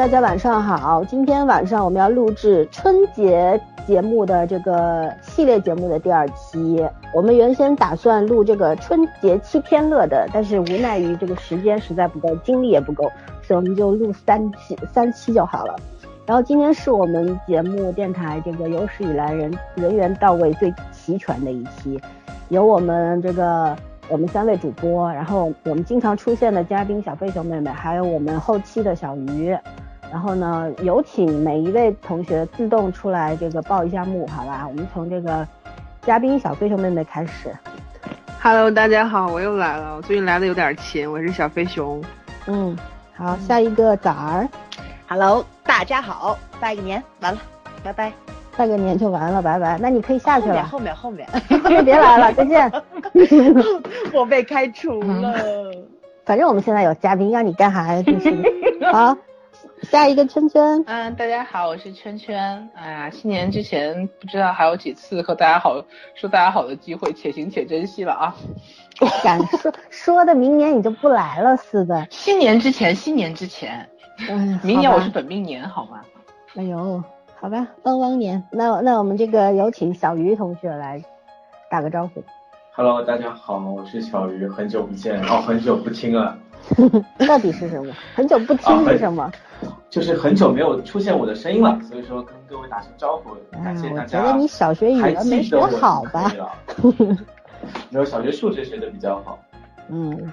大家晚上好。今天晚上我们要录制春节节目的这个系列节目的第二期。我们原先打算录这个春节七天乐的，但是无奈于这个时间实在不够，精力也不够，所以我们就录三期，三期就好了。然后今天是我们节目电台这个有史以来人人员到位最齐全的一期，有我们这个。我们三位主播，然后我们经常出现的嘉宾小飞熊妹妹，还有我们后期的小鱼，然后呢，有请每一位同学自动出来这个报一下幕，好吧？我们从这个嘉宾小飞熊妹妹开始。Hello，大家好，我又来了，我最近来的有点勤，我是小飞熊。嗯，好，下一个崽儿。Hello，大家好，拜个年，完了，拜拜。拜个年就完了，拜拜。那你可以下去了。后面后面后面，别来了，再见。我被开除了。反正我们现在有嘉宾，要你干啥呀？真是。好，下一个圈圈。嗯，大家好，我是圈圈。哎呀，新年之前不知道还有几次和大家好说大家好的机会，且行且珍惜了啊。敢说说的明年你就不来了似的。新年之前，新年之前。嗯。明年我是本命年，好吗？哎呦。好吧，汪汪年，那那我们这个有请小鱼同学来打个招呼。Hello，大家好，我是小鱼，很久不见，哦，很久不听了。到底是什么？很久不听是什么？就是很久没有出现我的声音了，所以说跟各位打声招呼，感谢大家。我觉得你小学语文没学好吧？没有小学数学学的比较好。嗯，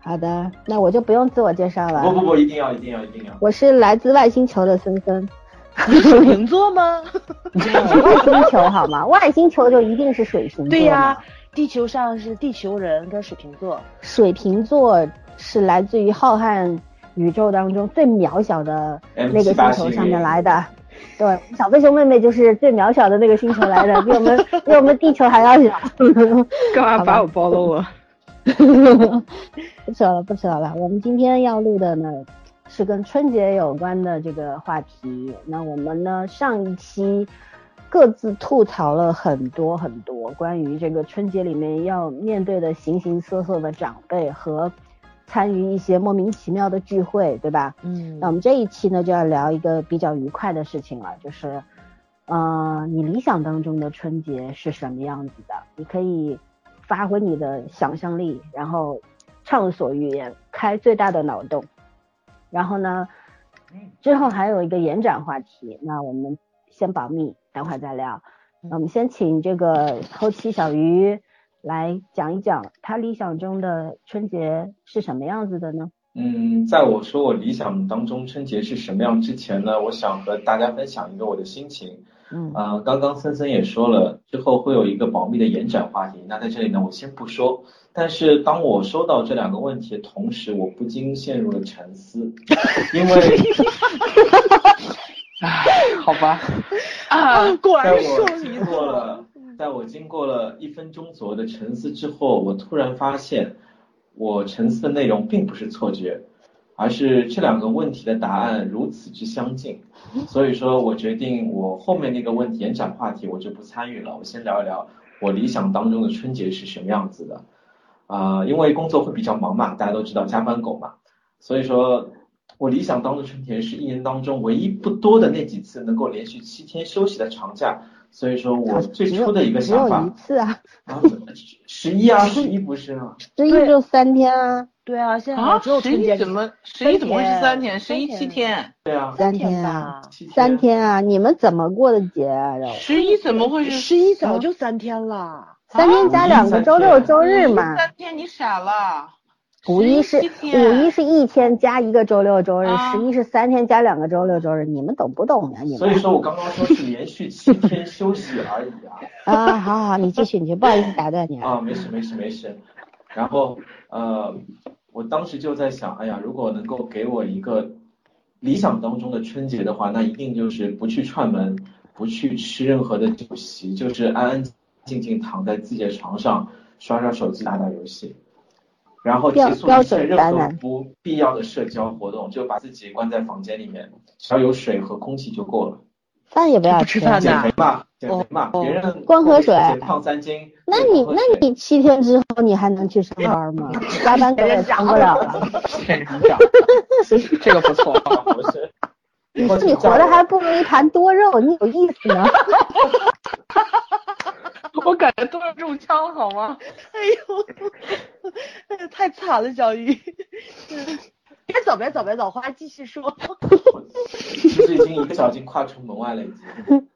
好的，那我就不用自我介绍了。不不不，一定要一定要一定要。我是来自外星球的森森。水瓶座吗？外星球好吗？外星球就一定是水瓶座。对呀，地球上是地球人跟水瓶座。水瓶座是来自于浩瀚宇宙当中最渺小的那个星球上面来的。对，小飞熊妹妹就是最渺小的那个星球来的，比我们比我们地球还要小。干嘛把我暴露 了？不扯了，不扯了。我们今天要录的呢。是跟春节有关的这个话题。那我们呢上一期各自吐槽了很多很多关于这个春节里面要面对的形形色色的长辈和参与一些莫名其妙的聚会，对吧？嗯。那我们这一期呢就要聊一个比较愉快的事情了，就是，呃，你理想当中的春节是什么样子的？你可以发挥你的想象力，然后畅所欲言，开最大的脑洞。然后呢，之后还有一个延展话题，那我们先保密，等会儿再聊。那我们先请这个后期小鱼来讲一讲他理想中的春节是什么样子的呢？嗯，在我说我理想当中春节是什么样之前呢，我想和大家分享一个我的心情。嗯，啊，刚刚森森也说了，之后会有一个保密的延展话题，那在这里呢，我先不说。但是当我收到这两个问题的同时，我不禁陷入了沉思，因为，唉，好吧，啊，果然是我经过了，在我经过了一分钟左右的沉思之后，我突然发现，我沉思的内容并不是错觉，而是这两个问题的答案如此之相近，所以说我决定我后面那个问题延展话题我就不参与了，我先聊一聊我理想当中的春节是什么样子的。啊，因为工作会比较忙嘛，大家都知道加班狗嘛，所以说，我理想当中的春节是一年当中唯一不多的那几次能够连续七天休息的长假，所以说我最初的一个想法，只有一次啊，十一啊，十一不是吗，十一就三天啊，对啊，现在只有十一怎么十一怎么会是三天？十一七天，对啊，三天啊，三天啊，你们怎么过的节啊？十一怎么会是十一早就三天了。三天加两个周六周日嘛？三天你傻了？五一是五一是一天加一个周六周日，十一是三天加两个周六周日，你们懂不懂呀？你们？所以说我刚刚说是连续七天休息而已啊。啊，好好，你继续，你不好意思打断你啊。没事没事没事。然后呃，我当时就在想，哎呀，如果能够给我一个理想当中的春节的话，那一定就是不去串门，不去吃任何的酒席，就是安安。静静躺在自己的床上刷刷手机打打游戏，然后结束一切任何不必要的社交活动，就把自己关在房间里面，只要有水和空气就够了。饭也不要吃饭减肥嘛，减肥嘛，别人光喝水胖三斤。那你那你七天之后你还能去上班吗？加班给也上不了了。这个不错，不是。你说你活的还不如一盘多肉，你有意思吗。我感觉都是中枪好吗？哎呦，哎呀，太惨了，小鱼。别走，别走，别走，花继续说。其实已经一个脚已经跨出门外了，已经。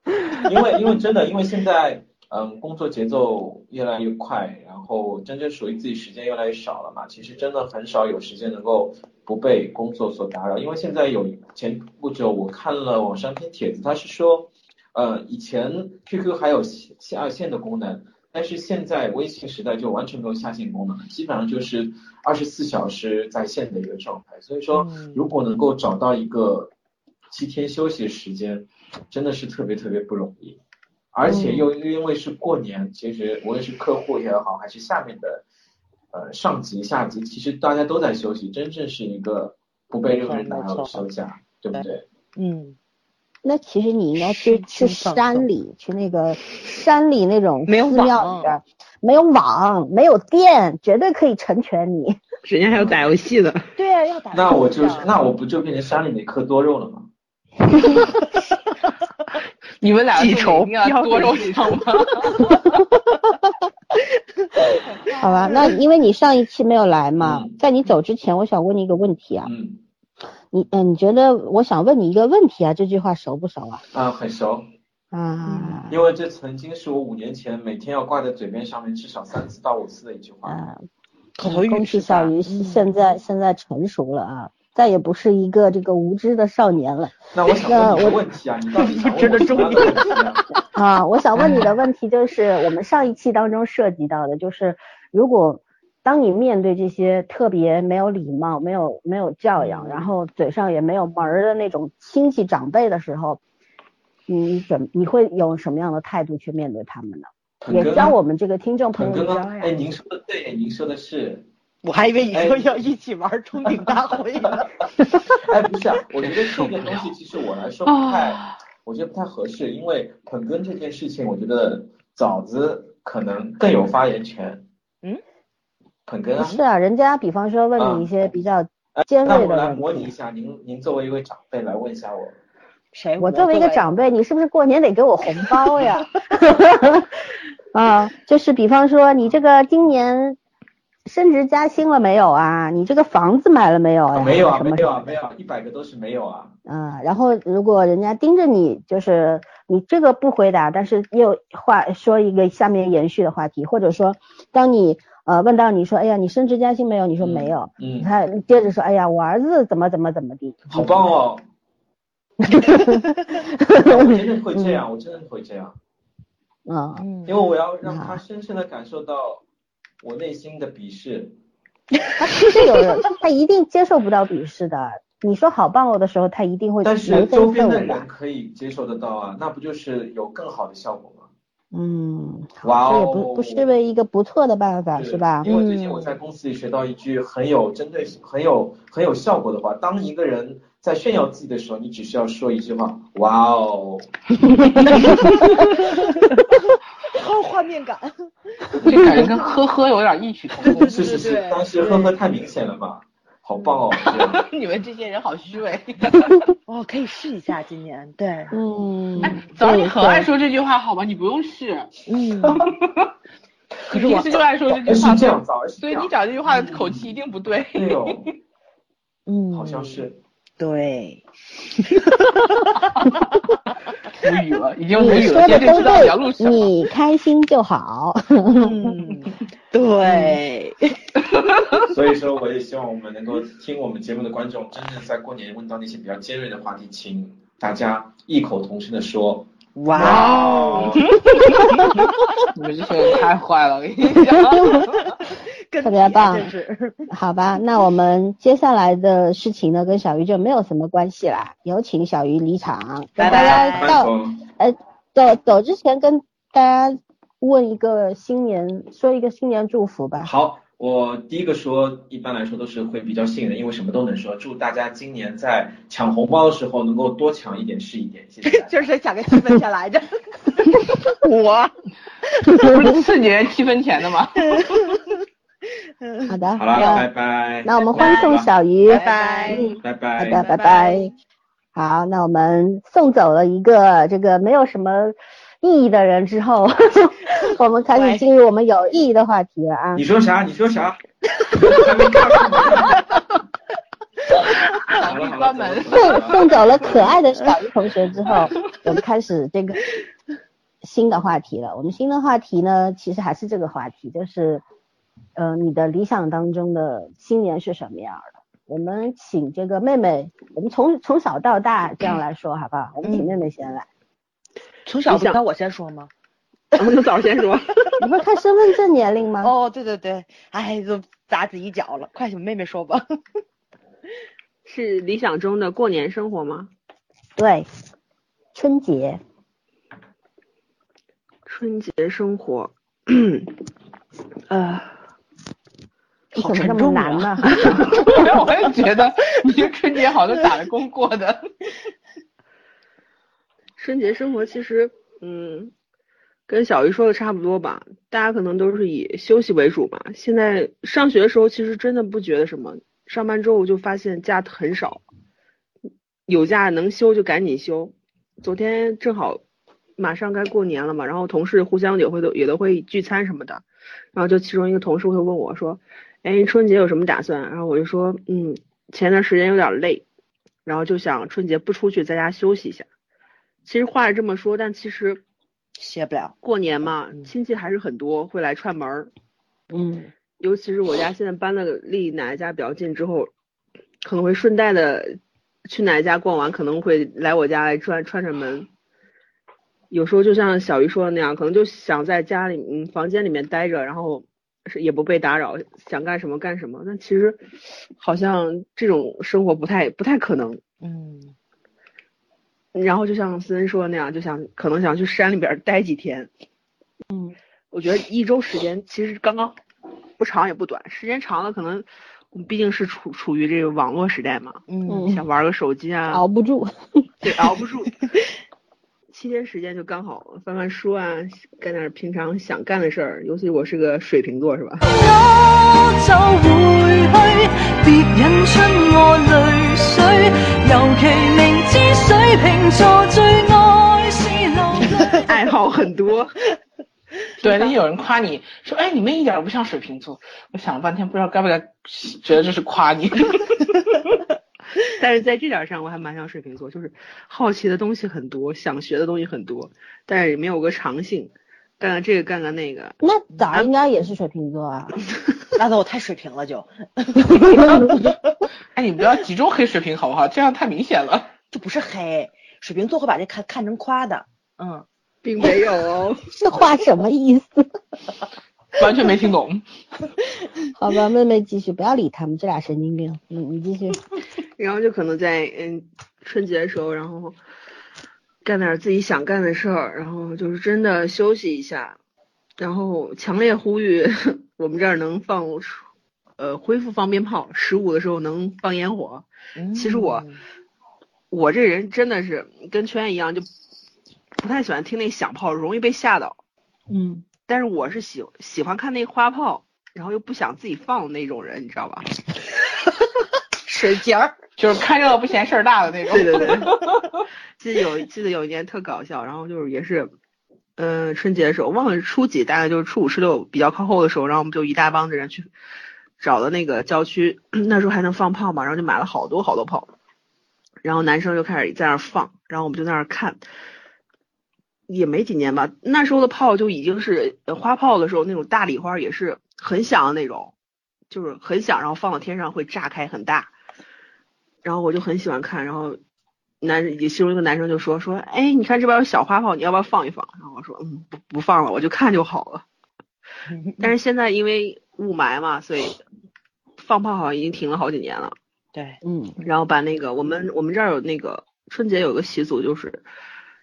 因为因为真的，因为现在嗯工作节奏越来越快，然后真正属于自己时间越来越少了嘛。其实真的很少有时间能够不被工作所打扰。因为现在有前不久我看了网上一篇帖子，他是说，呃以前 QQ 还有下线的功能。但是现在微信时代就完全没有下线功能了，基本上就是二十四小时在线的一个状态。所以说，如果能够找到一个七天休息时间，真的是特别特别不容易。而且又因为是过年，其实无论是客户也好，还是下面的呃上级、下级，其实大家都在休息，真正是一个不被任何人打扰的休假，对不对？嗯。那其实你应该去去山里，去那个山里那种寺庙里边，没有网，没有电，绝对可以成全你。人家还有打游戏的。对啊，要打。那我就是，那我不就变成山里那颗多肉了吗？你们俩记仇要多肉上吗？好吧，那因为你上一期没有来嘛，在你走之前，我想问你一个问题啊。嗯。你嗯，你觉得我想问你一个问题啊？这句话熟不熟啊？啊，很熟啊，因为这曾经是我五年前每天要挂在嘴边上面至少三次到五次的一句话。啊，恭喜小鱼现在现在成熟了啊，再也不是一个这个无知的少年了。那我想问你个问题啊，你到底想问什么问题啊？啊，我想问你的问题就是我们上一期当中涉及到的，就是如果。当你面对这些特别没有礼貌、没有没有教养，然后嘴上也没有门儿的那种亲戚长辈的时候，你怎你会有什么样的态度去面对他们呢？也教我们这个听众朋友。哎，您说的对，您说的是。我还以为你说要一起玩冲顶大会呢。哎，不是啊，我觉得这个东西其实我来说不太，我觉得不太合适，因为捧哏这件事情，我觉得枣子可能更有发言权。嗯捧哏啊？是啊，人家比方说问你一些比较尖锐的。那我来模拟一下，您您作为一位长辈来问一下我。谁？我作为一个长辈，你是不是过年得给我红包呀？啊，就是比方说你这个今年升职加薪了没有啊？你这个房子买了没有啊？没有啊，没有啊，没有，一百个都是没有啊。啊，然后如果人家盯着你，就是你这个不回答，但是又话说一个下面延续的话题，或者说当你。呃，问到你说，哎呀，你升职加薪没有？你说没有。嗯。他接着说，哎呀，我儿子怎么怎么怎么地。好棒哦。我真的会这样，我真的会这样。啊。因为我要让他深深的感受到我内心的鄙视。他其实有人，他一定接受不到鄙视的。你说好棒哦的时候，他一定会。但是周边的人可以接受得到啊，那不就是有更好的效果吗？嗯，哇这也不不失为一个不错的办法，是吧？因为最近我在公司里学到一句很有针对性、很有很有效果的话：当一个人在炫耀自己的时候，你只需要说一句话：“哇哦！”好画面感，这感觉跟呵呵有点异曲同工。是是是，当时呵呵太明显了吧？好棒哦！你们这些人好虚伪。哦，可以试一下今年。对，嗯。哎，早上你很爱说这句话，好吧？你不用试。嗯。可是我平时就爱说这句话，这样，所以你讲这句话的口气一定不对。对哦。嗯。好像是。对。无语了，已经无语了。你要录什么。你开心就好。嗯。对，所以说我也希望我们能够听我们节目的观众，真正在过年问到那些比较尖锐的话题，请大家异口同声的说，哇哦，你们这些人太坏了，我跟你讲，特别棒，好吧，那我们接下来的事情呢，跟小鱼就没有什么关系啦，有请小鱼离场，大家到，呃，走走之前跟大家。问一个新年，说一个新年祝福吧。好，我第一个说，一般来说都是会比较幸运的，因为什么都能说。祝大家今年在抢红包的时候能够多抢一点是一点，谢谢。就是抢个七分钱来着。我，不是赐你人七分钱的吗？好的，好了，拜拜。那我们欢送小鱼，拜拜，拜拜，拜拜，拜拜。好，那我们送走了一个这个没有什么意义的人之后，我们开始进入我们有意义的话题了啊你。说啥？你说啥？送送走了可爱的小鱼同学之后，我们开始这个新的话题了。我们新的话题呢，其实还是这个话题，就是呃，你的理想当中的新年是什么样的？我们请这个妹妹，我们从从小到大这样来说，好不好？我们请妹妹先来。从小你想那我先说吗？我们就早先说，你不是看身份证年龄吗？哦，对对对，哎，就砸自己脚了，快请妹妹说吧。是理想中的过年生活吗？对，春节。春节生活，呃，好沉重难啊呢？我也觉得你这春节好像打了工过的。春节生活其实，嗯，跟小鱼说的差不多吧。大家可能都是以休息为主嘛。现在上学的时候，其实真的不觉得什么。上班之后就发现假很少，有假能休就赶紧休。昨天正好马上该过年了嘛，然后同事互相也会都也都会聚餐什么的，然后就其中一个同事会问我说：“哎，春节有什么打算？”然后我就说：“嗯，前段时间有点累，然后就想春节不出去，在家休息一下。”其实话是这么说，但其实歇不了。过年嘛，嗯亲戚还是很多，会来串门儿。嗯尤其是我家现在搬的离奶奶家比较近之后，可能会顺带的去奶奶家逛完，可能会来我家来串串串门。有时候就像小鱼说的那样，可能就想在家里嗯房间里面待着，然后是也不被打扰，想干什么干什么。但其实好像这种生活不太不太可能。嗯然后就像思恩说的那样，就想可能想去山里边儿待几天。嗯 我觉得一周时间其实刚刚不长也不短，时间长了可能我们毕竟是处处于这个网络时代嘛，嗯嗯想玩个手机啊，熬不住。对，熬不住。七天时间就刚好翻翻书啊，干点平常想干的事儿。尤其我是个水瓶座，是吧？我就回去，別引出我淚水，尤其明知水瓶座最愛是流淚。愛好很多。对，那有人夸你说，哎，你们一点都不像水瓶座。我想了半天，不知道该不该觉得这是夸你。但是在这点儿上，我还蛮像水瓶座，就是好奇的东西很多，想学的东西很多，但是也没有个长性，干干这个干干那个。那咋应该也是水瓶座啊。那都我太水平了就，哎，你不要集中黑水瓶好不好？这样太明显了。这不是黑，水瓶座会把这看看成夸的。嗯，并没有哦。这话什么意思？完全没听懂。好吧，妹妹继续，不要理他们，这俩神经病。嗯，你继续。然后就可能在嗯春节的时候，然后干点自己想干的事儿，然后就是真的休息一下，然后强烈呼吁 我们这儿能放呃恢复放鞭炮，十五的时候能放烟火。其实我我这人真的是跟圈一样，就不太喜欢听那响炮，容易被吓到。嗯，但是我是喜喜欢看那花炮，然后又不想自己放的那种人，你知道吧？水节儿，就是看热闹不嫌事儿大的那种。对对对，记得有记得有一年特搞笑，然后就是也是，嗯、春节的时候忘了是初几，大概就是初五初六比较靠后的时候，然后我们就一大帮子人去找的那个郊区，那时候还能放炮嘛，然后就买了好多好多炮，然后男生就开始在那儿放，然后我们就在那儿看。也没几年吧，那时候的炮就已经是呃花炮的时候那种大礼花也是很响的那种，就是很响，然后放到天上会炸开很大。然后我就很喜欢看，然后男也其中一个男生就说说，哎，你看这边有小花炮，你要不要放一放？然后我说，嗯，不不放了，我就看就好了。但是现在因为雾霾嘛，所以放炮好像已经停了好几年了。对，嗯然后把那个我们我们这儿有那个春节有个习俗，就是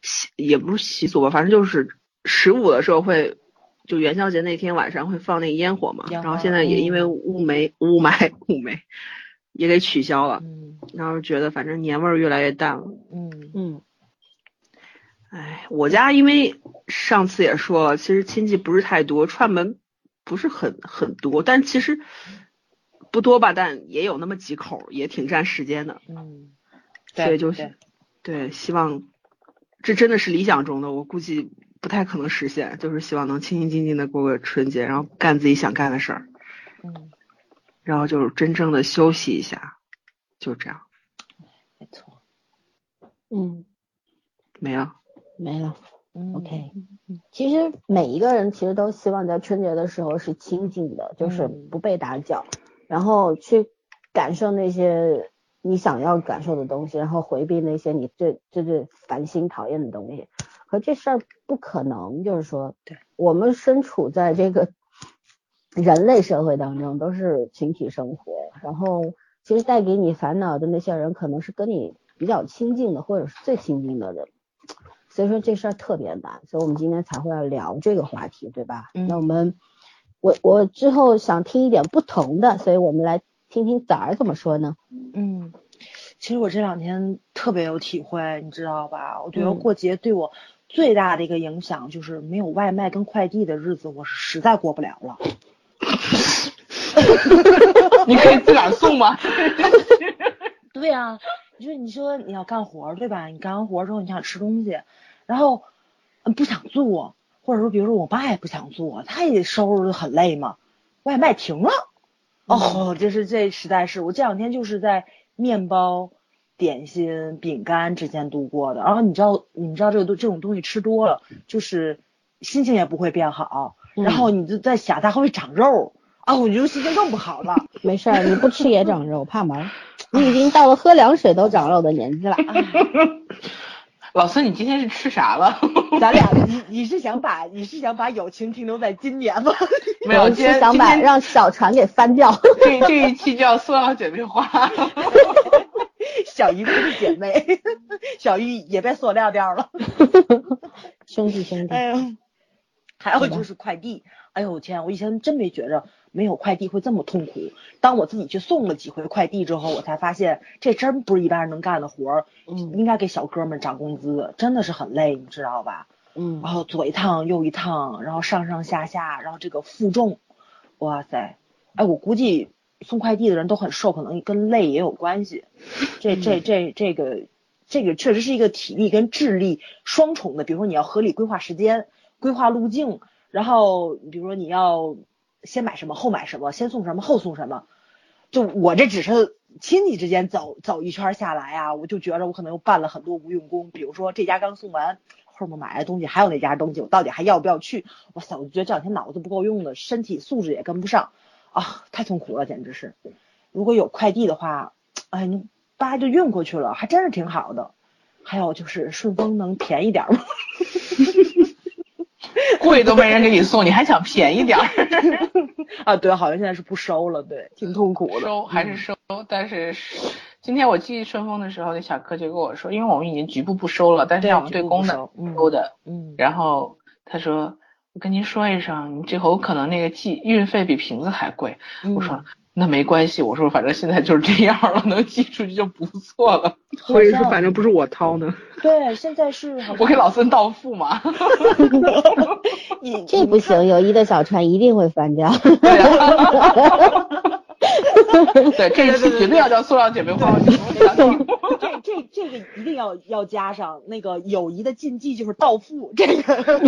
习也不是习俗吧，反正就是十五的时候会，就元宵节那天晚上会放那个烟火嘛。然后现在也因为雾霾雾霾雾霾也给取消了，嗯然后觉得反正年味儿越来越淡了。嗯嗯哎，我家因为上次也说了，其实亲戚不是太多，串门不是很很多，但其实不多吧，但也有那么几口，也挺占时间的。嗯，对所以就是对对，希望这真的是理想中的，我估计不太可能实现，就是希望能清清静静的过个春节，然后干自己想干的事儿，嗯，然后就是真正的休息一下，就这样，没错。嗯，没了。没了。嗯 OK 其实每一个人其实都希望在春节的时候是清静的，就是嗯不被打搅，然后去感受那些你想要感受的东西，然后回避那些你最最最烦心讨厌的东西。可这事儿不可能，就是说，对，我们身处在这个人类社会当中，都是群体生活，然后其实带给你烦恼的那些人，可能是跟你比较亲近的，或者是最亲近的人。所以说这事儿特别难，所以我们今天才会要聊这个话题，对吧？嗯那我们我我之后想听一点不同的，所以我们来听听崽儿怎么说呢？嗯，其实我这两天特别有体会，你知道吧？我觉得嗯过节对我最大的一个影响就是没有外卖跟快递的日子，我是实在过不了了。你可以自个儿送吗？对呀、你说你说你要干活儿对吧？你干完活儿之后你想吃东西，然后嗯不想做，或者说比如说我爸也不想做，他也收拾的很累嘛，外卖停了。哦，这是这实在是我这两天就是在面包、点心、饼干之间度过的。然后你知道你知道这个东这种东西吃多了，就是心情也不会变好，然后你就在想它会不会长肉啊？我觉得心情更不好了。没事儿，你不吃也长肉，怕毛？你已经到了喝凉水都长肉的年纪了。老孙，你今天是吃啥了？咱俩，你你是想把你是想把友情停留在今年吗？没有，今天想把让小船给翻掉。这这一期叫塑料姐妹花。小姨不是姐妹，小鱼也被塑料掉了。兄弟兄弟，哎呦，还有就是快递，哎呦我天，我以前真没觉着没有快递会这么痛苦。当我自己去送了几回快递之后，我才发现这真不是一般人能干的活儿，嗯应该给小哥们涨工资，真的是很累，你知道吧？嗯然后左一趟右一趟，然后上上下下，然后这个负重，哇塞，哎，我估计送快递的人都很瘦，可能跟累也有关系。这这这这个这个确实是一个体力跟智力双重的，比如说你要合理规划时间、规划路径，然后比如说你要先买什么后买什么，先送什么后送什么。就我这只是亲戚之间走走一圈下来啊，我就觉着我可能又办了很多无用功，比如说这家刚送完，后面买的东西还有那家东西，我到底还要不要去？哇塞，我觉得这两天脑子不够用的，身体素质也跟不上啊，太痛苦了，简直是。如果有快递的话，哎，你叭就运过去了，还真是挺好的。还有就是顺丰能便宜点吗？贵都没人给你送，你还想便宜点儿？啊，对，好像现在是不收了，对，挺痛苦的。收还是收，但是今天我寄顺丰的时候，那小哥就跟我说，因为我们已经局部不收了，但是我们对功能不公的收的，嗯，然后他说。我跟您说一声，你这回可能那个寄运费比瓶子还贵。嗯我说那没关系，我说反正现在就是这样了，能寄出去就不错了。或者是反正不是我掏呢。对，现在是我给老孙到付嘛。你这不行，友谊的小船一定会翻掉。对呀、对，这一期绝对要叫塑料姐妹花。这这这个一定要要加上那个友谊的禁忌就是到付，这个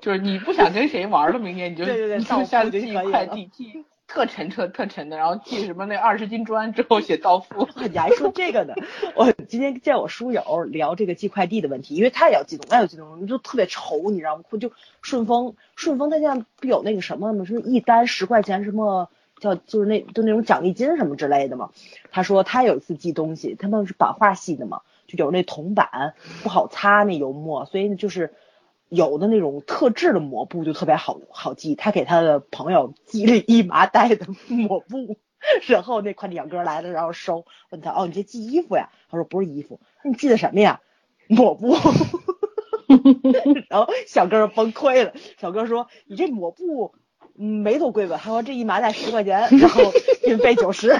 就是你不想跟谁玩了，明天你就对对对你到付就下次寄就可以了快递寄特沉特特沉的，然后寄什么那二十斤砖之后写到付。你还说这个呢？我今天见我书友聊这个寄快递的问题，因为他也要寄东西，他要寄东，就特别愁，你知道吗？就顺丰，顺丰他现在不有那个什么吗？是一单十块钱什么叫就是那就那种奖励金什么之类的嘛。他说他有一次寄东西，他们是版画系的嘛，就有那铜板不好擦那油墨，所以就是。有的那种特制的抹布就特别好好寄，他给他的朋友寄了一麻袋的抹布，然后那快递小哥来了，然后收，问他哦，你这寄衣服呀？他说不是衣服，你寄的什么呀？抹布。然后小哥崩溃了，小哥说你这抹布嗯没多贵吧？他说这一麻袋十块钱，然后运费九十。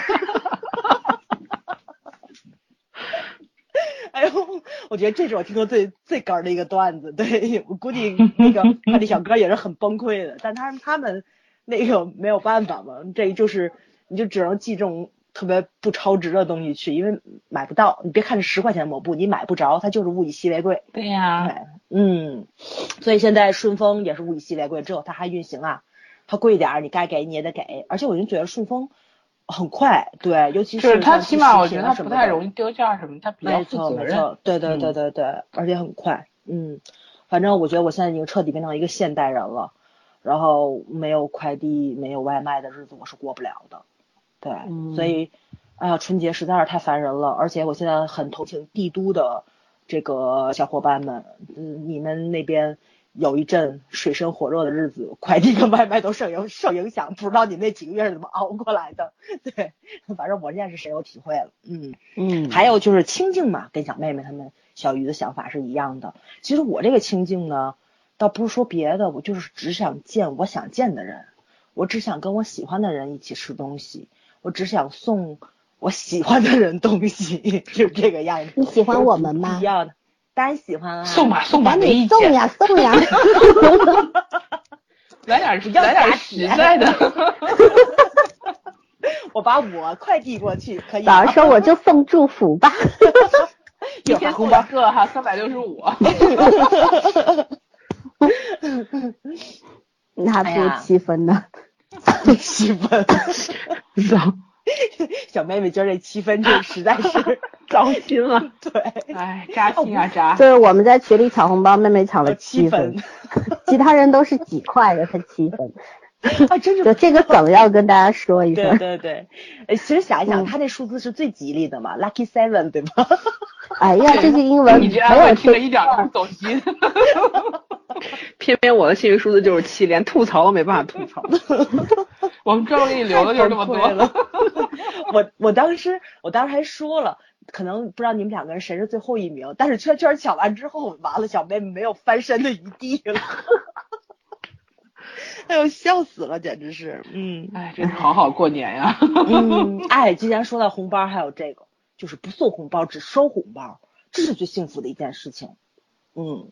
哎呦，我觉得这是我听过最最哏儿的一个段子。对我估计那个 快递小哥也是很崩溃的，但他他们那个没有办法嘛，这就是你就只能寄这种特别不超值的东西去，因为买不到。你别看这十块钱的抹布，你买不着，它就是物以稀为贵。对呀、对，嗯，所以现在顺丰也是物以稀为贵，只有它还运行啊，它贵点儿，你该给你也得给。而且我就觉得顺丰很快，对，尤其是它起码我觉得它不太容易丢件儿什么，它比较负责任。对对对嗯对对，而且很快，嗯，反正我觉得我现在已经彻底变成一个现代人了，然后没有快递、没有外卖的日子我是过不了的，对，嗯所以，哎呀，春节实在是太烦人了，而且我现在很同情帝都的这个小伙伴们，嗯，你们那边。有一阵水深火热的日子，快递跟外卖都受影 受影响，不知道你那几个月是怎么熬过来的？对，反正我现在是深有体会了，嗯。嗯，还有就是清静嘛，跟小妹妹她们小鱼的想法是一样的。其实我这个清静呢，倒不是说别的，我就是只想见我想见的人，我只想跟我喜欢的人一起吃东西，我只想送我喜欢的人东西，就是这个样子。你喜欢我们吗一？样的，当然喜欢啊。送吧送吧，送呀送呀！来点 来点实在的。我把我快递过去，可以吗。早上说我就送祝福吧。一天送一个哈，三百六十五。那还不七分呢。七分。糟 小妹妹今儿这七分就实在是 糟心了。对。哎，扎心啊扎！就是我们在群里抢红包，妹妹抢了七分分，其他人都是几块的，她七分。啊，真是就这个梗要跟大家说一对声。对对，对，其实想一想，嗯他那数字是最吉利的嘛，lucky seven，对吗？哎呀，这句英文你这安慰听着一点都不走心。偏偏我的幸运数字就是七，连吐槽都没办法吐槽。我们专门给你留的就是这么多了多。我我当时我当时还说了，可能不知道你们两个人谁是最后一名，但是圈圈抢完之后，完了，小妹妹没有翻身的余地了。哎呦，笑死了，简直是，嗯哎，真是好好过年呀！嗯，哎，既然说到红包，还有这个，就是不送红包，只收红包，这是最幸福的一件事情。嗯，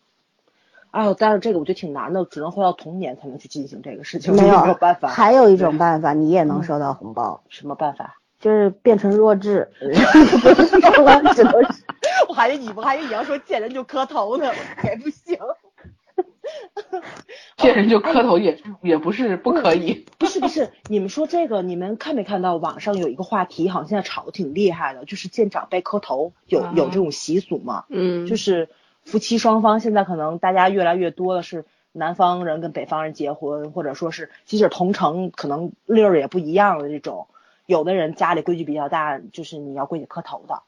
哎呦，但是这个我觉得挺难的，只能回到童年才能去进行这个事情，没没有有办法。还有一种办法，你也能收到红包，什么办法？就是变成弱智，只能是我还以为你，我还以为你要说见人就磕头呢，也不行。见人就磕头也也不是不可以。不是不是，你们说这个，你们看没看到网上有一个话题，好像现在吵的挺厉害的，就是见长辈磕头，有有这种习俗吗？嗯，就是夫妻双方现在可能大家越来越多的是南方人跟北方人结婚，或者说是即使同城，可能粒儿也不一样的这种。有的人家里规矩比较大，就是你要跪下磕头的，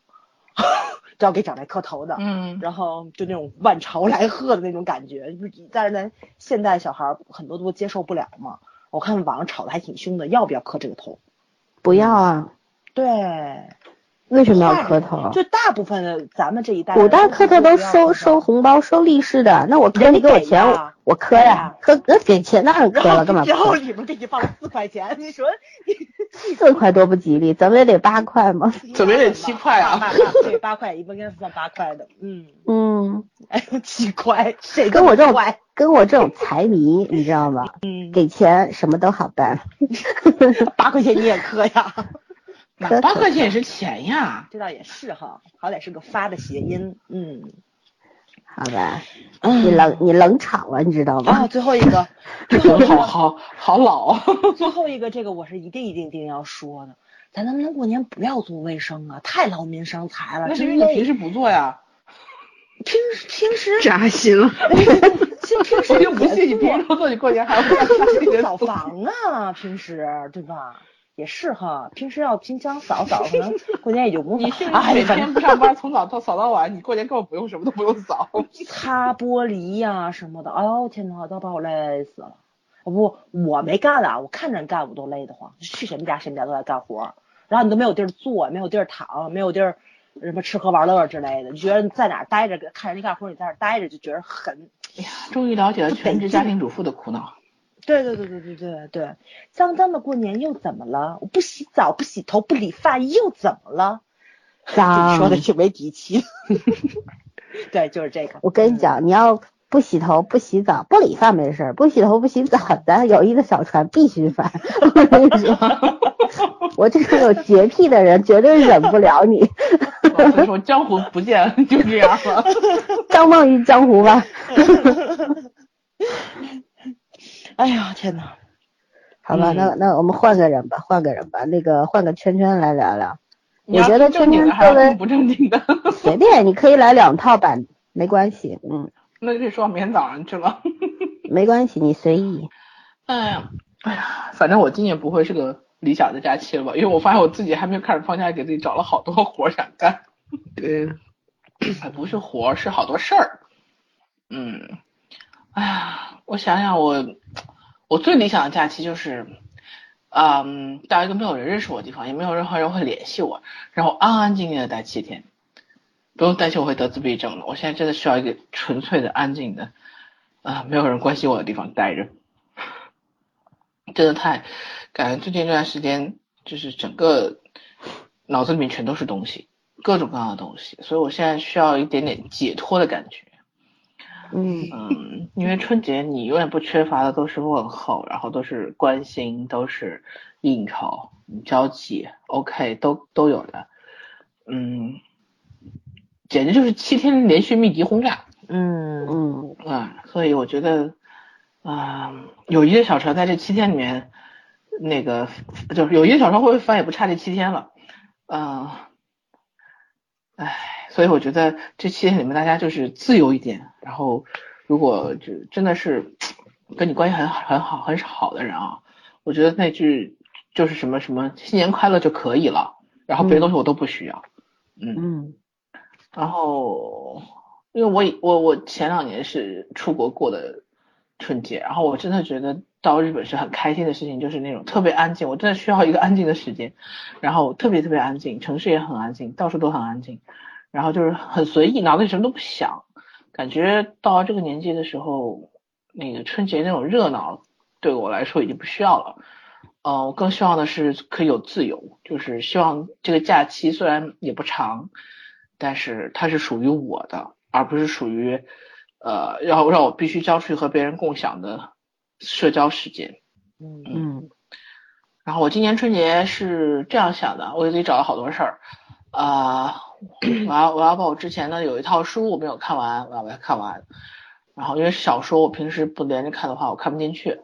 都 要给长辈磕头的。嗯，然后就那种万朝来贺的那种感觉，但是咱现在小孩儿很多都接受不了嘛。我看网上吵得还挺凶的，要不要磕这个头？不要啊！对，为什么要磕头？就大部分的咱们这一代人，古代磕头都收收红包、收利是的，那我磕你给我钱，人家给呀我我磕呀，磕那给钱当然磕了，干嘛不然后磕？里面给你放了四块钱，你说 四块多不吉利，怎么也得八块嘛？怎么也得七块啊八块，一般应该放八块的，嗯，嗯，哎呦，七块，谁跟我这种？跟我这种财迷，你知道吗？嗯，给钱什么都好办。八块钱你也磕呀？那八块钱也是钱呀。这倒也是哈，好歹是个发的谐音，嗯。好吧，嗯你冷你冷场了，你知道吗啊，最后一个，最后一好个，好好老。最后一个，这个我是一定一定一定要说的，咱能不能过年不要做卫生啊？太劳民伤财了，那是因为你平时不做呀。平时平时扎心了。平平时我就不信你平时都做，你过年还要干啥？扫房啊，平时对吧？也是哈，平时要平常扫扫，可能过年也就不用扫。你是每天正不上班，从早到扫到晚，你过年根本不用什么都不用扫。擦玻璃呀、什么的，哎呦天呐，都把我累死了。哦不，我没干啊，我看着人干我都累得慌。去谁们家谁们家都在干活，然后你都没有地儿坐，没有地儿躺，没有地儿什么吃喝玩乐之类的，你觉得你在哪儿待着，看人家干活，你在那儿待着就觉得很。哎呀，终于了解了全职家庭主妇的苦恼。对对对对对对对，脏脏的过年又怎么了？我不洗澡、不洗头、不理发又怎么了？脏说的挺没底气的。对，就是这个。我跟你讲，你要不洗头、不洗澡、不理发没事儿，不洗头、不洗澡，咱友谊的小船必须翻。我跟你说，我这种有洁癖的人绝对忍不了你，所以说江湖不见就这样了。张望于江湖吧。哎呀天呐！好吧，嗯那那我们换个人吧，换个人吧，那个换个圈圈来聊聊。我觉得圈圈作为不正经的？随便，你可以来两套版，没关系，嗯，那就说明天早上去了。没关系，你随意。哎呀，哎呀，反正我今年不会是个理想的假期了吧？因为我发现我自己还没有开始放假，给自己找了好多活儿想干。对，哎，不是活儿，是好多事儿。嗯，哎呀，我想想我，我最理想的假期就是，嗯，到一个没有人认识我的地方，也没有任何人会联系我，然后安安静静的待七天，不用担心我会得自闭症了。我现在真的需要一个纯粹的、安静的，啊、没有人关心我的地方待着。真的太，感觉最近这段时间就是整个脑子里面全都是东西，各种各样的东西，所以我现在需要一点点解脱的感觉。嗯嗯，因为春节你永远不缺乏的都是问候，然后都是关心，都是应酬、交际，OK，都都有的。嗯，简直就是七天连续密集轰炸。嗯嗯啊，所以我觉得，啊、友谊的小船在这七天里面，那个就是友谊的小船会不会翻也不差这七天了，嗯、唉，所以我觉得这期间里面大家就是自由一点，然后如果就真的是跟你关系很很好很好的人啊，我觉得那句就是什么什么新年快乐就可以了，然后别的东西我都不需要，嗯嗯。然后，因为我我我前两年是出国过的春节，然后我真的觉得到日本是很开心的事情，就是那种特别安静，我真的需要一个安静的时间，然后特别特别安静，城市也很安静，到处都很安静，然后就是很随意，脑子里什么都不想，感觉到了这个年纪的时候，那个春节那种热闹对我来说已经不需要了。呃，我更希望的是可以有自由，就是希望这个假期虽然也不长，但是它是属于我的，而不是属于呃要让我必须交出去和别人共享的社交时间。嗯嗯然后我今年春节是这样想的，我给自己找了好多事儿，啊、我要我要把我之前的有一套书我没有看完，我要把它看完。然后因为小说我平时不连着看的话，我看不进去。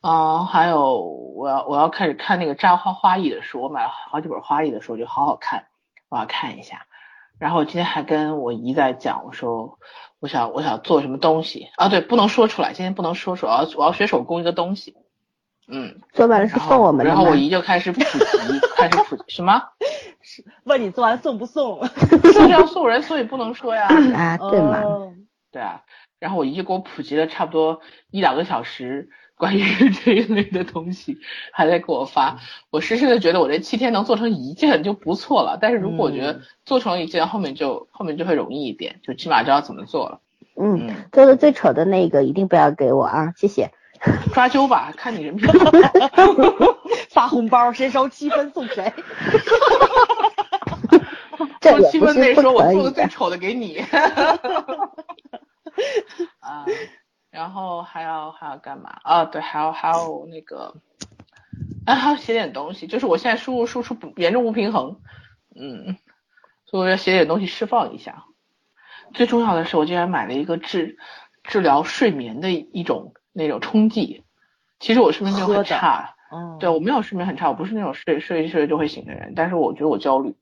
嗯、还有我要我要开始看那个扎花花艺的书，我买了好几本花艺的书，我觉得好好看，我要看一下。然后我今天还跟我姨在讲，我说我想我想做什么东西啊？对，不能说出来，今天不能说出来，我要我要学手工一个东西。嗯，做完了是然送我后然们的然？后我姨就开始普及，开始普及什么？问你做完送不送？是要送人，所以不能说呀。啊，对嘛，哦对啊，然后我姨就给我普及了差不多一两个小时关于 这一类的东西，还在给我发。我深深的觉得我这七天能做成一件就不错了，但是如果我觉得嗯做成一件，后面就后面就会容易一点，就起码知道怎么做了。嗯，嗯，做的最丑的那个一定不要给我啊，谢谢。抓阄吧，看你人品。发红包，谁收七分送谁。说这七分内是不说我。做的最丑的给你。啊，然后还要还要干嘛？啊，对，还要还要那个，啊，还要写点东西。就是我现在输入输出不严重不平衡，嗯，所以我要写点东西释放一下。最重要的是，我竟然买了一个治治疗睡眠的一种那种冲剂。其实我睡眠就很差，嗯，对我没有睡眠很差，我不是那种睡睡一睡就会醒的人，但是我觉得我焦虑，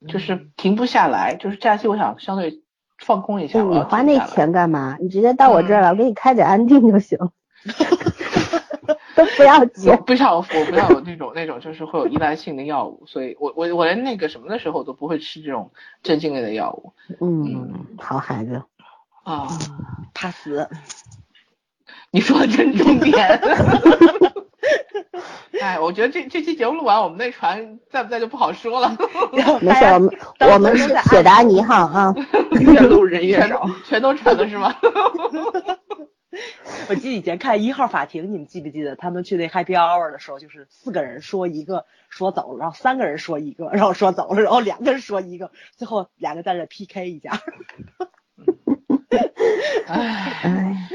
嗯就是停不下来。就是假期我想相对放空一下，我你花那。钱干嘛？你直接到我这儿嗯来，我给你开点安定就行，都不要 我钱。不要，我不要有那种那种就是会有依赖性的药物，所以我我我连那个什么的时候都不会吃这种镇静类的药物嗯，好孩子。啊。怕死。你说的真重点。哎，我觉得这这期节目录完，我们那船在不在就不好说了，没事，我们我们是铁达尼号啊。越录人越全少。全都沉了是吗？我记得以前看一号法庭，你们记不记得他们去那 Happy Hour 的时候，就是四个人说一个说走了，然后三个人说一个，然后说走了，然后两个人说一个，最后两个在这 PK 一下。哎，哎，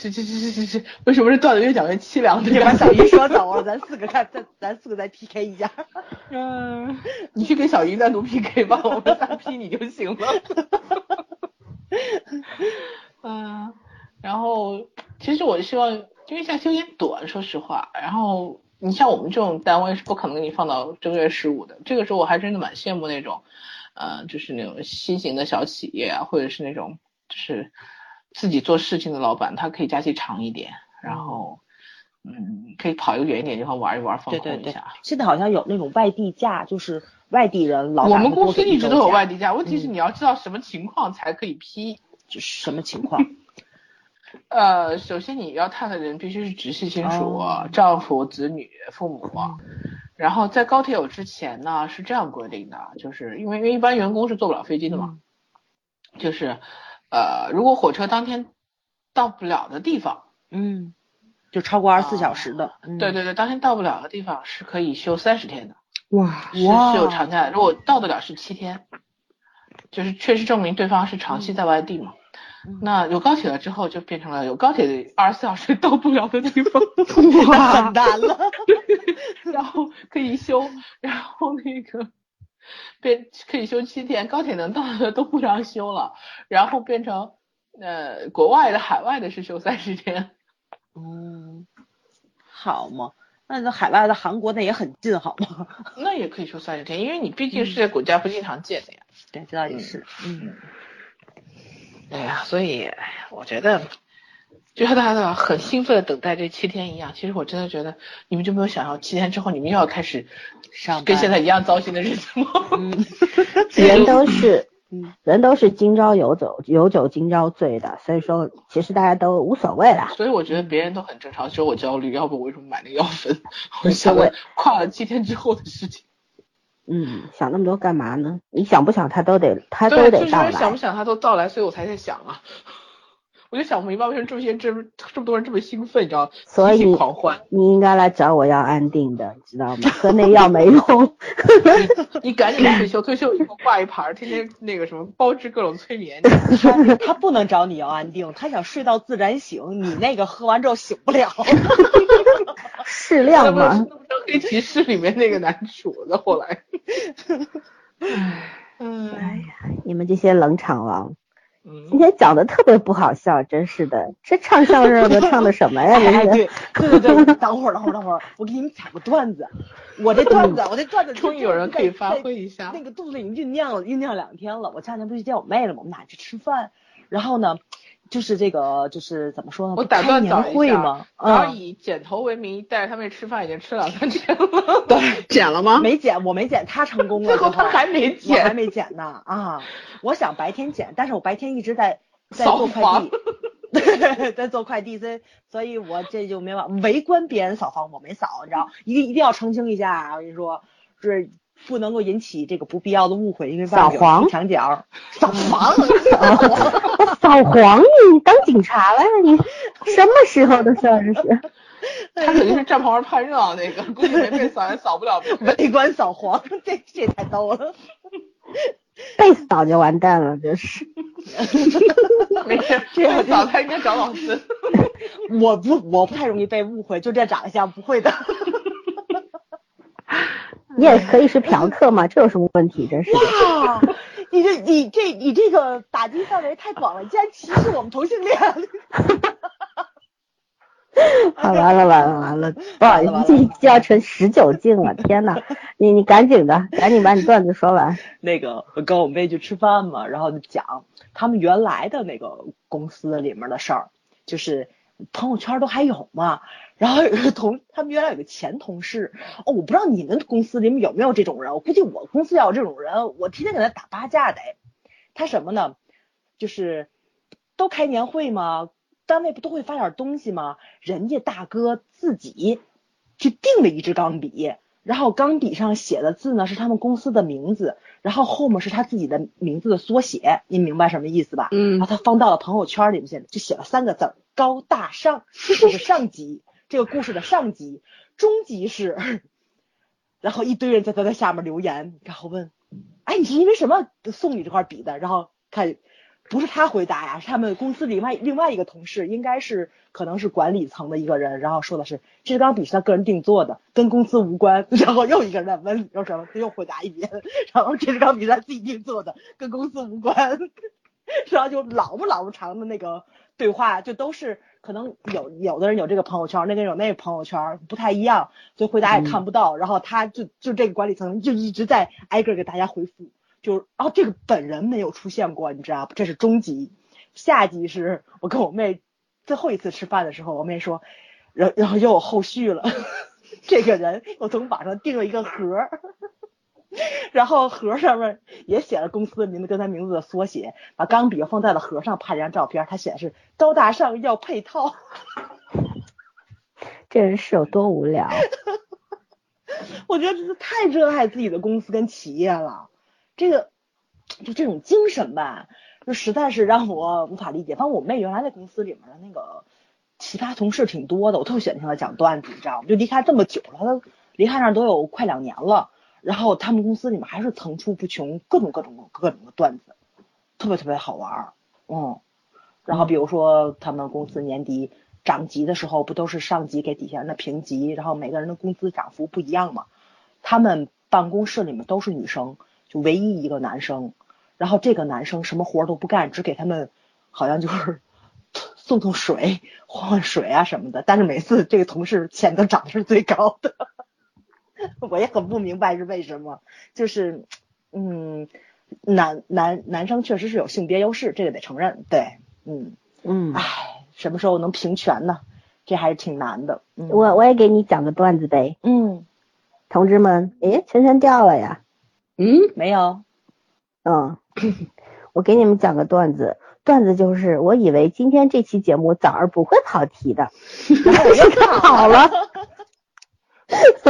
这这这这这这，为什么这段子越讲越凄凉？你把 小姨说走了，咱四个看，咱咱四个再 PK 一下。嗯，你去跟小姨单独 PK 吧，我们仨 P 你就行了。嗯，然后其实我希望，因为假期有点短，说实话。然后你像我们这种单位是不可能给你放到正月十五的。这个时候我还真的蛮羡慕那种，呃，就是那种新型的小企业啊，或者是那种就是自己做事情的老板，他可以假期长一点，然后嗯，可以跑一个远一点地方玩一玩，放对对对空一下。，现在好像有那种外地假，就是外地人老我们公司一直都有外地假，问题是嗯你要知道什么情况才可以批。就是什么情况？呃，首先你要探的人必须是直系亲属，哦丈夫、子女、父母。然后在高铁有之前呢，是这样规定的，就是因为因为一般员工是坐不了飞机的嘛，就是呃，如果火车当天到不了的地方，嗯，就超过二十四小时的。嗯对对对，当天到不了的地方是可以休三十天的，哇，是是有长假的。如果到得了是七天，就是确实证明对方是长期在外地嘛。嗯那有高铁了之后，就变成了有高铁的二十四小时到不了的地方。哇 很难了。然后可以休，然后那个变可以休七天，高铁能到的都不让休了，然后变成呃国外的、海外的是休三十天。嗯，好嘛，那那海外的韩国那也很近，好吗？那也可以休三十天，因为你毕竟是在国家不经常见的呀。对，这倒也是。嗯，哎呀，所以我觉得，就像大家都很兴奋的等待这七天一样，其实我真的觉得你们就没有想到七天之后你们又要开始上跟现在一样糟心的日子吗？嗯 人都是嗯，人都是今朝有酒有酒今朝醉的，所以说其实大家都无所谓啦。所以我觉得别人都很正常，只有我焦虑，要不我为什么买那个药粉？我想了跨了七天之后的事情。嗯，想那么多干嘛呢？你想不想他都得他都得到来。为想不想他都到来，所以我才在想啊。我就想不明白为什么这些这么这么多人这么兴奋，你知道吗？所以狂欢。你应该来找我要安定的，知道吗？喝那药没用。你赶紧退休，退休以后挂一牌儿，天天那个什么包治各种催眠。他他不能找你要安定，他想睡到自然醒，你那个喝完之后醒不了。适量嘛不是那。不是黑骑士里面那个男主的后来。嗯哎呀，你们这些冷场王，今嗯，天讲的特别不好笑，真是的。这唱相声的唱的什么呀？哎，对对对对，等会儿等会儿等会儿，我给你们讲个段子。我这段子，我这段子终于有人可以发挥一下那个肚子已经酝酿了，酝酿两天了。我前两天不是去见我妹了吗？我们俩去吃饭，然后呢，就是这个就是怎么说呢？我打断开年早一下会嘛，嗯，然后以剪头为名带着他们吃饭，已经吃两三天了。对，剪了吗？没剪，我没剪，他成功了，最后他还没我还，没剪呢啊！我想白天剪，但是我白天一直在在做快房递，对，在做快递，所以所以我这就没法围观别人扫房，我没扫，你知道，一定一定要澄清一下啊，我跟你说，是不能够引起这个不必要的误会，因为扫黄墙角，扫黄，扫黄，你当警察了呀？你什么时候的事儿？这是。他肯定是站旁边看热闹那个，估计没被扫也扫不了。围观扫黄，这这太逗了。被扫就完蛋了，就是。没事，这样扫他应该找老师。我不我不太容易被误会，就这长相不会的。你也可以是嫖客嘛，这有什么问题？真是的。哇，你这你这你这个打击范围太广了，你竟然歧视我们同性恋。好，完了完了完了，不好意思，这就要成十九禁了，天呐，你你赶紧的，赶紧把你段子说完。那个我跟我妹去吃饭嘛，然后就讲他们原来的那个公司里面的事儿，就是朋友圈都还有嘛。然后有个同他们原来有个前同事，哦，我不知道你们公司里面有没有这种人，我估计我公司要有这种人，我天天给他打八架得。他什么呢？就是都开年会嘛，单位不都会发点东西吗？人家大哥自己去订了一支钢笔，然后钢笔上写的字呢是他们公司的名字，然后后面是他自己的名字的缩写，你明白什么意思吧？嗯然后他放到了朋友圈里面，现在就写了三个字儿：高大上，这是上级，这个故事的上级，中级是，然后一堆人在他在下面留言，然后问，哎，你是因为什么送你这块笔的？然后看不是他回答呀，是他们公司另外另外一个同事，应该是可能是管理层的一个人，然后说的是这支钢笔是他个人定做的，跟公司无关。然后又一个人在问，又什么，他又回答一遍，然后这支钢笔是他自己定做的，跟公司无关。然后就老不老不长的那个对话，就都是可能有有的人有这个朋友圈，那个人有那个朋友圈，不太一样，所以回答也看不到。然后他就就这个管理层就一直在挨个给大家回复，就然后这个本人没有出现过，你知道不？这是中集，下集是我跟我妹最后一次吃饭的时候，我妹说，然然后又有后续了，这个人我从网上订了一个盒儿。然后盒上面也写了公司的名字跟他名字的缩写，把钢笔放在了盒上，拍了张照片，他显示高大上要配套。这人是有多无聊？我觉得这是太热爱自己的公司跟企业了，这个就这种精神吧，就实在是让我无法理解。反正我妹原来在公司里面的那个奇葩同事挺多的，我特别喜欢听她讲段子，你知道吗？就离开这么久了，她离开那都有快两年了。然后他们公司里面还是层出不穷，各种各种各种的段子，特别特别好玩儿，嗯。然后比如说他们公司年底涨级的时候，不都是上级给底下人的评级，然后每个人的工资涨幅不一样嘛？他们办公室里面都是女生，就唯一一个男生，然后这个男生什么活都不干，只给他们好像就是 送送水、换换水啊什么的。但是每次这个同事钱都涨的是最高的。我也很不明白是为什么，就是，嗯，男男男生确实是有性别优势，这个得承认，对，嗯，嗯，唉，什么时候能平权呢？这还是挺难的。嗯、我我也给你讲个段子呗，嗯，同志们，诶，圈圈掉了呀，嗯，没有，嗯，我给你们讲个段子，段子就是我以为今天这期节目早儿不会跑题的，然后我又看好了。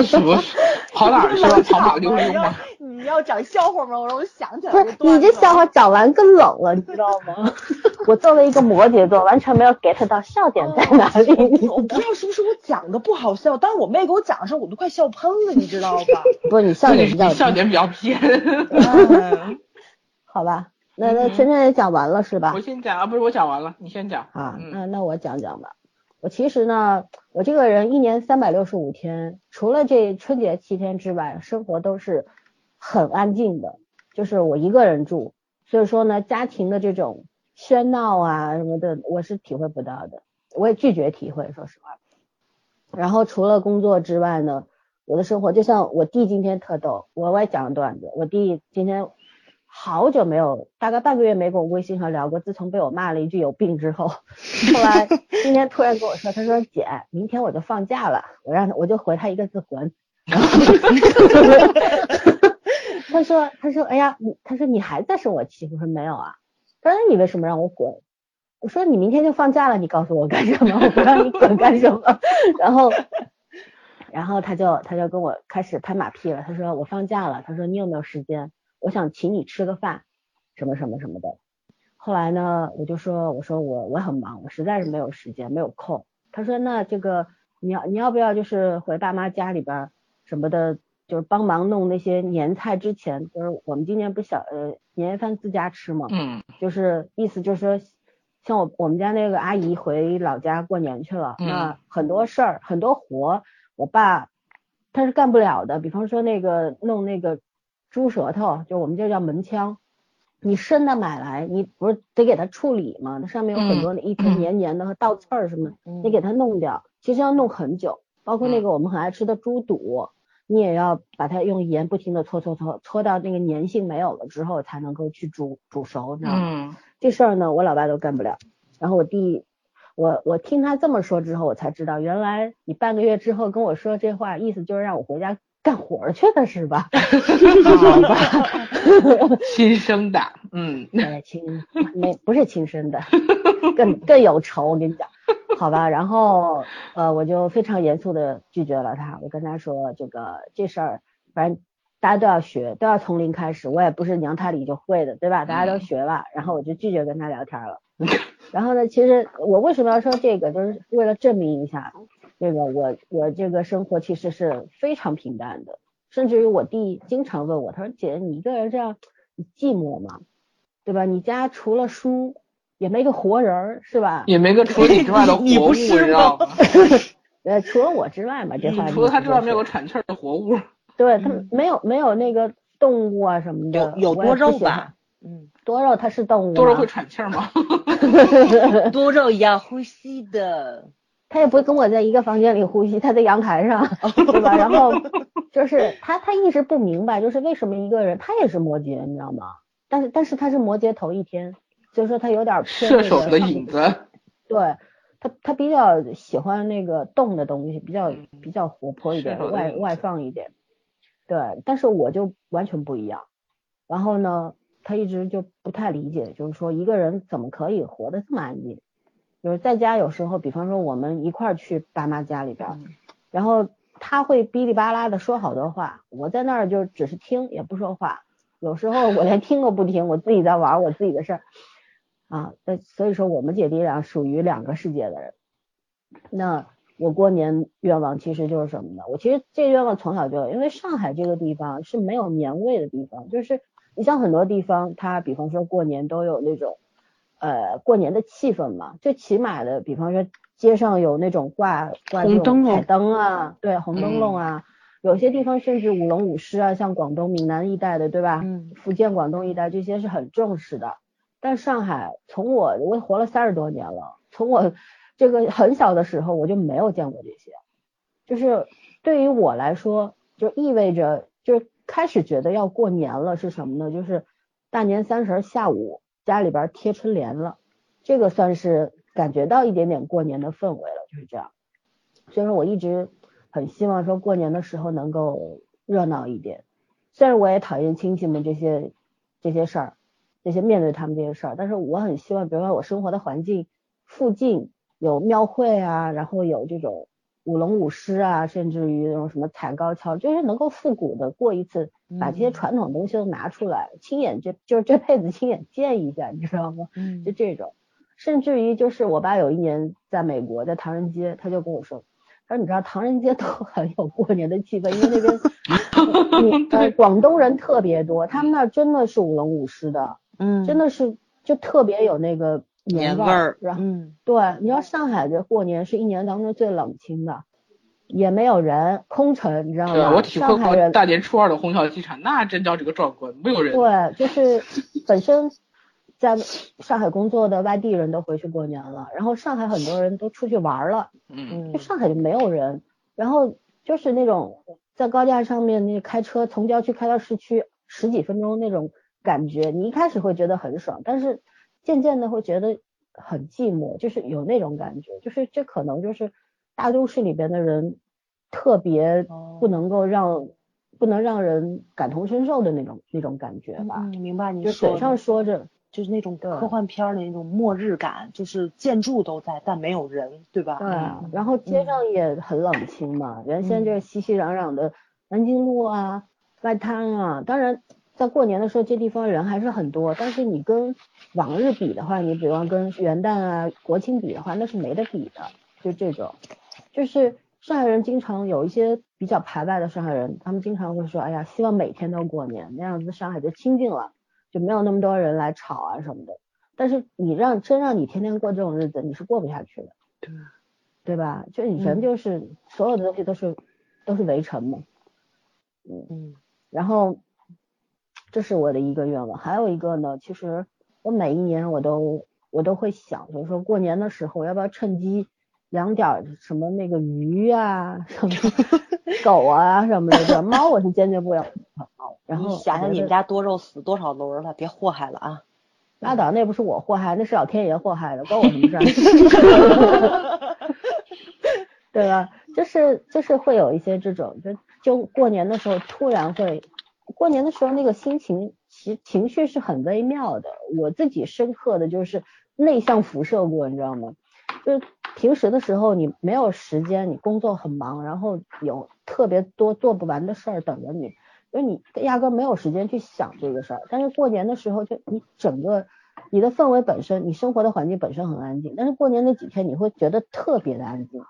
什么？跑哪儿去了？跑马溜溜吗？你要讲笑话吗？我让我想起来不是，你这笑话讲完更冷了，你知道吗？我作为一个摩羯座，完全没有 get 到笑点在哪里。我不知道是不是我讲的不好笑，但是我妹给我讲的时候，我都快笑喷了，你知道吧？不是你笑点比较 笑点比较偏。嗯好吧，那那晨晨也讲完了是吧我？先讲啊，不是我讲完了，你先讲。啊，嗯那那我讲讲吧。我其实呢，我这个人一年三百六十五天，除了这春节七天之外，生活都是很安静的，就是我一个人住，所以说呢，家庭的这种喧闹啊什么的，我是体会不到的，我也拒绝体会，说实话。然后除了工作之外呢，我的生活就像我弟今天特逗，我我也讲个段子，我弟今天好久没有，大概半个月没跟我微信上聊过。自从被我骂了一句有病之后，后来今天突然跟我说，他说姐，明天我就放假了，我让他我就回他一个字滚。他说他说哎呀，你他说你还在生我气？我说没有啊。他说你为什么让我滚？我说你明天就放假了，你告诉我干什么？我不让你滚干什么？然后。然后他就他就跟我开始拍马屁了，他说我放假了，他说你有没有时间？我想请你吃个饭，什么什么什么的。后来呢，我就说我说我我很忙，我实在是没有时间，没有空。他说那这个你要你要不要就是回爸妈家里边儿什么的，就是帮忙弄那些年菜之前，就是我们今年不是小呃年夜饭自家吃嘛，嗯就是意思就是说，像我我们家那个阿姨回老家过年去了，嗯那很多事儿很多活，我爸他是干不了的。比方说那个弄那个猪舌头，就我们这叫门腔，你生的买来，你不是得给它处理吗？那上面有很多那一层黏黏的和倒刺儿什么，嗯你给它弄掉，其实要弄很久。包括那个我们很爱吃的猪肚，你也要把它用盐不停的搓搓搓，搓到那个粘性没有了之后，才能够去煮煮熟，你知道吗？嗯这事儿呢，我老爸都干不了。然后我弟，我我听他这么说之后，我才知道，原来你半个月之后跟我说这话，意思就是让我回家干活儿去的是吧？好吧，亲生的，嗯哎，亲没不是亲生的，更更有仇，我跟你讲，好吧。然后呃，我就非常严肃的拒绝了他，我跟他说这个这事儿，反正大家都要学，都要从零开始，我也不是娘胎里就会的，对吧？大家都学吧。然后我就拒绝跟他聊天了。然后呢，其实我为什么要说这个，就是为了证明一下，这个我我这个生活其实是非常平淡的，甚至于我弟经常问我，他说姐，你一个人这样，你寂寞吗？对吧？你家除了书也没个活人儿，是吧？也没个除了你之外的 活物，你不是知道吗？呃，除了我之外嘛，这话除了他之外没有个个喘气儿的活物。对他们没有没有那个动物啊什么的，有有多肉吧？嗯，多肉它是动物，多肉会喘气儿吗？多肉要呼吸的。它也不会跟我在一个房间里呼吸，它在阳台上，对吧？然后就是他他一直不明白，就是为什么一个人他也是摩羯，你知道吗？但是但是他是摩羯头一天，所以说他有点偏那射手的影子。对他，他比较喜欢那个动的东西，比较比较活泼一点外外放一点。对，但是我就完全不一样。然后呢，他一直就不太理解，就是说一个人怎么可以活得这么安静？就是在家有时候，比方说我们一块儿去爸妈家里边儿，然后他会哔哩吧啦的说好多话，我在那儿就只是听，也不说话。有时候我连听都不听，我自己在玩我自己的事儿。啊，那所以说我们姐弟俩属于两个世界的人。那我过年愿望其实就是什么呢？我其实这个愿望从小就有，因为上海这个地方是没有年味的地方，就是你像很多地方，它比方说过年都有那种呃过年的气氛嘛，最起码的，比方说街上有那种挂挂这种红灯笼彩灯啊，对，红灯笼啊。有些地方甚至舞龙舞狮啊，像广东闽南一带的，对吧？嗯福建、广东一带这些是很重视的。但上海，从我我活了三十多年了，从我这个很小的时候我就没有见过这些，就是对于我来说，就意味着就开始觉得要过年了是什么呢？就是大年三十下午家里边贴春联了，这个算是感觉到一点点过年的氛围了，就是这样。所以说我一直很希望说过年的时候能够热闹一点，虽然我也讨厌亲戚们这些这些事儿。这些面对他们这些事儿，但是我很希望，比如说我生活的环境附近有庙会啊，然后有这种舞龙舞狮啊，甚至于那种什么踩高跷，就是能够复古的过一次，把这些传统东西都拿出来，亲眼这就是这辈子亲眼见一下，你知道吗？嗯就这种，甚至于就是我爸有一年在美国，在唐人街，他就跟我说，他说你知道唐人街都 很有过年的气氛，因为那边 你呃 广东人特别多，他们那儿真的是舞龙舞狮的。嗯，真的是就特别有那个年味儿。然后嗯对，你知道上海这过年是一年当中最冷清的，也没有人，空城，你知道吗对，吗？我体会过大年初二的虹桥机场，那真叫这个壮观，没有人。对，就是本身在上海工作的外地人都回去过年了，然后上海很多人都出去玩了，嗯，就上海就没有人，然后就是那种在高架上面那开车从郊区开到市区十几分钟那种感觉，你一开始会觉得很爽，但是渐渐的会觉得很寂寞，就是有那种感觉，就是这可能就是大都市里边的人特别哦不能够让、不能让人感同身受的那种那种感觉吧，嗯，明白你就嘴上说着。就是那种对科幻片儿的那种末日感，就是建筑都在，但没有人，对吧？对然后街上也很冷清嘛，原先嗯就是熙熙攘攘的南京路啊、外滩啊，当然在过年的时候这地方人还是很多，但是你跟往日比的话，你比方跟元旦啊、国庆比的话，那是没得比的，就这种，就是上海人经常有一些比较排外的上海人，他们经常会说，哎呀，希望每天都过年，那样子上海就清静了，就没有那么多人来吵啊什么的。但是你让真让你天天过这种日子，你是过不下去的。对对吧？就你人就是、所有的东西都是都是围城嘛，嗯嗯然后这是我的一个愿望，还有一个呢，其实我每一年我都我都会想，就是说过年的时候我要不要趁机养点儿什么那个鱼啊，什么 狗啊什么的，猫我是坚决不养猫，然后你想想你们家多肉死多少轮了，别祸害了啊！拉倒，那不是我祸害，那是老天爷祸害的，关我什么事儿？对吧？就是就是会有一些这种，就就过年的时候突然会，过年的时候那个心情情情绪是很微妙的。我自己深刻的就是内向辐射过，你知道吗？就是平时的时候你没有时间，你工作很忙，然后有特别多做不完的事儿等着你，就是你压根儿没有时间去想这个事儿。但是过年的时候，就你整个你的氛围本身，你生活的环境本身很安静，但是过年那几天你会觉得特别的安静，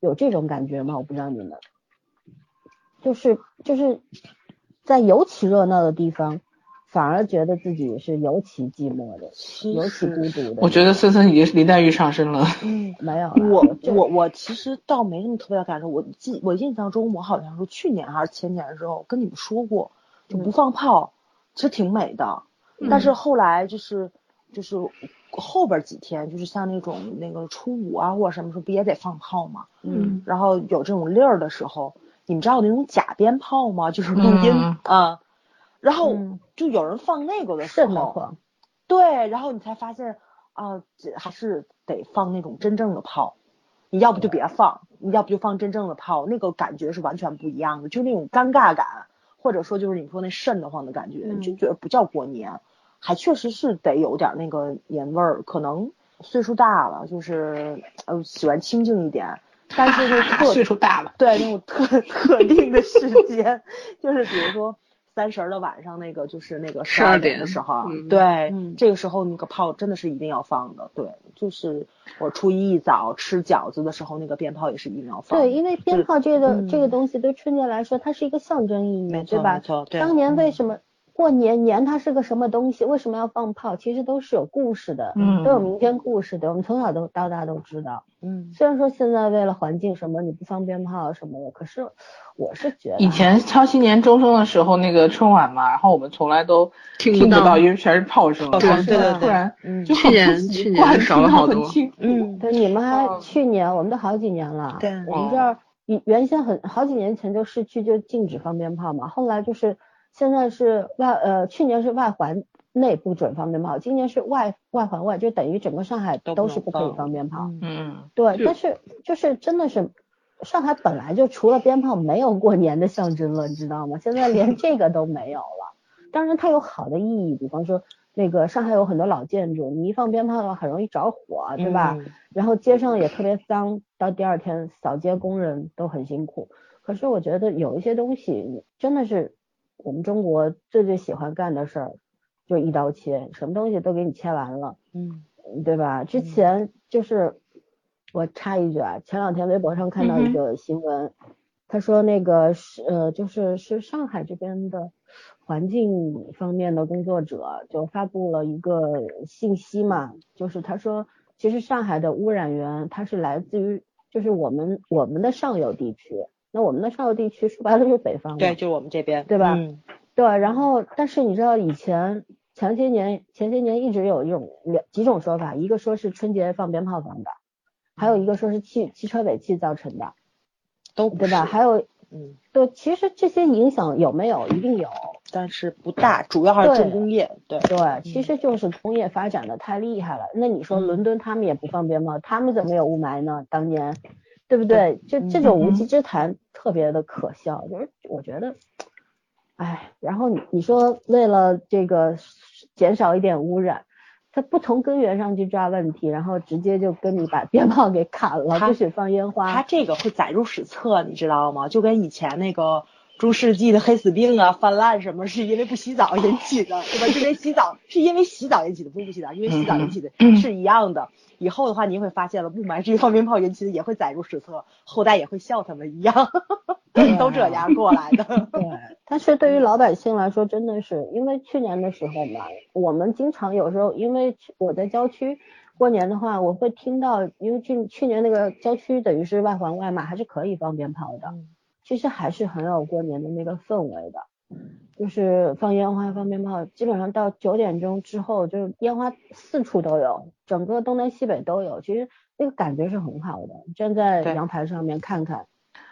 有这种感觉吗？我不知道你们，就是就是在尤其热闹的地方，反而觉得自己是尤其寂寞的，其尤其孤独的。我觉得森森已经是林黛玉上身了。嗯。没有我我我其实倒没什么特别的感受，我记我印象中我好像是去年还是前年的时候跟你们说过，就不放炮，其实挺美的。但是后来就是就是后边几天，就是像那种那个初五啊或者什么时候不也得放炮嘛？嗯，然后有这种粒儿的时候，你们知道那种假鞭炮吗？就是录音嗯。啊，然后嗯。就有人放那个的时候，瘆得慌。对，然后你才发现啊，这还是得放那种真正的炮，你要不就别放，你要不就放真正的炮，那个感觉是完全不一样的，就那种尴尬感，或者说就是你说那瘆得慌的感觉，嗯。就觉得不叫过年，还确实是得有点那个年味儿，可能岁数大了，就是呃喜欢清静一点，但是就 特岁数大了，对那种特 特定的时间，就是比如说三十儿的晚上那个，就是那个十12二点点的时候对，嗯这个时候那个炮真的是一定要放的，对，就是我初一一早吃饺子的时候，那个鞭炮也是一定要放。对，因为鞭炮这个、嗯这个东西对春节来说，它是一个象征意义，没错对吧没？错，对。当年为嗯什么过年年它是个什么东西？为什么要放炮？其实都是有故事的，嗯都有民间故事的。我们从小都到大都知道。嗯虽然说现在为了环境什么你不放鞭炮什么的，可是我是觉得以前超新年钟声的时候，那个春晚嘛，然后我们从来都听不到因为全是炮声。对对对对突然嗯去年去年惯少了好多嗯对你们还哦去年，我们都好几年了。对我们这儿原原先很好几年前就市区就禁止放鞭炮嘛，后来就是现在是外呃去年是外环内不准放鞭炮，今年是外外环外，就等于整个上海都是不可以放放鞭炮。嗯嗯，对，但是就是真的是上海本来就除了鞭炮没有过年的象征了，你知道吗？现在连这个都没有了。当然它有好的意义，比方说那个上海有很多老建筑，你一放鞭炮的话很容易着火，对吧？嗯然后街上也特别脏，到第二天扫街工人都很辛苦。可是我觉得有一些东西真的是我们中国最最喜欢干的事儿，就一刀切，什么东西都给你切完了。嗯对吧？之前就是我插一句啊，前两天微博上看到一个新闻，他说那个是呃，就是是上海这边的环境方面的工作者就发布了一个信息嘛，就是他说其实上海的污染源它是来自于就是我们我们的上游地区，那我们的上游地区说白了就是北方，对，就是我们这边，对吧嗯对，然后但是你知道以前前些年前些年一直有一种两几种说法，一个说是春节放鞭炮放的，还有一个说是汽汽车尾气造成的，都对吧？还有嗯，对，其实这些影响有没有？一定有。但是不大，主要还是重工业，对对，其实就是工业发展的太厉害了。那你说嗯伦敦他们也不放鞭炮，他们怎么有雾霾呢？当年，对不对？就这种无稽之谈特别的可笑，就是我觉得，哎，然后你你说为了这个减少一点污染。他不从根源上去抓问题，然后直接就跟你把鞭炮给砍了，不许放烟花。他这个会载入史册，你知道吗？就跟以前那个中世纪的黑死病啊、泛滥什么，是因为不洗澡引起的，对吧？因为洗澡是因为洗澡引起的，不是不洗澡，因为洗澡引起的是一样的。以后的话，您会发现了，雾霾至于放鞭炮引起的也会载入史册，后代也会笑他们一样，都这样过来的。对，但是对于老百姓来说，真的是因为去年的时候嘛，我们经常有时候因为去我在郊区过年的话，我会听到，因为去去年那个郊区等于是外环外嘛，还是可以放鞭炮的，其实还是很有过年的那个氛围的。就是放烟花、放鞭炮，基本上到九点钟之后，就是烟花四处都有，整个东南西北都有。其实那个感觉是很好的，站在阳台上面看看，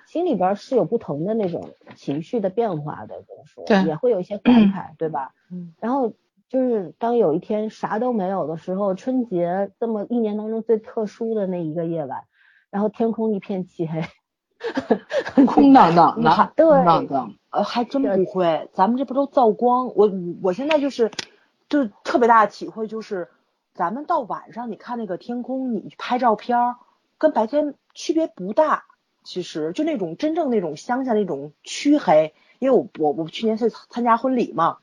心里边是有不同的那种情绪的变化的，就是说也会有一些感 慨，对吧？嗯。然后就是当有一天啥都没有的时候，春节这么一年当中最特殊的那一个夜晚，然后天空一片漆黑，空荡荡的，对空荡荡。呃，还真不会，咱们这不都造光？我我现在就是，就是特别大的体会就是，咱们到晚上你看那个天空，你拍照片儿，跟白天区别不大。其实就那种真正那种乡下那种黢黑，因为我我我去年是参加婚礼嘛，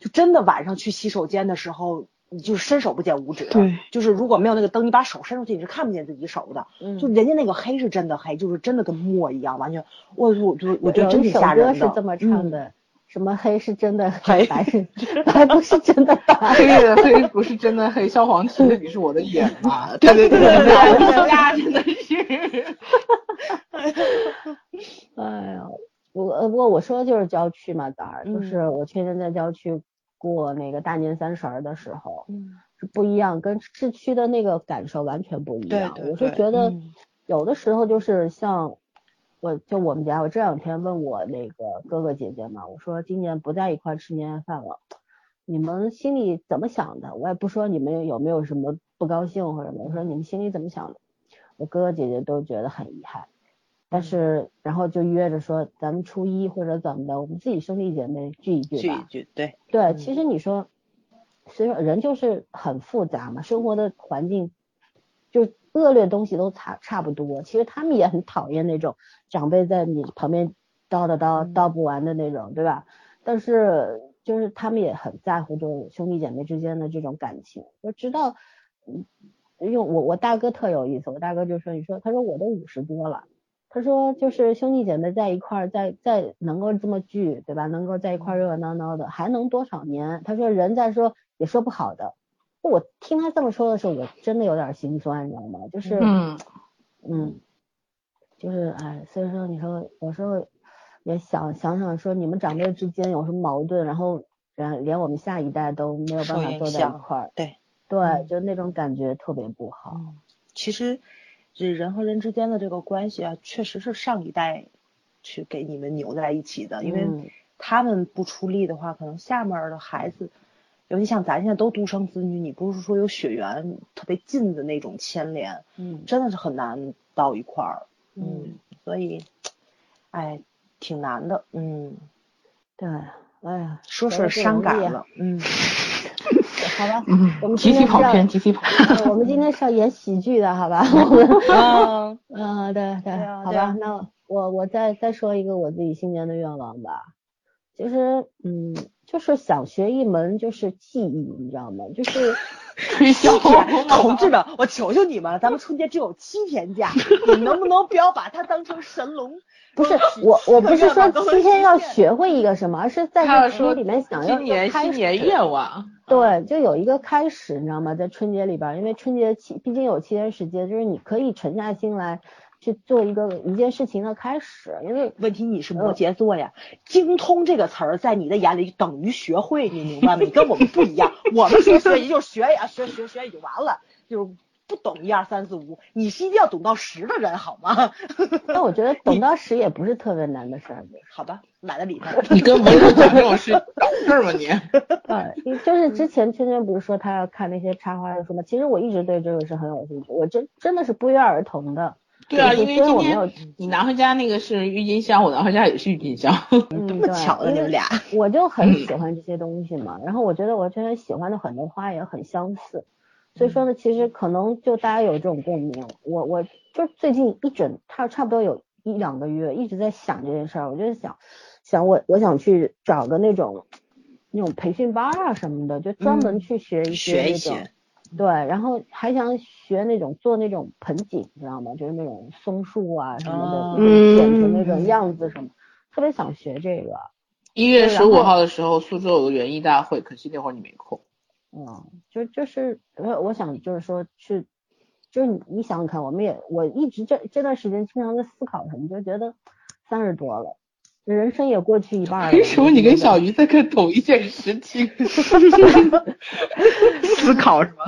就真的晚上去洗手间的时候，你就伸手不见五指。对，就是如果没有那个灯，你把手伸出去，你是看不见自己手的。嗯就人家那个黑是真的黑，就是真的跟墨一样，完全，我我就我觉得真挺有一首吓人的。歌是这么唱嗯的。什么黑是真的黑白是 白不是真的白。黑的黑不是真的黑，萧煌奇的你是我的眼嘛？对对对对对真的是。哎呀，我呃不过我说的就是郊区嘛，崽儿，就是嗯我去年在郊区过那个大年三十儿的时候，嗯是不一样，跟市区的那个感受完全不一样。对对我是觉得嗯有的时候就是像我就我们家，我这两天问我那个哥哥姐姐嘛，我说今年不在一块儿吃年夜饭了，你们心里怎么想的？我也不说你们有没有什么不高兴或者什么，我说你们心里怎么想的？我哥哥姐姐都觉得很遗憾。但是，然后就约着说，咱们初一或者怎么的，我们自己兄弟姐妹聚一聚吧。聚一聚，对，对，嗯其实你说，所以说人就是很复杂嘛，生活的环境就恶劣东西都差差不多。其实他们也很讨厌那种长辈在你旁边叨叨叨嗯叨不完的那种，对吧？但是就是他们也很在乎，就是兄弟姐妹之间的这种感情。我知道，嗯，因为我我大哥特有意思，我大哥就说，你说，他说我都五十多了。他说，就是兄弟姐妹在一块儿，在在能够这么聚，对吧？能够在一块儿热热闹闹的，还能多少年？他说人在说也说不好的。我听他这么说的时候，我真的有点心酸，你知道吗？就是，嗯，嗯，就是哎，所以说你说有时候也想想想说，你们长辈之间有什么矛盾，然后然连我们下一代都没有办法坐在一块儿，对，对，嗯就那种感觉特别不好。嗯，其实这人和人之间的这个关系啊，确实是上一代去给你们扭在一起的，因嗯。为他们不出力的话，可能下面的孩子，尤其像咱现在都独生子女，你不是说有血缘特别近的那种牵连，嗯真的是很难到一块儿，嗯，嗯，所以，哎，挺难的，嗯，对，哎呀，说说伤感了，嗯，好吧，嗯我们集体跑偏，集体跑我们今天是要演喜剧的，好吧？我们，嗯 嗯，对对，好吧，那我我再再说一个我自己新年的愿望吧。其实，嗯，就是想学一门就是技艺，你知道吗？就是吹箫，同志们，我求求你们了，咱们春节只有七天假，你能不能不要把它当成神龙？不是我我不是说七天要学会一个什么，而是在这七天里面想要开新年始愿望。对，就有一个开始，你知道吗？在春节里边，因为春节期毕竟有七天时间，就是你可以沉下心来去做一个一件事情的开始，因为问题你是摩羯座呀，精通这个词儿在你的眼里等于学会，你明白吗？你跟我们不一样，我们说学习就是学呀，学学学也就完了，就是不懂一二三四五，你是一定要懂到十的人好吗？但我觉得懂到十也不是特别难的事儿。好吧，懒得理他。你跟文人讲这种事，懂事儿吗你？就是之前圈圈不是说他要看那些插花的书吗？其实我一直对这个是很有兴趣，我真真的是不约而同的。对啊，因为今虽然我没有天你拿回家那个是郁金香，我拿回家也是郁金香。嗯，这么巧的你们俩我就很喜欢这些东西嘛。然后我觉得我真的喜欢的很多花也很相似，所以说呢，其实可能就大家有这种共鸣。我我就最近一整，差差不多有一两个月一直在想这件事儿，我就是想想我我想去找个那种那种培训班啊什么的，就专门嗯去学一些学一那种。些对，然后还想学那种做那种盆景，你知道吗？就是那种松树啊什么的，剪成那种嗯样子什么，特别想学这个。一月十五号的时候，苏州有个园艺大会，可惜那会儿你没空。嗯，就就是我我想就是说去，就是你你想想看，我们也我一直这这段时间经常在思考什么，就觉得三十多了，人生也过去一半了。为什么你跟小鱼？在看同一件事情？思考是吗？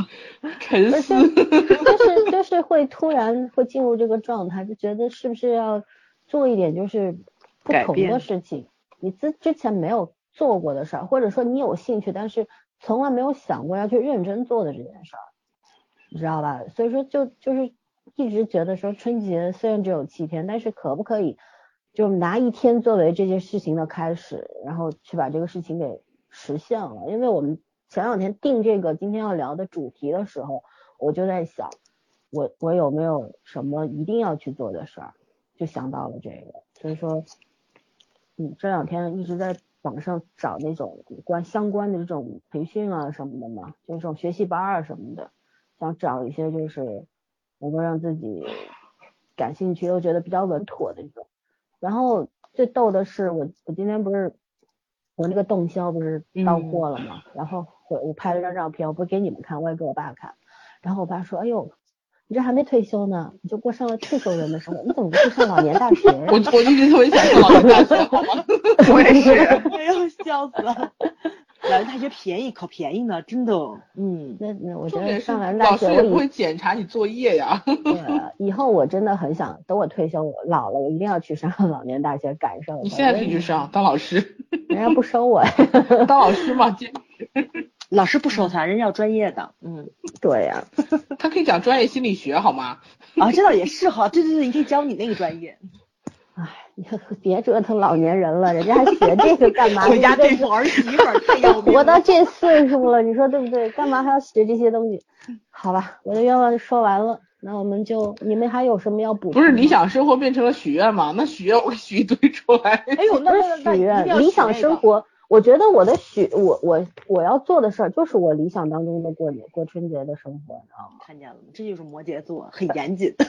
沉就思。就是就是会突然会进入这个状态，就觉得是不是要做一点就是不同的事情，你之之前没有做过的事儿，或者说你有兴趣，但是从来没有想过要去认真做的这件事儿，你知道吧？所以说就就是一直觉得说春节虽然只有七天，但是可不可以就拿一天作为这件事情的开始，然后去把这个事情给实现了？因为我们前两天定这个今天要聊的主题的时候，我就在想，我我有没有什么一定要去做的事儿，就想到了这个，所以说，嗯，这两天一直在网上找那种关相关的这种培训啊什么的嘛，就这种学习班啊什么的，想找一些就是能够让自己感兴趣又觉得比较稳妥的这种。然后最逗的是我我今天不是我那个洞箫不是到嗯货了吗？然后我我拍了张照片，我不是给你们看，我也给我爸看。然后我爸说：“哎呦，你这还没退休呢，你就过上了退休人的生活，你怎么不去上老年大学呀？”我我一直特别想上老年大学，好吗？我也是。哎呦，笑死了！老年大学便宜，可便宜呢，真的。嗯，那那我觉得上完大老师学，我以也不会检查你作业呀。对以后我真的很想，等我退休我老了，我一定要去上老年大学感受一下。你现在可以去上当老师，人家不收我。当老师嘛，兼老师不收他，人家要专业的。嗯，对呀、他可以讲专业心理学好吗？啊，这倒也是哈。对对对，你可以教你那个专业。唉，你可别折腾老年人了，人家还学这个干嘛？回家对对付儿媳妇儿太要命。活到这岁数了，你说对不对？干嘛还要学这些东西？好吧，我的愿望就说完了，那我们就你们还有什么要补？不是理想生活变成了许愿吗？那许愿我许一堆出来。哎呦，那那那是许愿，一定要理想。生活。我觉得我的许我我我要做的事儿就是我理想当中的过年过春节的生活，你知道吗？看见了吗？这就是摩羯座，很严谨。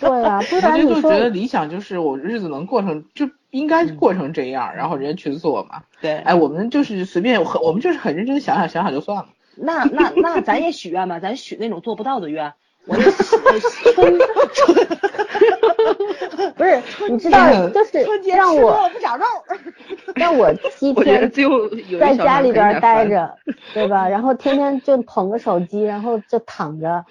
对啊，不我然你就觉得理想就是我日子能过成，就应该过成这样，然后人家去做嘛。对，哎，我们就是随便，很我们就是很认真地想想想想就算了。那那那咱也许愿吧，咱许那种做不到的愿。我就许春 不是，你知道，就是让我。让我七天在家里边待着，对吧？然后天天就捧个手机，然后就躺着，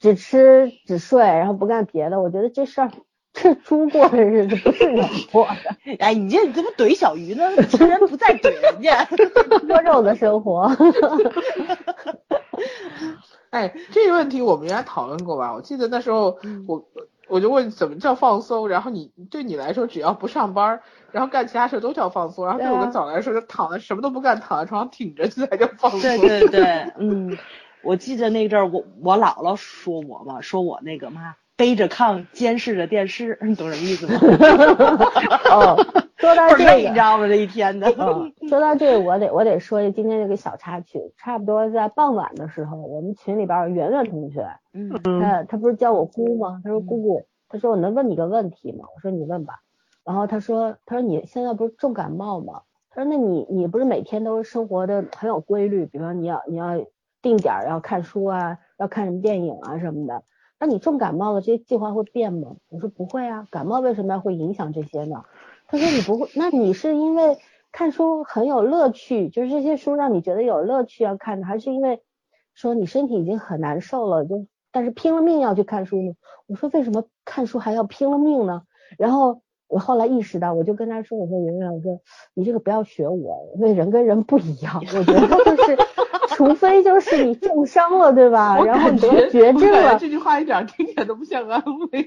只吃只睡，然后不干别的。我觉得这事儿是猪过的日子，不是人过的，哎，你这你怎么怼小鱼呢？趁人不在怼人家。多肉的生活。哎，这个问题我们原来讨论过吧？我记得那时候嗯我我就问怎么叫放松，然后你对你来说只要不上班，然后干其他事都叫放松，然后对我对啊跟早来说就躺在什么都不干，躺在床上挺着这才叫放松。对 对对，嗯，我记得那阵儿我我姥姥说我嘛，说我那个嘛背着炕监视着电视，你懂什么意思吗？哦，说到 这个你知，道吗？这一天的。嗯，说到这个，我得我得说一今天这个小插曲。差不多在傍晚的时候，我们群里边儿圆圆同学，嗯他他不是叫我姑吗？他说姑姑，他说我能问你个问题吗？我说你问吧。然后他说他说你现在不是重感冒吗？他说那你你不是每天都生活的很有规律，比方你要你要定点儿要看书啊，要看什么电影啊什么的。那你重感冒了，这些计划会变吗？我说不会啊，感冒为什么要会影响这些呢？他说你不会，那你是因为看书很有乐趣，就是这些书让你觉得有乐趣要看的，还是因为说你身体已经很难受了，就但是拼了命要去看书呢？我说为什么看书还要拼了命呢？然后我后来意识到，我就跟他说，我说圆圆，我说你这个不要学我，因为人跟人不一样，我觉得就是，除非就是你重伤了，对吧？然后你得绝症了，这句话一点听起来都不像安慰。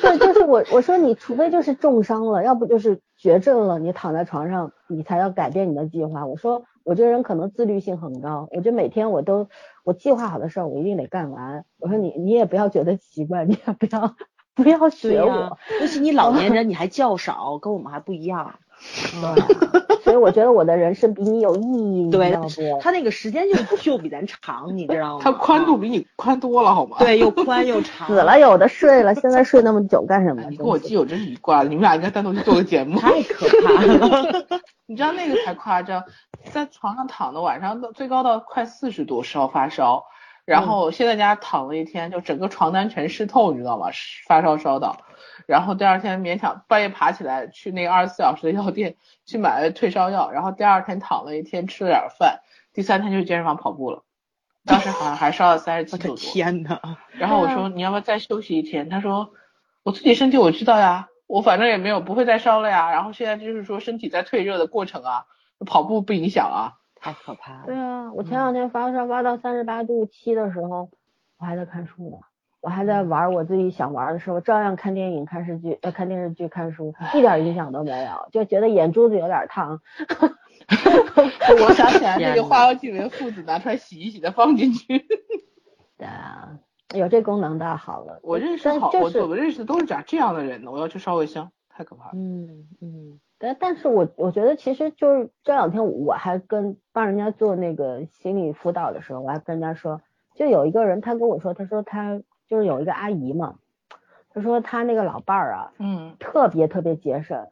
对，就是我我说你除非就是重伤了，要不就是绝症了，你躺在床上，你才要改变你的计划。我说我这个人可能自律性很高，我觉得每天我都我计划好的事儿，我一定得干完。我说你你也不要觉得奇怪，你也不要 不要、学我。尤其你老年人，你还较少，跟我们还不一样。所以我觉得我的人生比你有意义，你对知道不？他那个时间就 就比咱长，你知道吗？他宽度比你宽多了，好吗？对，又宽又长。死了有的睡了，现在睡那么久干什么哎，？你跟我基友真是一挂的，你们俩应该单独去做个节目。太可怕了。你知道那个才夸张，在床上躺的晚上到最高到快四十度烧发烧，然后先在家躺了一天，就整个床单全湿透，你知道吗？发烧烧的，然后第二天勉强半夜爬起来去那个二十四小时的药店去买了退烧药，然后第二天躺了一天吃了点饭，第三天就去健身房跑步了，当时好像还烧了三十七我的度多。天呐，然后我说你要不要再休息一天？他说我自己身体我知道呀，我反正也没有不会再烧了呀。然后现在就是说身体在退热的过程啊，跑步不影响啊。太可怕了。对啊，我前两天发烧发到三十八度七的时候，我还在看书呢，我还在玩我自己想玩的时候，照样看电影、看视剧、呃看电视剧、看书，一点影响都没有，就觉得眼珠子有点烫。我想起来那个《天呐花妖纪元》父子拿出来洗一洗再放进去。对啊，有这功能倒好了。我认识好，但就是我我认识的都是这样这样的人呢，我要去烧个香，太可怕了。嗯嗯但但是我我觉得其实就是这两天我还跟帮人家做那个心理辅导的时候，我还跟人家说，就有一个人他跟我说，他说他就是有一个阿姨嘛，他说他那个老伴儿啊，嗯特别特别节省，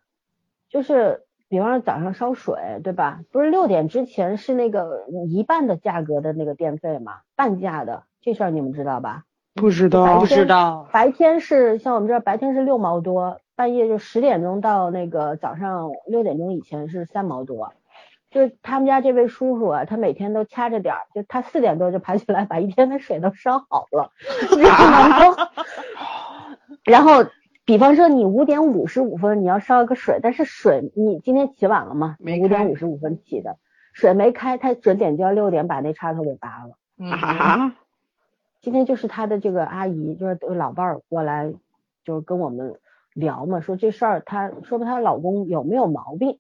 就是比比方说早上烧水，对吧？不是六点之前是那个一半的价格的那个电费嘛，半价的，这事儿你们知道吧？不知道不知道，白天是像我们这儿白天是六毛多，半夜就十点钟到那个早上六点钟以前是三毛多。就是他们家这位叔叔啊，他每天都掐着点儿，就他四点多就爬起来，把一天的水都烧好了，然后，然后，比方说你五点五十五分你要烧一个水，但是水你今天起晚了嘛，没五点五十五分起的，水没开，他准点就要六点把那插头给拔了。嗯啊，今天就是他的这个阿姨，就是老伴儿过来，就是跟我们聊嘛，说这事儿，她说她老公有没有毛病，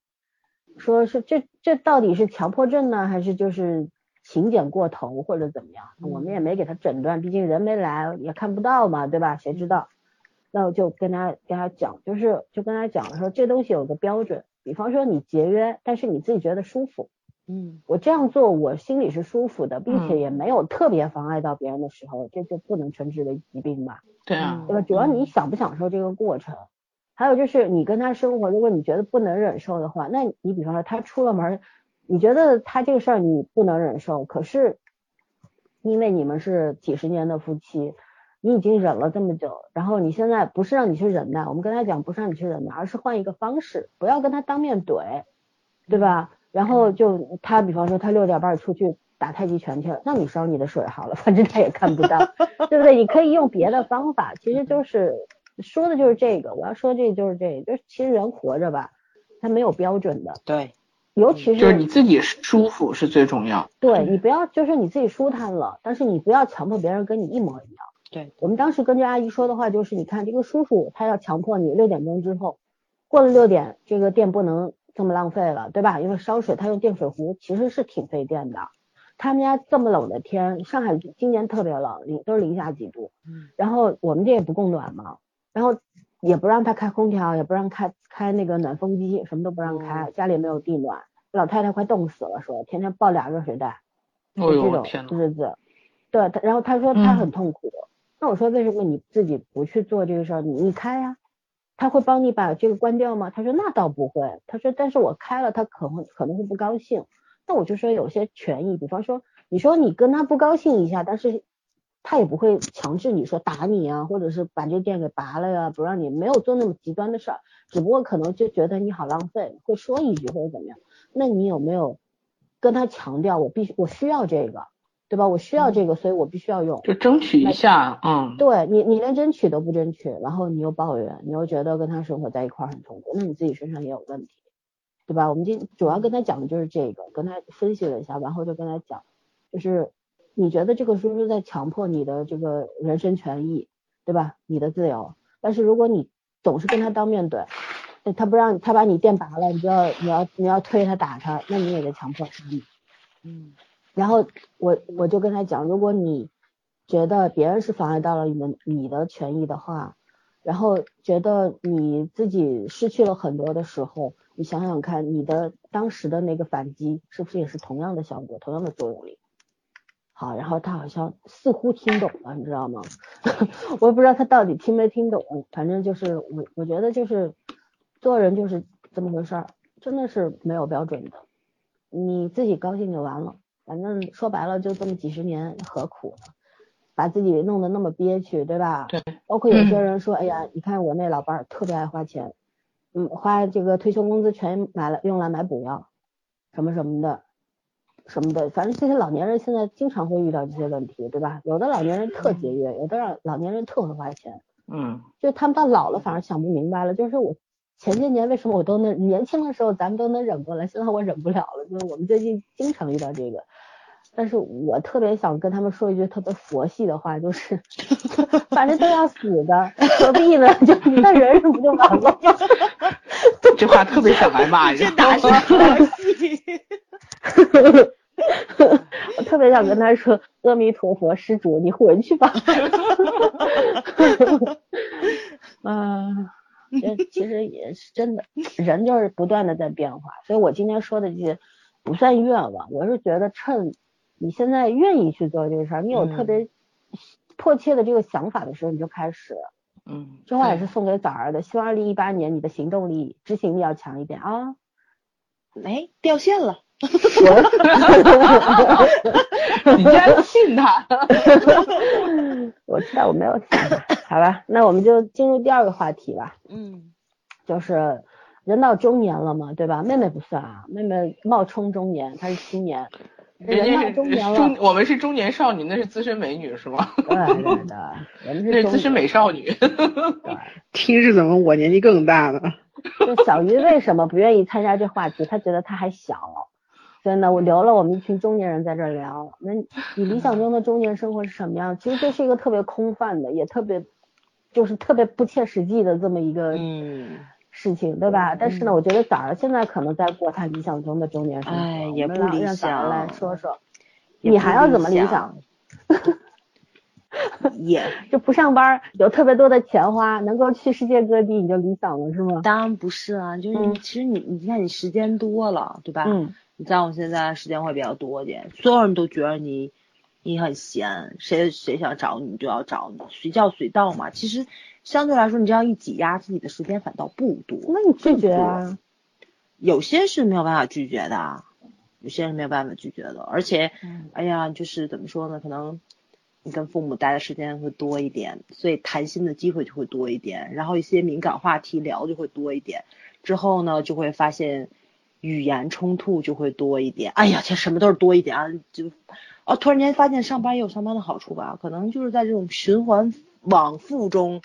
说是这这到底是强迫症呢，还是就是勤俭过头或者怎么样？我们也没给他诊断，毕竟人没来，也看不到嘛，对吧？谁知道？那我就跟他跟他讲，就是就跟他讲说，这东西有个标准，比方说你节约，但是你自己觉得舒服，嗯我这样做我心里是舒服的，并且嗯也没有特别妨碍到别人的时候，这就不能称之为疾病吧，对啊，对吧？主要你享不享受这个过程，还有就是你跟他生活，如果你觉得不能忍受的话，那你比方说他出了门，你觉得他这个事儿你不能忍受，可是因为你们是几十年的夫妻。你已经忍了这么久，然后你现在不是让你去忍耐，我们跟他讲不是让你去忍耐，而是换一个方式，不要跟他当面怼，对吧？然后就他比方说他六点半出去打太极拳去了，那你烧你的水好了，反正他也看不到，对不对？你可以用别的方法，其实就是说的就是这个，我要说这就是这个，就是其实人活着吧，他没有标准的，对，尤其是就是你自己舒服是最重要。对你不要就是你自己舒坦了，但是你不要强迫别人跟你一模一样。对，我们当时跟这阿姨说的话就是，你看这个叔叔他要强迫你六点钟之后，过了六点这个店不能这么浪费了，对吧？因为烧水他用电水壶其实是挺费电的。他们家这么冷的天，上海今年特别冷，零都是零下几度，嗯然后我们这也不供暖嘛，然后也不让他开空调，也不让开开那个暖风机，什么都不让开，家里没有地暖，老太太快冻死了，说天天抱俩热水袋，这种日子。对，然后他说他嗯很痛苦，那我说为什么你自己不去做这个事儿？你你开呀、他会帮你把这个关掉吗？他说那倒不会，他说但是我开了，他可能可能会不高兴。那我就说有些权益，比方说你说你跟他不高兴一下，但是他也不会强制你说打你啊，或者是把这店给拔了呀，不让你没有做那么极端的事儿，只不过可能就觉得你好浪费，会说一句或者怎么样。那你有没有跟他强调我必须我需要这个，对吧？我需要这个，所以我必须要用。就争取一下，嗯，对你，你连争取都不争取，然后你又抱怨，你又觉得跟他生活在一块儿很痛苦，那你自己身上也有问题，对吧？我们今主要跟他讲的就是这个，跟他分析了一下，然后就跟他讲，就是你觉得这个叔叔在强迫你的这个人身权益，对吧？你的自由，但是如果你总是跟他当面怼，他不让他把你电拔了，你就要你要你要推他打他，那你也得强迫他。嗯然后我我就跟他讲，如果你觉得别人是妨碍到了你的你的权益的话，然后觉得你自己失去了很多的时候，你想想看，你的当时的那个反击是不是也是同样的效果，同样的作用力？好，然后他好像似乎听懂了，你知道吗？我也不知道他到底听没听懂，反正就是我我觉得就是做人就是这么回事儿，真的是没有标准的，你自己高兴就完了。反正说白了，就这么几十年，何苦呢？把自己弄得那么憋屈，对吧？对。包括有些人说，哎呀，你看我那老伴儿特别爱花钱，嗯，花这个退休工资全买了用来买补药，什么什么的，什么的，反正这些老年人现在经常会遇到这些问题，对吧？有的老年人特节约，有的老老年人特会花钱，嗯，就他们到老了反而想不明白了，就是我前些年为什么我都能年轻的时候咱们都能忍过来，现在我忍不了了，就是我们最近经常遇到这个。但是我特别想跟他们说一句特别佛系的话，就是 反正都要死的，何必呢？就你再忍忍不就完了吗？这话特别想挨骂，你知道吗？我特别想跟他说：“阿弥陀佛，施主，你回去吧。”嗯，这其实也是真的，人就是不断的在变化。所以我今天说的这些不算愿望，我是觉得趁你现在愿意去做这个事儿，你有特别迫切的这个想法的时候，你就开始。嗯，这话也是送给早儿的，希望二零一八年你的行动力、执行力要强一点啊。哎掉线了。你竟然信他？我知道我没有想，好吧，那我们就进入第二个话题吧，嗯，就是人到中年了嘛，对吧？妹妹不算啊，妹妹冒充中年，她是青年，人到人家是中年了，中，我们是中年少女，那是资深美女是吗？对对对，我们那是是资深美少女。对。听是怎么我年纪更大呢？就小鱼为什么不愿意参加这话题？他觉得他还小，所以呢，我留了我们一群中年人在这儿聊。那你理想中的中年生活是什么样？其实这是一个特别空泛的，也特别就是特别不切实际的这么一个嗯，事情，对吧？但是呢，我觉得早儿现在可能在过他理想中的中年生活。哎也不理想让来想说说，你还要怎么理理想？也 就不上班，有特别多的钱花，能够去世界各地，你就理想了是吗？当然不是啊，就是其实你你看你时间多了，对吧？嗯你像我现在时间会比较多一点，所有人都觉得你你很闲，谁谁想找你就要找你，随叫随到嘛。其实相对来说，你这样一挤压，自己的时间反倒不多。那你拒绝啊？有些是没有办法拒绝的啊，有些是没有办法拒绝的，而且，嗯哎呀，就是怎么说呢？可能你跟父母待的时间会多一点，所以谈心的机会就会多一点，然后一些敏感话题聊就会多一点，之后呢就会发现语言冲突就会多一点。哎呀，这什么都是多一点啊，就哦，突然间发现上班也有上班的好处吧？可能就是在这种循环往复中。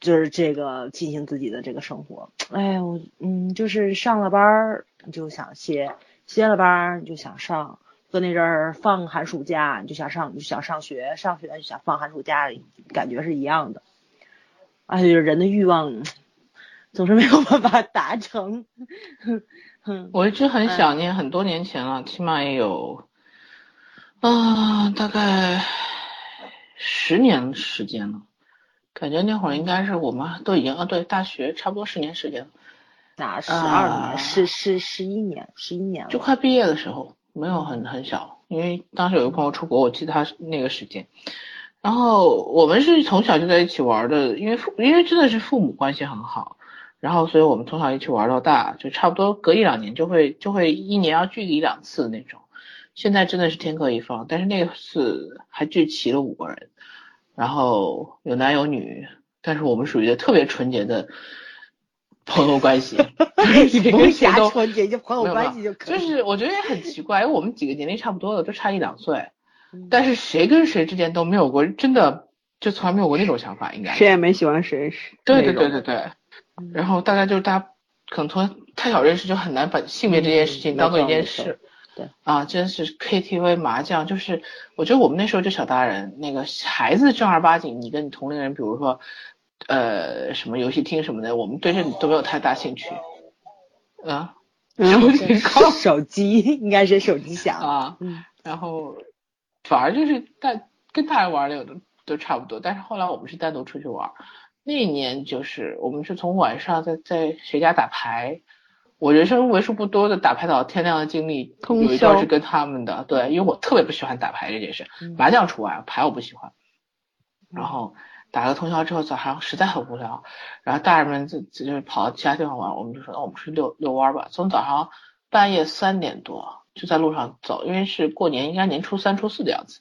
就是这个进行自己的这个生活，哎，我嗯，就是上了班儿你就想歇，歇了班儿你就想上，搁那阵儿放寒暑假你就想上，你就想上学，上学就想放寒暑假，感觉是一样的。哎，人的欲望总是没有办法达成。我一直很想念，很多年前了，起码也有，啊、大概十年时间了。感觉那会儿应该是我们都已经啊，对，大学差不多十年时间了，那十二啊年，十十十一年，十一年了。就快毕业的时候，没有很很小，因为当时有个朋友出国，我记得他那个时间。然后我们是从小就在一起玩的，因为父因为真的是父母关系很好，然后所以我们从小一起玩到大，就差不多隔一两年就会就会一年要聚一两次那种。现在真的是天各一方，但是那次还聚齐了五个人，然后有男有女，但是我们属于特别纯洁的朋友关系，你 不用瞎谁都纯洁，就朋友关系就可以。就是我觉得也很奇怪，因为我们几个年龄差不多的，就差一两岁，嗯但是谁跟谁之间都没有过真的，就从来没有过那种想法，应该谁也没喜欢谁，对对对对对。嗯然后大家就是大家可能从太小认识，就很难把性别这件事情嗯当做一件事。对啊，真是 KTV 麻将，就是我觉得我们那时候就小大人，那个孩子正儿八经，你跟你同龄人，比如说呃什么游戏厅什么的，我们对这都没有太大兴趣。嗯，什么情况手机应该是手机响。啊？嗯然后反而就是大跟大人玩的有的都差不多，但是后来我们是单独出去玩，那一年就是我们是从晚上在在谁家打牌，我人生为数不多的打牌到天亮的经历，通有一段宵是跟他们的，对，因为我特别不喜欢打牌这件事，嗯麻将除外，牌我不喜欢，然后。打了通宵之后，早上实在很无聊，然后大人们就就就是跑到其他地方玩，我们就说，那我们出去遛遛弯儿吧。从早上半夜三点多就在路上走，因为是过年，应该年初三、初四的样子，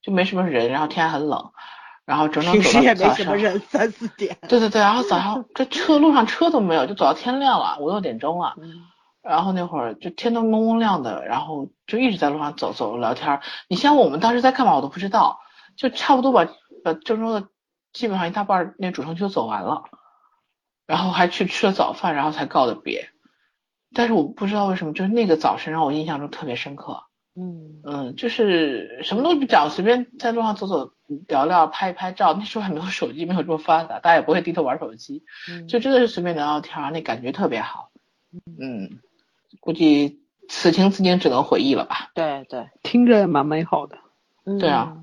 就没什么人，然后天还很冷，然后整整走平时也没。什么人，三四点。对对对，然后早上这车路上车都没有，就走到天亮了，五六点钟了。嗯然后那会儿就天都蒙蒙亮的，然后就一直在路上走走聊天儿。你像我们当时在干嘛我都不知道，就差不多把把郑州的基本上一大半那主城区都走完了，然后还去吃了早饭，然后才告的别。但是我不知道为什么，就是那个早晨让我印象中特别深刻。嗯嗯，就是什么都不讲，随便在路上走走聊聊，拍一拍照。那时候还没有手机，没有这么发达，大家也不会低头玩手机。嗯，就真的是随便聊聊天，那感觉特别好。嗯，估计此情此景只能回忆了吧。对对，听着也蛮美好的。嗯对啊。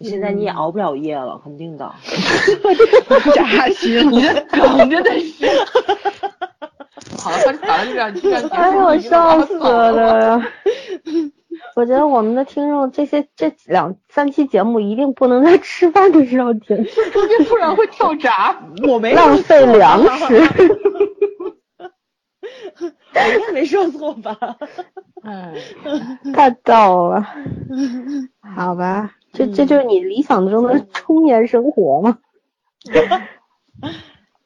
现在你也熬不了夜了，肯定的。扎心 你的梗真的是。好了，反正反正就这样，就这样。哎呦，我笑死了！我觉得我们的听众这些这两三期节目一定不能在吃饭的时候听，中间不然会跳闸。我没浪费粮食。我应该没说错吧？哎，太逗了。好吧，这这就是你理想中的中年生活吗？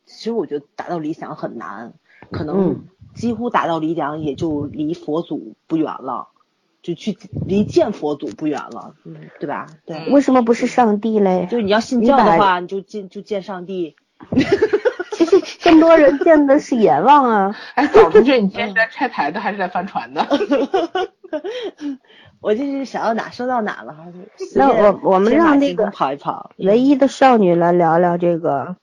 其实我觉得达到理想很难，可嗯能几乎达到理想也就离佛祖不远了，就去离见佛祖不远了，嗯，对吧？对，为什么不是上帝嘞？就是你要信教的话，你就见就见上帝。其实更多人见的是阎王啊。哎，早同学，你今天是在拆台的还是在翻船的？我就是想到哪说到哪了，还是那我我们让那个跑一跑，唯一的少女来聊聊这个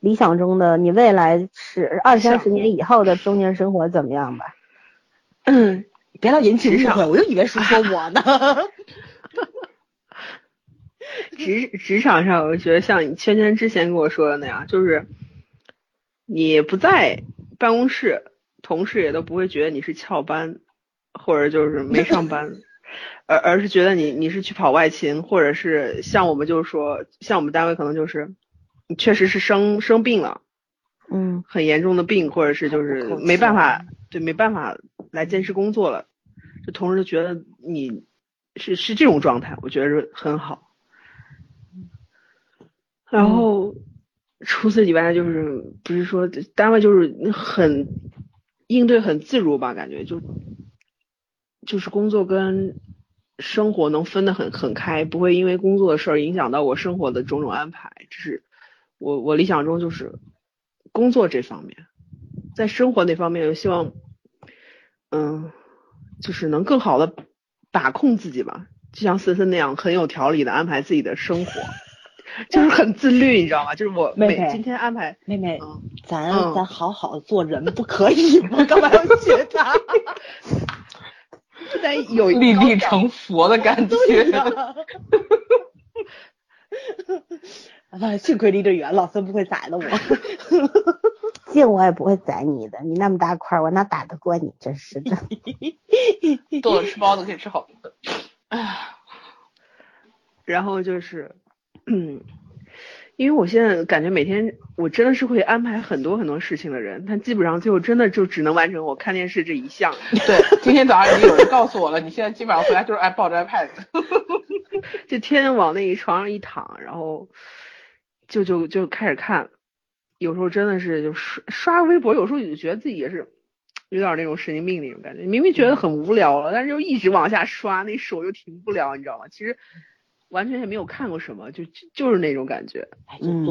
理想中的你未来是二三十年以后的中年生活怎么样吧？嗯，别老引起职场误会，我就以为是说我呢。职职场上，我觉得像你圈圈之前跟我说的那样，就是你不在办公室，同事也都不会觉得你是翘班，或者就是没上班，而而是觉得你你是去跑外勤，或者是像我们就是说，像我们单位可能就是你确实是生生病了，嗯很严重的病，或者是就是没办法，对，没办法来坚持工作了，就同事就觉得你是是这种状态，我觉得是很好。然后除此以外，就是不是说单位就是很应对很自如吧，感觉就就是工作跟生活能分得很很开，不会因为工作的事儿影响到我生活的种种安排。这是我我理想中就是工作这方面，在生活那方面，我希望嗯，就是能更好的把控自己吧，就像森森那样很有条理的安排自己的生活。就是很自律，你知道吗？就是我妹妹每今天安排，妹妹，嗯咱、嗯咱好好做人不可以吗？干嘛要学他？就得有立地成佛的感 觉。啊，幸亏离得远，老孙不会宰了我。近我也不会宰你的，你那么大块儿，我哪打得过你？真是的。逗了吃包子可以吃好多的。哎，然后就是，嗯，因为我现在感觉每天我真的是会安排很多很多事情的人，但基本上最后真的就只能完成我看电视这一项。对，今天早上已经有人告诉我了，你现在基本上回来就是爱抱着 iPad。就天天往那一床上一躺，然后就就就开始看，有时候真的是就刷刷微博，有时候你就觉得自己也是有点那种神经病那种感觉，明明觉得很无聊了，但是又一直往下刷，那手又停不了，你知道吗？其实完全也没有看过什么，就就就是那种感觉。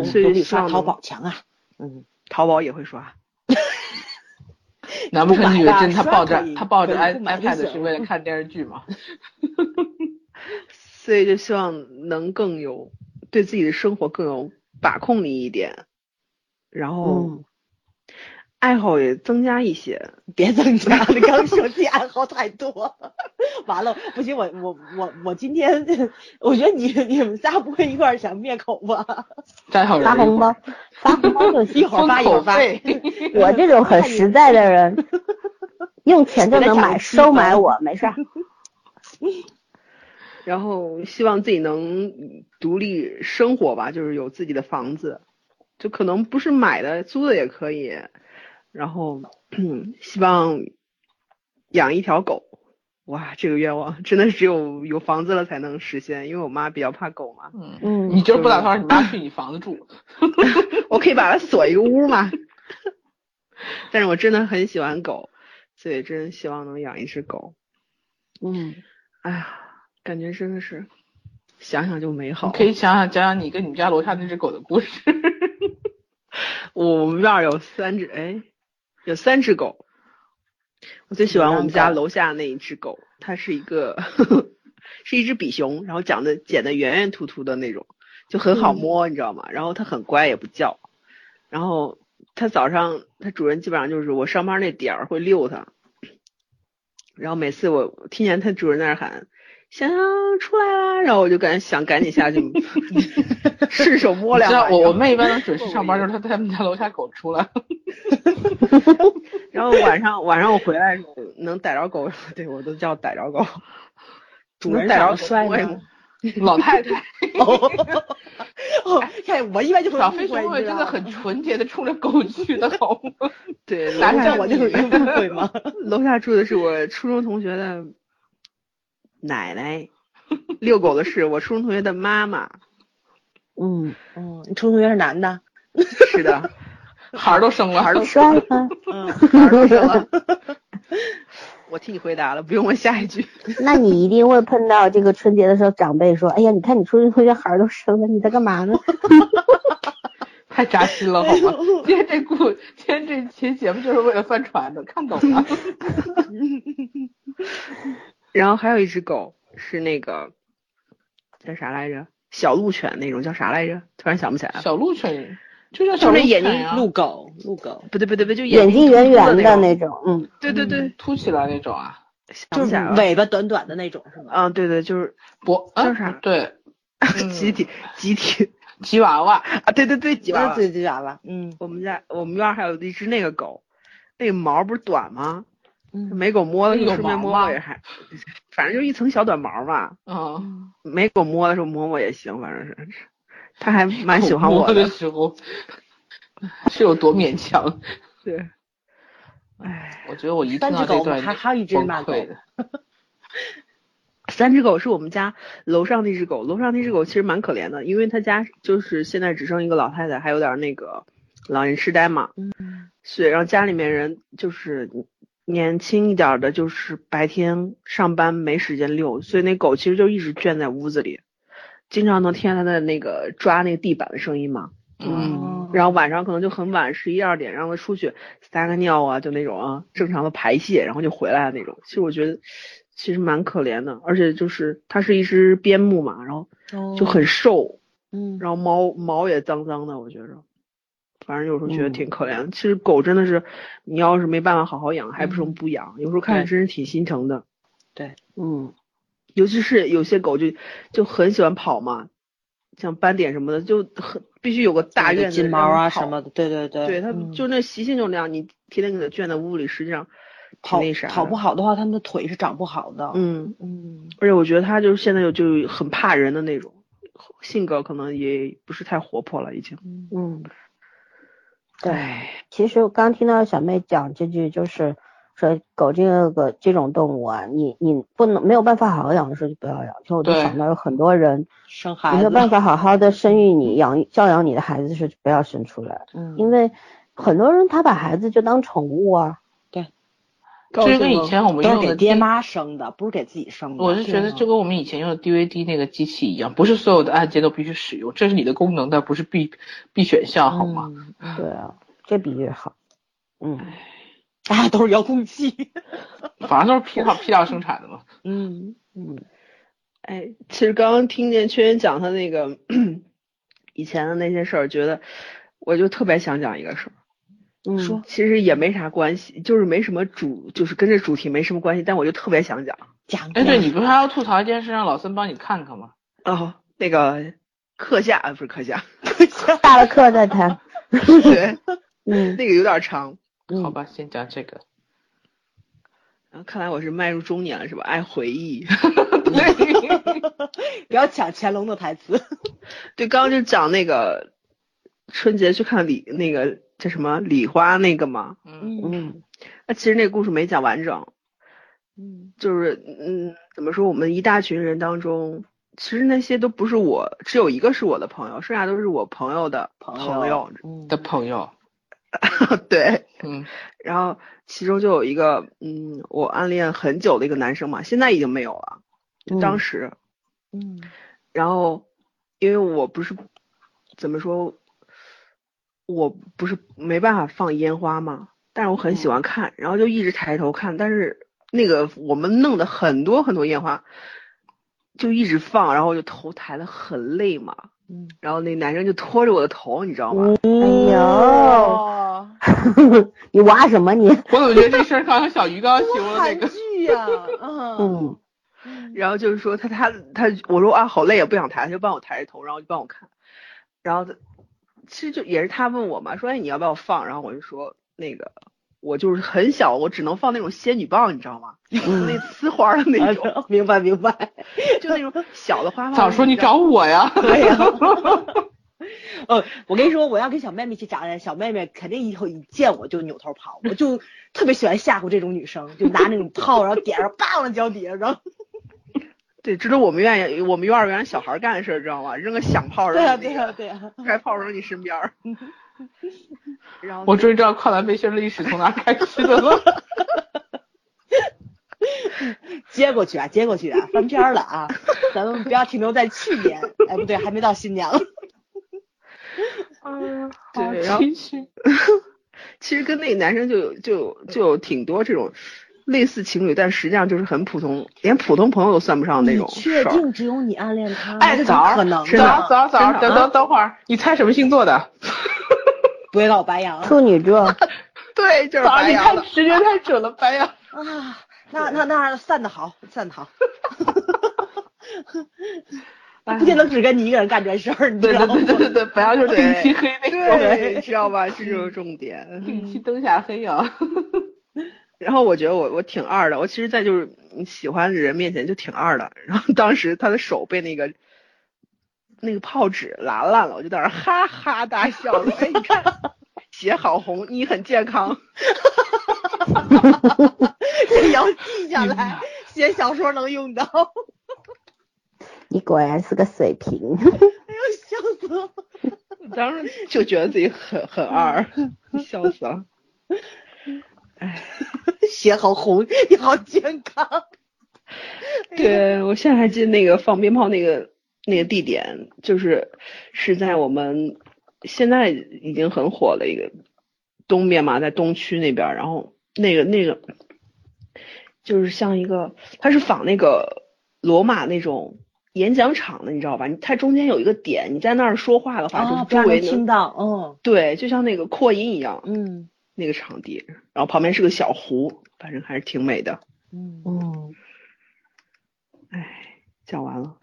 所以刷淘宝强啊。嗯，淘宝也会刷，难不成你以为真他抱着他抱着 iPad 是为了看电视剧吗？所以就希望能更有对自己的生活更有把控你一点，然后嗯爱好也增加一些。别增加你，刚说自己爱好太多，完了不行，我我我我今天我觉得你你们仨不会一块儿想灭口吧？再好人发红包，发红包就行。一会儿发一会儿发。我这种很实在的人，用钱就能买，收买我没事儿。然后希望自己能独立生活吧，就是有自己的房子，就可能不是买的，租的也可以。然后希望养一条狗，哇，这个愿望真的是只有有房子了才能实现，因为我妈比较怕狗嘛。嗯，嗯你就是不打算让你妈去你房子住？我可以把它锁一个屋嘛。但是我真的很喜欢狗，所以真希望能养一只狗。嗯，哎呀，感觉真的是想想就美好。可以想想讲讲你跟你们家楼下那只狗的故事。我们院儿有三只，哎，有三只狗。我最喜欢我们家楼下那一只狗，它是一个 是一只比熊，然后长得剪得圆圆凸凸的那种，就很好摸，你知道吗？然后它很乖，也不叫。然后它早上它主人基本上就是我上班那点儿会遛它，然后每次我听见它主人在那喊。想想出来啦，然后我就赶想赶紧下去 顺手摸两把。我我妹一般都 准时上班，就是她他们家楼下狗出来。然后晚上晚上我回来时候能逮着狗，对我都叫逮着狗。主人能逮着长得帅狗我也吗？老太太。哦，看我一般就会小飞误会熊会真的很纯洁的冲着狗去的，好吗？对，楼男下的我就误会吗？楼下住的是我初中同学的奶奶，遛狗的是我初中同学的妈妈。嗯，嗯，你初中同学是男的？是的，孩儿都生了，孩儿都生了？嗯，孩儿都生了。我替你回答了，不用问下一句。那你一定会碰到这个春节的时候，长辈说：“哎呀，你看你初中同学孩儿都生了，你在干嘛呢太扎心了，好吗？今天这故，今天这期节目就是为了翻船的，看懂了。然后还有一只狗是那个叫啥来着？小鹿犬那种叫啥来着？突然想不起来了。小鹿犬就叫小鹿眼睛犬，鹿狗，鹿狗，不对不对不对，就？”眼睛睛圆圆的。那种，嗯，对对对，凸起来那种啊，就是。尾巴短短的那种是吗？啊，对对，就是脖啊叫啥对，嗯集体集体吉娃娃，啊，对对对，吉娃娃自己娃娃，嗯我们家我们院还有一只那个狗，那个毛不是短吗？嗯没狗摸的时候顺便摸摸也还，反正就一层小短毛嘛。嗯，没狗摸的时候摸摸也行，反正是，它还蛮喜欢我摸的的。时候是有多勉强。对，哎，我觉得我一听三只狗到这段还还有一只。三只狗是我们家楼上那只狗，楼上那只狗其实蛮可怜的，因为他家就是现在只剩一个老太太，还有点那个老人痴呆嘛。嗯，所以让家里面人就是年轻一点儿的，就是白天上班没时间遛，所以那狗其实就一直圈在屋子里，经常能听见它的那个抓那个地板的声音嘛。嗯，然后晚上可能就很晚，十一二点，让它出去撒个尿啊，就那种啊正常的排泄，然后就回来的那种。其实我觉得其实蛮可怜的，而且就是它是一只边牧嘛，然后就很瘦，嗯，然后毛毛也脏脏的，我觉着，反正有时候觉得嗯挺可怜的。其实狗真的是，你要是没办法好好养，还不如不养。有时候看着真是挺心疼的。对嗯，尤其是有些狗就就很喜欢跑嘛，像斑点什么的，就很必须有个大院子金毛啊什么的，对对对，对，它嗯就那习性就那样，你天天给它圈在屋里，实际上跑跑不。好的话，它们的腿是长不好的。嗯，嗯，而且我觉得它就是现在就就很怕人的那种，性格可能也不是太活泼了，已经。嗯，对。其实我刚听到小妹讲这句，就是说狗这个这种动物啊，你你不能没有办法好好养的时候就不要养。其实我就想到有很多人，生孩子没有办法好好的生育你养教养你的孩子是不要生出来，嗯，因为很多人他把孩子就当宠物啊。这跟以前我们都是用的给爹妈生的，不是给自己生的。我是觉得对就跟我们以前用的 DVD 那个机器一样，不是所有的按键都必须使用，这是你的功能，但不是必必选项，好吗？嗯嗯对啊，这比喻好。嗯，啊，都是遥控器。反正都是批量批量生产的嘛。嗯嗯哎，其实刚刚听见圈圈讲他那个 以前的那些事儿，觉得我就特别想讲一个事儿。嗯说其实也没啥关系，就是没什么主，就是跟这主题没什么关系，但我就特别想讲。讲哎，对你不是还要吐槽一件事，让老孙帮你看看吗？哦，那个课下啊，不是课下，下了课再谈。对，嗯那个有点长。嗯，好吧，先讲这个。然后看来我是迈入中年了，是吧？爱回忆。不要抢乾隆的台词。对，刚刚就讲那个春节去看李那个叫什么礼花那个嘛，嗯，嗯。那其实那个故事没讲完整，嗯。就是嗯，怎么说？我们一大群人当中，其实那些都不是我，只有一个是我的朋友，剩下都是我朋友的朋友。嗯。的朋友，对，嗯。然后其中就有一个嗯，我暗恋很久的一个男生嘛，现在已经没有了，就当时，嗯。然后因为我不是怎么说，我不是没办法放烟花嘛，但是我很喜欢看，然后就一直抬头看，但是那个我们弄的很多很多烟花，就一直放，然后我就头抬的很累嘛，嗯，然后那男生就拖着我的头，你知道吗？哎呦，哦，你挖什么你？我怎么觉得这事儿刚刚小鱼刚刚形容的那个，剧呀，嗯嗯然后就是说他他他，我说啊好累，也不想抬，他就帮我抬着头，然后就帮我看，然后他其实就也是他问我嘛，说哎你要不要放，然后我就说那个我就是很小，我只能放那种仙女棒，你知道吗？嗯那呲花的那种，啊 明白明白。就那种小的花花。早说你找我呀！对呀、呃，我跟你说，我要跟小妹妹去找人，小妹妹肯定以后一见我就扭头跑。我就特别喜欢吓唬这种女生，就拿那种炮，然后点上，叭往脚底下扔。对，这都我们院也我们幼儿园小孩干的事儿，知道吗？扔个响炮，扔你那个对啊、对啊、开炮扔你身边儿。然后我终于知道跨栏背心的历史从哪儿开始的了。接过去啊，接过去啊，翻篇儿了啊！咱们不要停留在去年，哎，不对，还没到新年了。嗯，好对，然后其实跟那个男生就有就有就有挺多这种类似情侣，但实际上就是很普通，连普通朋友都算不上那种你确。定只有你暗恋他吗？哎，这早可能？早儿早儿，真的等等等会儿，你猜什么星座的？不会白羊处女座，对，就是白羊的。直觉太准了，白羊。啊？那那那散的好，散的好。不见得只跟你一个人干这事儿，你知对道吗？对对对对，白羊就是定期黑那种，对，知道吧？这就是重点。定期灯下黑啊。然后我觉得我我挺二的，我其实，在就是喜欢的人面前就挺二的。然后当时他的手被那个那个报纸拉烂了，我就在那儿哈哈大笑说：“哎，你看血好红，你很健康。这要记下来，写小说能用到。你果然是个水瓶。哎呦，笑死我！”当时就觉得自己很很二，笑死了。血好红，你好健康。对，我现在还记得那个放鞭炮那个那个地点，就是是在我们现在已经很火的一个东边嘛，在东区那边儿，然后那个那个就是像一个，它是仿那个罗马那种演讲场的，你知道吧？你它中间有一个点，你在那儿说话的话，就是周围能听到，嗯对，就像那个扩音一样，嗯那个场地，然后旁边是个小湖，反正还是挺美的。嗯，嗯，哎，讲完了。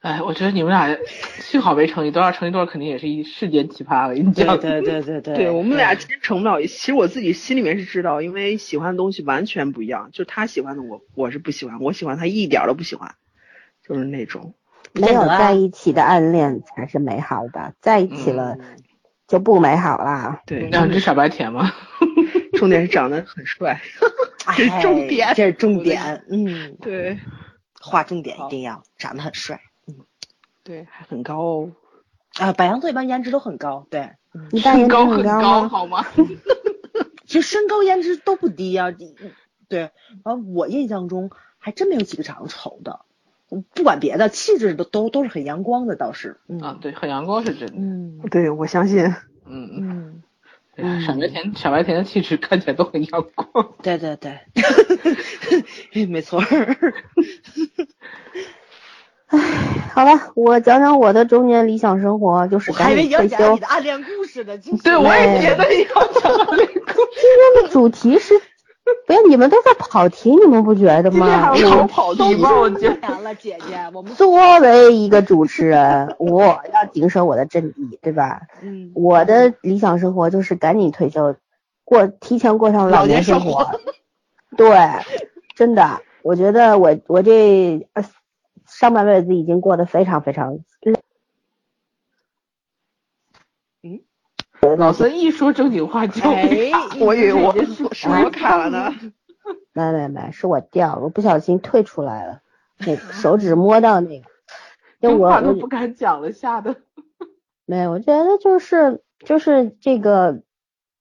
哎，我觉得你们俩幸好没成一对儿，成一对儿肯定也是一世间奇葩了。跟你讲，对对对对 对，对我们俩其实成不了一，其实我自己心里面是知道，因为喜欢的东西完全不一样，就他喜欢的我我是不喜欢，我喜欢他一点儿都不喜欢，就是那种。没有在一起的暗恋才是美好的，在一起了就不美好啦。对，让你这傻白甜吗？重点是长得很帅。这是重点哎这是重点，嗯，对划重点一定要长得很帅嗯对，还很高哦。啊！白羊座一般颜值都很高，对，嗯你大颜值高很高吗？好吗？其实身高颜值都不低啊，对。然后我印象中还真没有几个长得丑的，不管别的，气质都都都是很阳光的，倒是，嗯啊，对，很阳光是真的。嗯对，我相信。嗯，嗯，对啊傻白甜，傻白甜的气质看起来都很阳光。对对对，没错 唉，好了，我讲讲我的中年理想生活，就是我还以赶紧退为你要讲休你的。暗恋故事呢，对，我也觉得你要讲这个。今天的主题是，不要你们都在跑题，你们不觉得吗？跑题吗？我觉得。凉了，姐姐，我们作为一个主持人，我要谨守我的阵地，对吧？嗯，我的理想生活就是赶紧退休，过提前过上老年生活。对，真的，我觉得我我这呃上半辈子已经过得非常非常累。老孙一说正经话就哎，我以为我这是是我卡了呢。没没没，是我掉了，我不小心退出来了，那个手指摸到那个，我都不敢讲了，吓得。没有，我觉得就是就是这个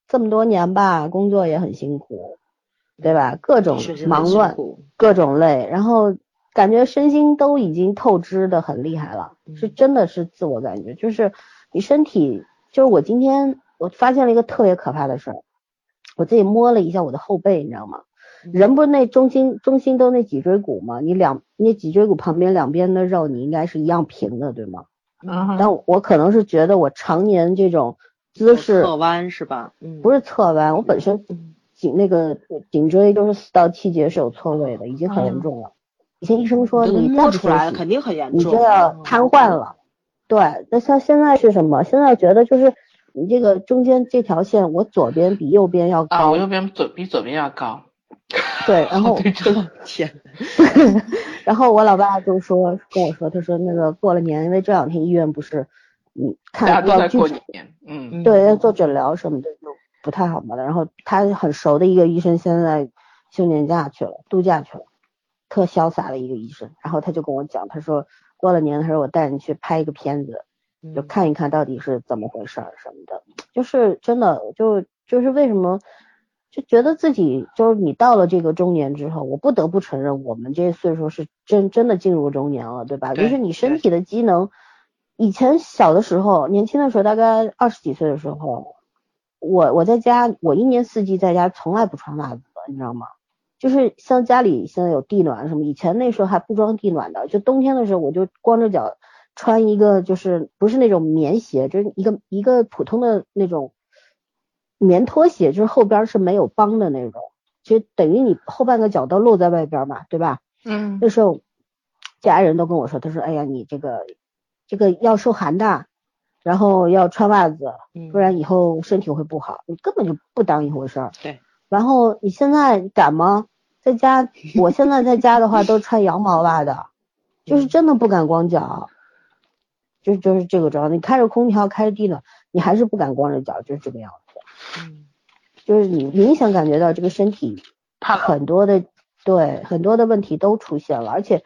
这么多年吧，工作也很辛苦，对吧？各种忙乱，各种累，然后感觉身心都已经透支的很厉害了，是嗯真的是自我感觉，就是你身体，就是我今天我发现了一个特别可怕的事儿，我自己摸了一下我的后背，你知道吗？嗯人不是那中心中心都那脊椎骨吗？你两那脊椎骨旁边两边的肉你应该是一样平的，对吗？啊但我可能是觉得我常年这种姿势侧弯是吧？嗯，不是侧弯，我本身嗯颈那个颈椎都是四到七节是有错位的，已经很严重了。以前医生说你再不摸出来了，肯定很严你重，就要嗯瘫痪了。对，那像现在是什么？现在觉得就是你这个中间这条线，我左边比右边要啊，高我，右边左比左边要高。对，然后 对称。天，然后我老爸就说跟我说，他说那个过了年，因为这两天医院不是，嗯，大家都在看要具体过年，嗯，对，要做诊疗什么的就不太好嘛的。然后他很熟的一个医生现在休年假去了，度假去了，特潇洒的一个医生。然后他就跟我讲，他说过了年，的时候我带你去拍一个片子，就看一看到底是怎么回事儿什么的。就是真的，就就是为什么就觉得自己就是你到了这个中年之后，我不得不承认，我们这岁数是真真的进入中年了，对吧？就是你身体的机能，以前小的时候，年轻的时候，大概二十几岁的时候，我我在家，我一年四季在家从来不穿袜子的，你知道吗？就是像家里现在有地暖什么，以前那时候还不装地暖的，就冬天的时候我就光着脚穿一个就是不是那种棉鞋，就是一个一个普通的那种棉拖鞋，就是后边是没有帮的那种，其实等于你后半个脚都露在外边嘛，对吧？嗯，那时候家人都跟我说，他说：“哎呀，你这个这个要受寒的，然后要穿袜子，嗯不然以后身体会不好。”你根本就不当一回事儿。对。然后你现在敢吗？在家，我现在在家的话都穿羊毛袜的，就是真的不敢光脚，就就是这个状态。你开着空调，开着地暖，你还是不敢光着脚，就是这个样子。嗯就是你明显感觉到这个身体怕。很多的对很多的问题都出现了，而且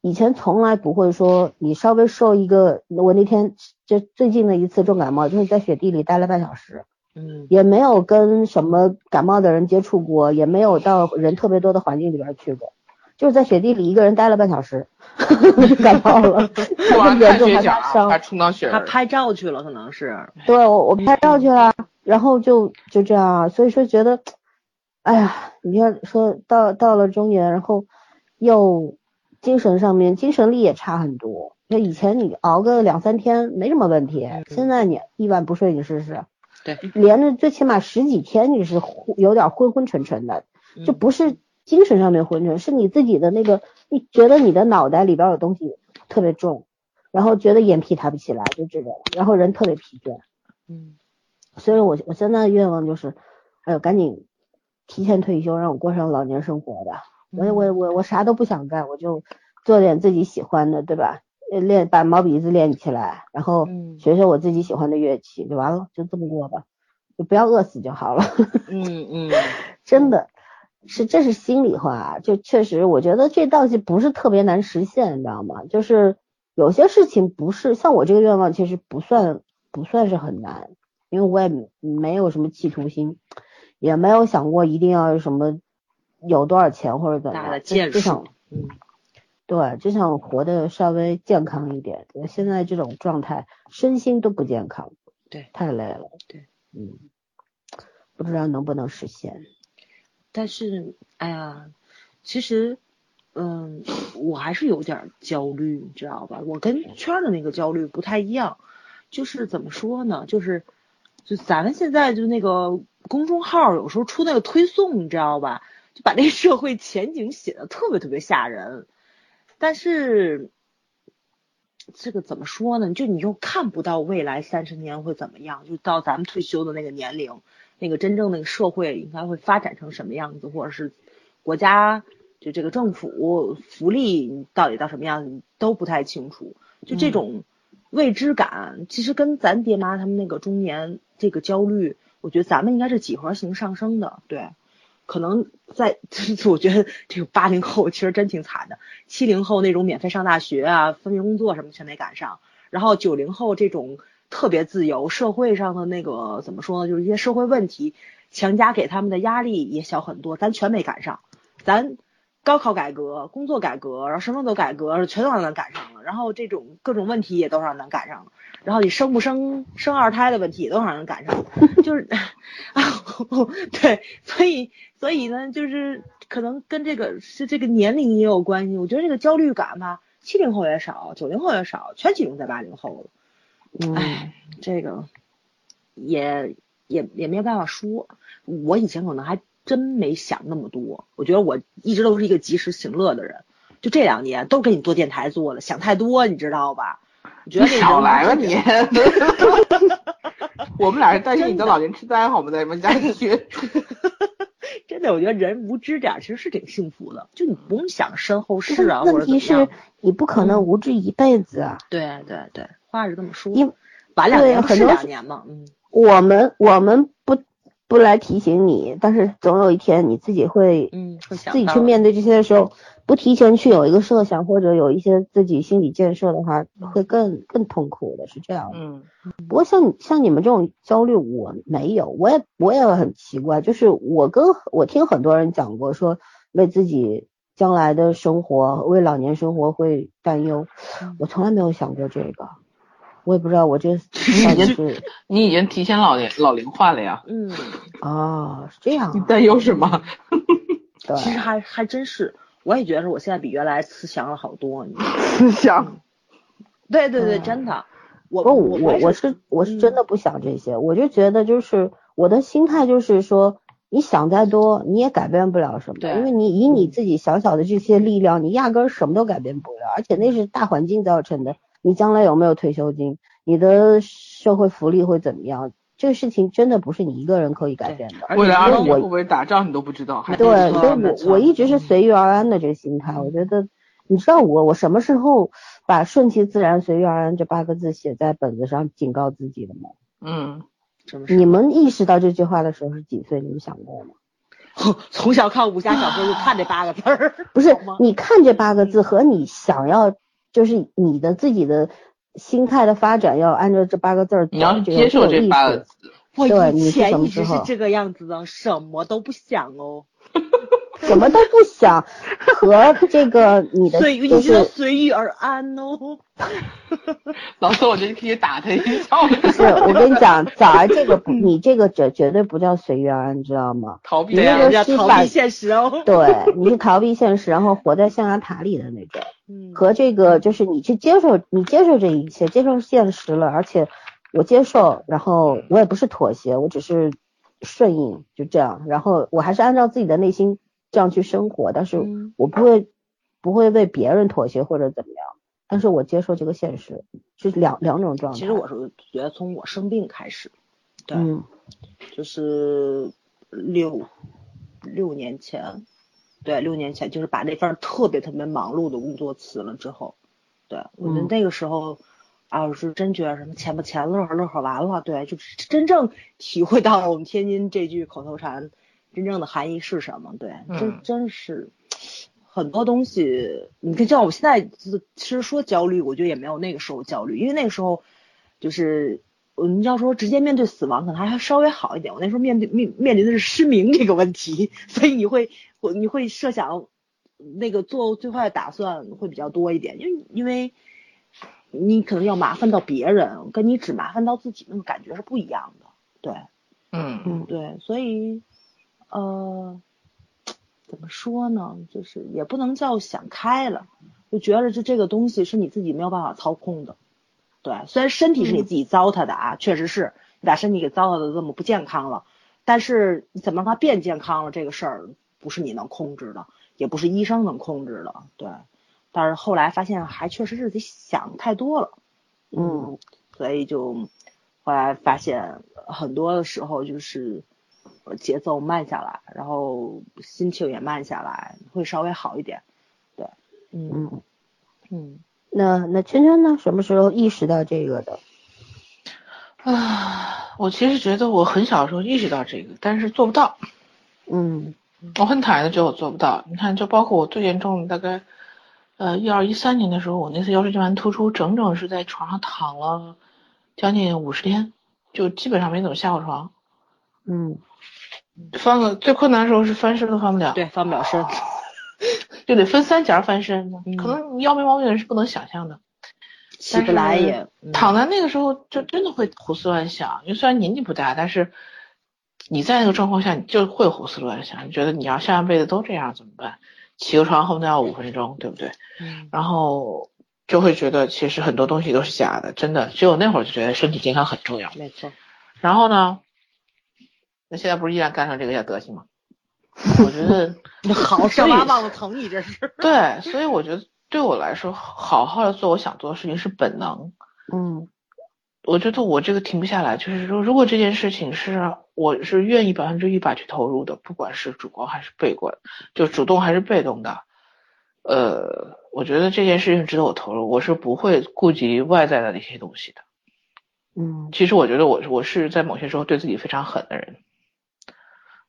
以前从来不会说你稍微受一个，我那天就最近的一次重感冒，就是在雪地里待了半小时，嗯也没有跟什么感冒的人接触过，也没有到人特别多的环境里边去过，就是在雪地里一个人待了半小时，感冒了，做 完严重还看雪角发烧还。冲到雪儿。他拍照去了，可能是，对我我拍照去了，然后就就这样，所以说觉得，哎呀，你看说到到了中年，然后又精神上面精神力也差很多。那以前你熬个两三天没什么问题，现在你一晚不睡你试试，对，连着最起码十几天你是昏有点昏昏沉沉的，就嗯不是精神上面昏沉，是你自己的那个，你觉得你的脑袋里边有东西特别重，然后觉得眼皮抬不起来，就这种，然后人特别疲倦。嗯所以我我现在的愿望就是，哎呦，赶紧提前退休，让我过上老年生活吧。我嗯我我我啥都不想干，我就做点自己喜欢的，对吧？呃练把毛笔字练起来，然后嗯学学我自己喜欢的乐器，就完了，就这么过吧，就不要饿死就好了。嗯嗯真的是，这是心里话。就确实，我觉得这东西不是特别难实现，你知道吗？就是有些事情不是像我这个愿望，其实不算不算是很难，因为我也没有什么企图心，也没有想过一定要什么有多少钱或者怎么大样，的建嗯对，就想活得稍微健康一点。我现在这种状态，身心都不健康，对，太累了，对，嗯，不知道能不能实现。但是，哎呀，其实，嗯，我还是有点儿焦虑，你知道吧？我跟圈儿的那个焦虑不太一样，就是怎么说呢？就是，就咱们现在就那个公众号有时候出那个推送，你知道吧？就把那个社会前景写的特别特别吓人，但是。这个怎么说呢？就你又看不到未来三十年会怎么样，就到咱们退休的那个年龄，那个真正那个社会应该会发展成什么样子，或者是国家就这个政府福利到底到什么样都不太清楚。就这种未知感，其实跟咱爹妈他们那个中年这个焦虑，我觉得咱们应该是几何型上升的，对。可能在，我觉得这个八零后其实真挺惨的，七零后那种免费上大学啊、分配工作什么全没赶上，然后九零后这种特别自由，社会上的那个怎么说呢，就是一些社会问题强加给他们的压力也小很多，咱全没赶上，咱高考改革、工作改革，然后什么都改革，全都让咱赶上了，然后这种各种问题也都让咱赶上了，然后你生不生生二胎的问题都让人赶上了，就是 啊，对，所以所以呢，就是可能跟这个是这个年龄也有关系，我觉得这个焦虑感吧，七零后也少，九零后也少，全集中在八零后了。嗯，哎，这个也也也没有办法说。我以前可能还真没想那么多，我觉得我一直都是一个及时行乐的人。就这两年都给你做电台做了，想太多，你知道吧？你少来了你，我们俩是担心你的老年痴呆，好吗？在你们家里 学。真的，我觉得人无知点儿其实是挺幸福的，就你不用想身后事啊，问题是。你不可能无知一辈子啊。对对对，话是这么说因，晚两年是很多两年嘛，嗯，我们我们不不来提醒你，但是总有一天你自己会嗯自己去面对这些的时候，不提前去有一个设想或者有一些自己心理建设的话，会更更痛苦的，是这样的。嗯不过像你像你们这种焦虑，我没有，我也我也很奇怪，就是我跟我听很多人讲过，说为自己将来的生活，为老年生活会担忧，我从来没有想过这个，我也不知道我这感觉是 你已经提前老年老龄化了呀。嗯，哦是这样啊，你担忧什么？对，其实还还真是，我也觉得是我现在比原来慈祥了好多。你思想。对对对，嗯真的，我不，我我我是是我是真嗯的不想这些，我就觉得就是我的心态就是说，你想再多你也改变不了什么，因为你以你嗯自己小小的这些力量，你压根儿什么都改变不了，而且那是大环境造成的。你将来有没有退休金，你的社会福利会怎么样？这个事情真的不是你一个人可以改变的。未来二十年我会不会打仗你都不知道，对，所以我我一直是嗯随遇而安的这个心态。我觉得，你知道我我什么时候把顺其自然、随遇而安这八个字写在本子上警告自己的吗？嗯，你们意识到这句话的时候是几岁？你们想过吗？从小看武侠小说就看这八个字儿，不是吗，你看这八个字和你想要，就是你的自己的心态的发展要按照这八个字儿，你要这接受这八个字。字，我以前一直是这个样子的，什么都不想哦，什么都不想，和这个你的随你知道就是随遇而安哦。老师我觉得可以打他一下，不是我跟你讲，早儿这个不，你这个绝绝对不叫随遇而安，你知道吗？逃避你那对啊，人家个是逃避现实哦。对，你是逃避现实，然后活在象牙塔里的那种。嗯，和这个就是你去接受，你接受这一切，接受现实了，而且我接受，然后我也不是妥协，我只是顺应，就这样，然后我还是按照自己的内心这样去生活，但是嗯。我不会不会为别人妥协或者怎么样，但是我接受这个现实，是两两种状态。其实我是觉得从我生病开始，对，嗯。就是六六年前，对，六年前就是把那份特别特别忙碌的工作辞了之后，对我觉得嗯。那个时候啊，我是真觉得什么钱不钱，乐呵乐呵完了，对，就是真正体会到了我们天津这句口头禅真正的含义是什么，对，真嗯真是。很多东西，你看，像我现在其实说焦虑，我觉得也没有那个时候焦虑，因为那个时候就是，嗯，你要说直接面对死亡，可能还稍微好一点。我那时候面对面面临的是失明这个问题，所以你会，我你会设想那个做最坏的打算会比较多一点，因为因为你可能要麻烦到别人，跟你只麻烦到自己那个感觉是不一样的，对。嗯嗯对，所以呃，怎么说呢？就是也不能叫想开了，就觉得这这个东西是你自己没有办法操控的。对，虽然身体是你自己糟蹋的啊，确实是你把身体给糟蹋的这么不健康了，但是你怎么让它变健康了这个事儿，不是你能控制的，也不是医生能控制的。对，但是后来发现还确实是自己想太多了。嗯，所以就后来发现很多的时候就是呃节奏慢下来，然后心情也慢下来，会稍微好一点。对，嗯嗯，嗯那那圈圈呢？什么时候意识到这个的？啊，我其实觉得我很小的时候意识到这个，但是做不到。嗯我很坦然的觉得我做不到。你看，就包括我最严重的大概，呃，一二一三年的时候，我那次腰椎间盘突出，整整是在床上躺了将近五十天，就基本上没怎么下过床。嗯翻个最困难的时候是翻身都翻不了，对，翻不了身。就得分三节翻身。嗯可能腰没毛病的人是不能想象的。起不来也、嗯躺在那个时候就真的会胡思乱想，因为虽然年纪不大，但是你在那个状况下，你就会胡思乱想，你觉得你要下半辈子都这样怎么办？起个床后面都要五分钟，对不对？嗯然后就会觉得其实很多东西都是假的，真的，只有那会儿就觉得身体健康很重要。没错，然后呢，那现在不是依然干上这个叫德行吗？我觉得好所以伤疤忘了疼，你这是。对，所以我觉得对我来说，好好的做我想做的事情是本能。嗯我觉得我这个停不下来，就是说，如果这件事情是我是愿意百分之一百去投入的，不管是主观还是被观，就主动还是被动的，呃，我觉得这件事情值得我投入，我是不会顾及外在的那些东西的。嗯其实我觉得我我是在某些时候对自己非常狠的人，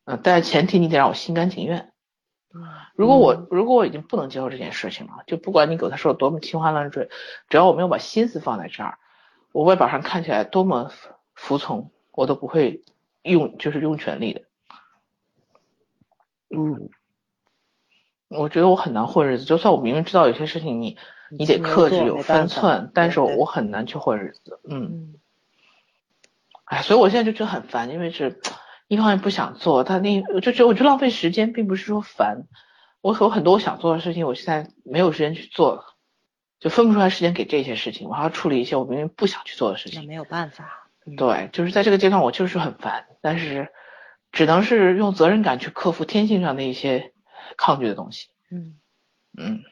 嗯、但是前提你得让我心甘情愿。如果我如果我已经不能接受这件事情了，就不管你给他说多么天花乱坠，只要我没有把心思放在这儿，我外表上看起来多么服从，我都不会用就是用全力的。嗯我觉得我很难混日子，就算我明明知道有些事情你你得克制有分寸，但是对对我很难去混日子。嗯，嗯哎，所以我现在就觉得很烦，因为是一方面不想做，他另我就觉得我就浪费时间，并不是说烦。我有很多我想做的事情，我现在没有时间去做，就分不出来时间给这些事情，我还要处理一些我明明不想去做的事情。那没有办法。嗯对，就是在这个阶段，我就是很烦，但是只能是用责任感去克服天性上的一些抗拒的东西。嗯，嗯。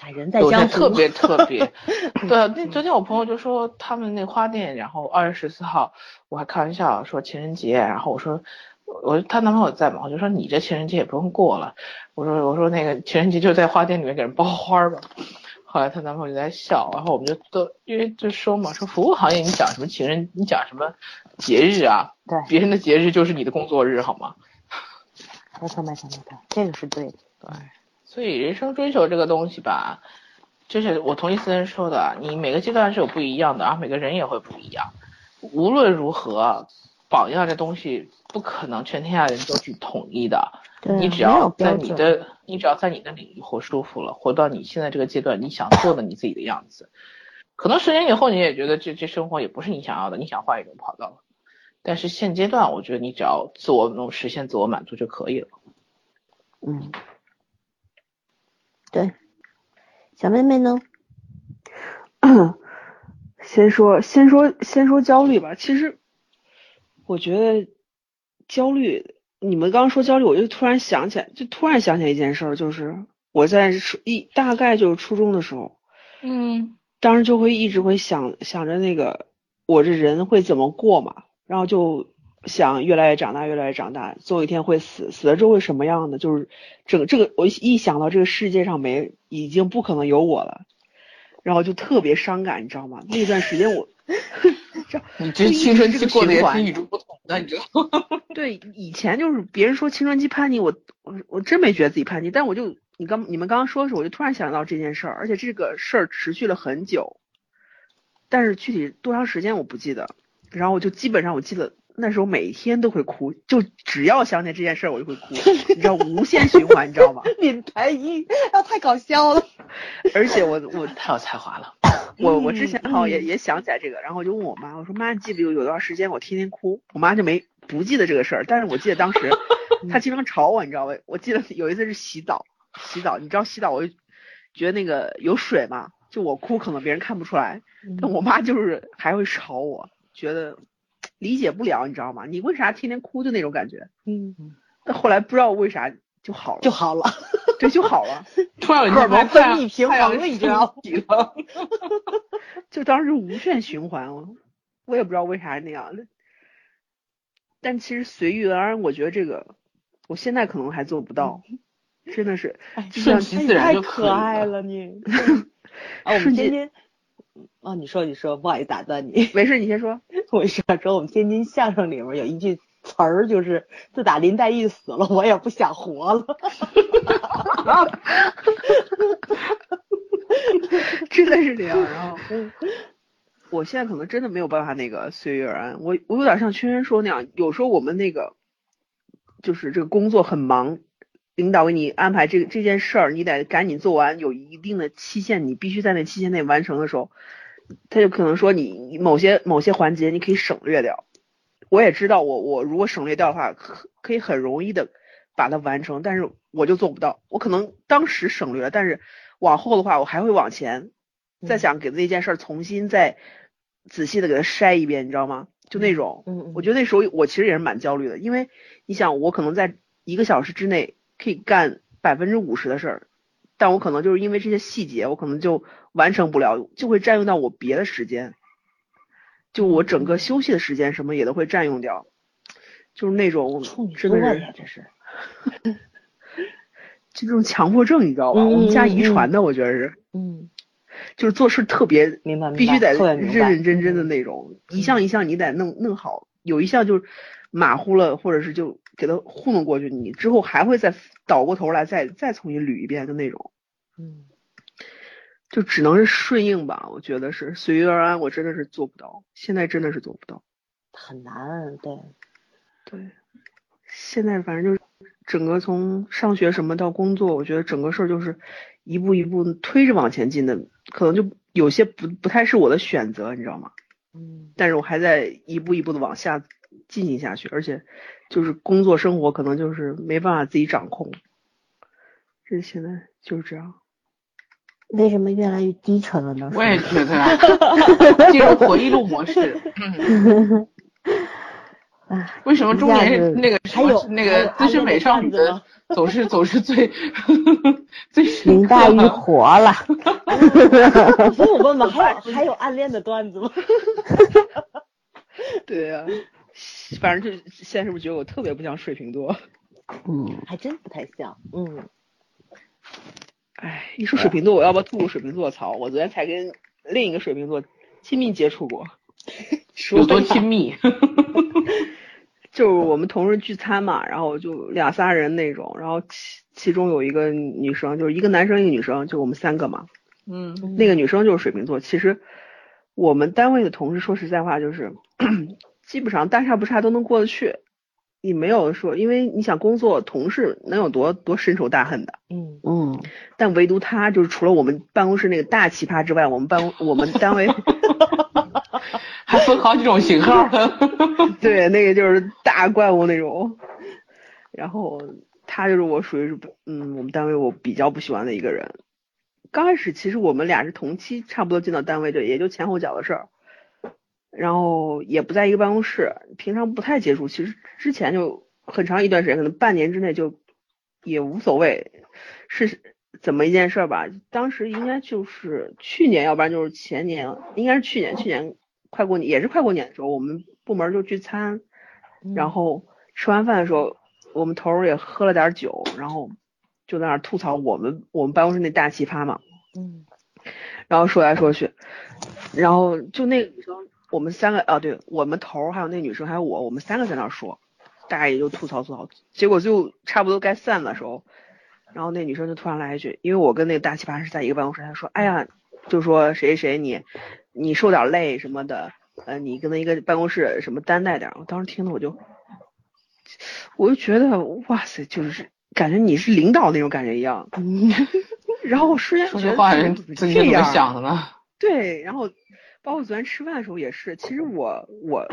哎，人在江湖，特别特别，对啊，那昨天我朋友就说他们那花店，然后二月十四号，我还开玩笑说情人节，然后我说我她男朋友在嘛，我就说你这情人节也不用过了，我说我说那个情人节就在花店里面给人包花儿吧。后来她男朋友就在笑，然后我们就都因为就说嘛，说服务行业你讲什么情人，你讲什么节日啊？对别人的节日就是你的工作日好吗？没错没错没错，这个是对的。所以人生追求这个东西吧，就是我同意思恩说的，你每个阶段是有不一样的，然后每个人也会不一样。无论如何，榜样这东西不可能全天下人都去统一的。对，你只要在你的，你只要在你的领域活舒服了，活到你现在这个阶段，你想做的你自己的样子，可能十年以后你也觉得这这生活也不是你想要的，你想换一种跑道了。但是现阶段，我觉得你只要自我能实现自我满足就可以了。嗯，对，小妹妹呢？先说先说先说焦虑吧。其实我觉得焦虑，你们刚刚说焦虑，我就突然想起来，就突然想起来一件事儿，就是我在初一大概就是初中的时候，嗯当时就会一直会想想着那个我这人会怎么过嘛，然后就想越来越长大，越来越长大，总有一天会死，死了之后会什么样的？就是整个这个我一一想到这个世界上没已经不可能有我了，然后就特别伤感，你知道吗？那段时间我，这你这青春期过得也挺与众不同的，你知道吗？对，以前就是别人说青春期叛逆，我我我真没觉得自己叛逆，但我就你刚你们刚刚说的时候，我就突然想到这件事儿，而且这个事儿持续了很久，但是具体多长时间我不记得，然后我就基本上我记得那时候每天都会哭，就只要想起这件事儿我就会哭，你知道无限循环，你知道吗？领台一，啊，太搞笑了。而且我我太有才华了。我我之前好像也也想起来这个，然后我就问我妈，我说妈，你记不记得有段时间我天天哭？我妈就没不记得这个事儿，但是我记得当时 她经常吵我，你知道吧？我记得有一次是洗澡，洗澡，你知道洗澡我就觉得那个有水嘛，就我哭可能别人看不出来，但我妈就是还会吵我，觉得理解不了，你知道吗？你为啥天天哭就那种感觉？嗯，但后来不知道为啥就好了，就好了。对就好了。突然有荷尔蒙分泌平衡了你知道吗。就当时无限循环，我我也不知道为啥那样的。但其实随遇而安，我觉得这个我现在可能还做不到，真的是就像顺其自然太就可爱了。你。啊，我们瞬间天津，啊，你说你说，不好意思打断你。没事，你先说。我说说我们天津相声里面有一句词儿，就是自打林黛玉死了，我也不想活了。真的是这样。然后，我现在可能真的没有办法那个随遇而安。我我有点像圈圈说那样，有时候我们那个就是这个工作很忙，领导给你安排这个这件事儿，你得赶紧做完，有一定的期限，你必须在那期限内完成的时候，他就可能说你你某些某些环节你可以省略掉。我也知道我我如果省略掉的话，可可以很容易的把它完成，但是我就做不到。我可能当时省略了，但是往后的话，我还会往前再想给那件事儿重新再仔细的给它筛一遍，你知道吗？就那种，嗯我觉得那时候我其实也是蛮焦虑的，因为你想，我可能在一个小时之内可以干百分之五十的事儿，但我可能就是因为这些细节，我可能就完成不了，就会占用到我别的时间。就我整个休息的时间什么也都会占用掉，就是那种真的是。就这种强迫症，你知道吧？嗯我们家嗯遗传的，我觉得是，嗯，就是做事特别明白必须得认认真真的那种，一项一项你得弄弄好，有一项就是马虎了，或者是就给他糊弄过去，你之后还会再倒过头来再再重新捋一遍的那种，嗯，就只能是顺应吧，我觉得是随遇而安，我真的是做不到，现在真的是做不到。很难，对，对，现在反正就是整个从上学什么到工作，我觉得整个事儿就是一步一步推着往前进的，可能就有些不不太是我的选择，你知道吗？嗯，但是我还在一步一步的往下进行下去，而且就是工作生活可能就是没办法自己掌控，这现在就是这样。为什么越来越低沉了呢？我也觉得啊，进入回忆录模式。嗯 啊，为什么中年人那个什么还有那个资深美少女的总是总是最 最林黛玉活了，所以我问问，还有还有暗恋的段子吗？对呀、反正就现在是不是觉得我特别不像水瓶座？嗯，还真不太像，嗯，哎，一说水瓶座，我要不要吐露水瓶座槽？我昨天才跟另一个水瓶座亲密接触过，有多亲密？就是我们同事聚餐嘛，然后就俩仨人那种，然后其其中有一个女生，就是一个男生一个女生，就我们三个嘛。嗯那个女生就是水瓶座。其实我们单位的同事，说实在话，就是基本上大差不差都能过得去。你没有说，因为你想工作，同事能有多多深仇大恨的？嗯，嗯，但唯独他，就是除了我们办公室那个大奇葩之外，我们办公我们单位 还分好几种型号。对那个就是大怪物那种。然后他就是我属于是嗯，我们单位我比较不喜欢的一个人。刚开始其实我们俩是同期差不多进到单位的，也就前后脚的事儿。然后也不在一个办公室，平常不太接触。其实之前就很长一段时间，可能半年之内就也无所谓是怎么一件事儿吧。当时应该就是去年，要不然就是前年，应该是去年，去年快过年也是快过年的时候，我们部门就聚餐，然后吃完饭的时候，我们头儿也喝了点酒，然后就在那儿吐槽我们我们办公室那大奇葩嘛。嗯，然后说来说去，然后就那个女生，我们三个啊，对我们头儿还有那女生还有我，我们三个在那儿说，大概也就吐槽吐槽，结果就差不多该散的时候，然后那女生就突然来一句，因为我跟那个大奇葩是在一个办公室，她说，哎呀，就说谁谁你你受点累什么的，呃，你跟他一个办公室什么担待点儿，我当时听的我就，我就觉得哇塞，就是感觉你是领导那种感觉一样，然后我瞬间说觉得这话人自己怎么想的呢？对，然后包括昨天吃饭的时候也是，其实我我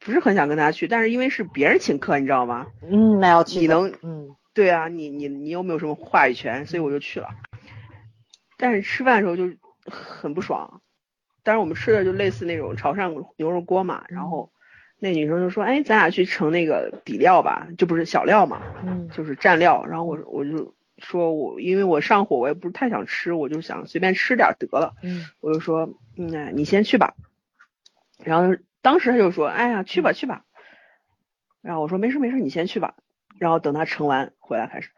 不是很想跟他去，但是因为是别人请客，你知道吗？嗯，那要去，你能嗯，对啊，你你你又没有什么话语权，所以我就去了。但是吃饭的时候就很不爽，但是我们吃的就类似那种潮汕牛肉锅嘛，然后那女生就说，哎，咱俩去盛那个底料吧，就不是小料嘛，嗯就是蘸料。然后我我就说我因为我上火，我也不是太想吃，我就想随便吃点得了。嗯我就说，嗯，哎你先去吧。然后当时他就说，哎呀，去吧去吧。然后我说没事没事，你先去吧。然后等他盛完回来开始，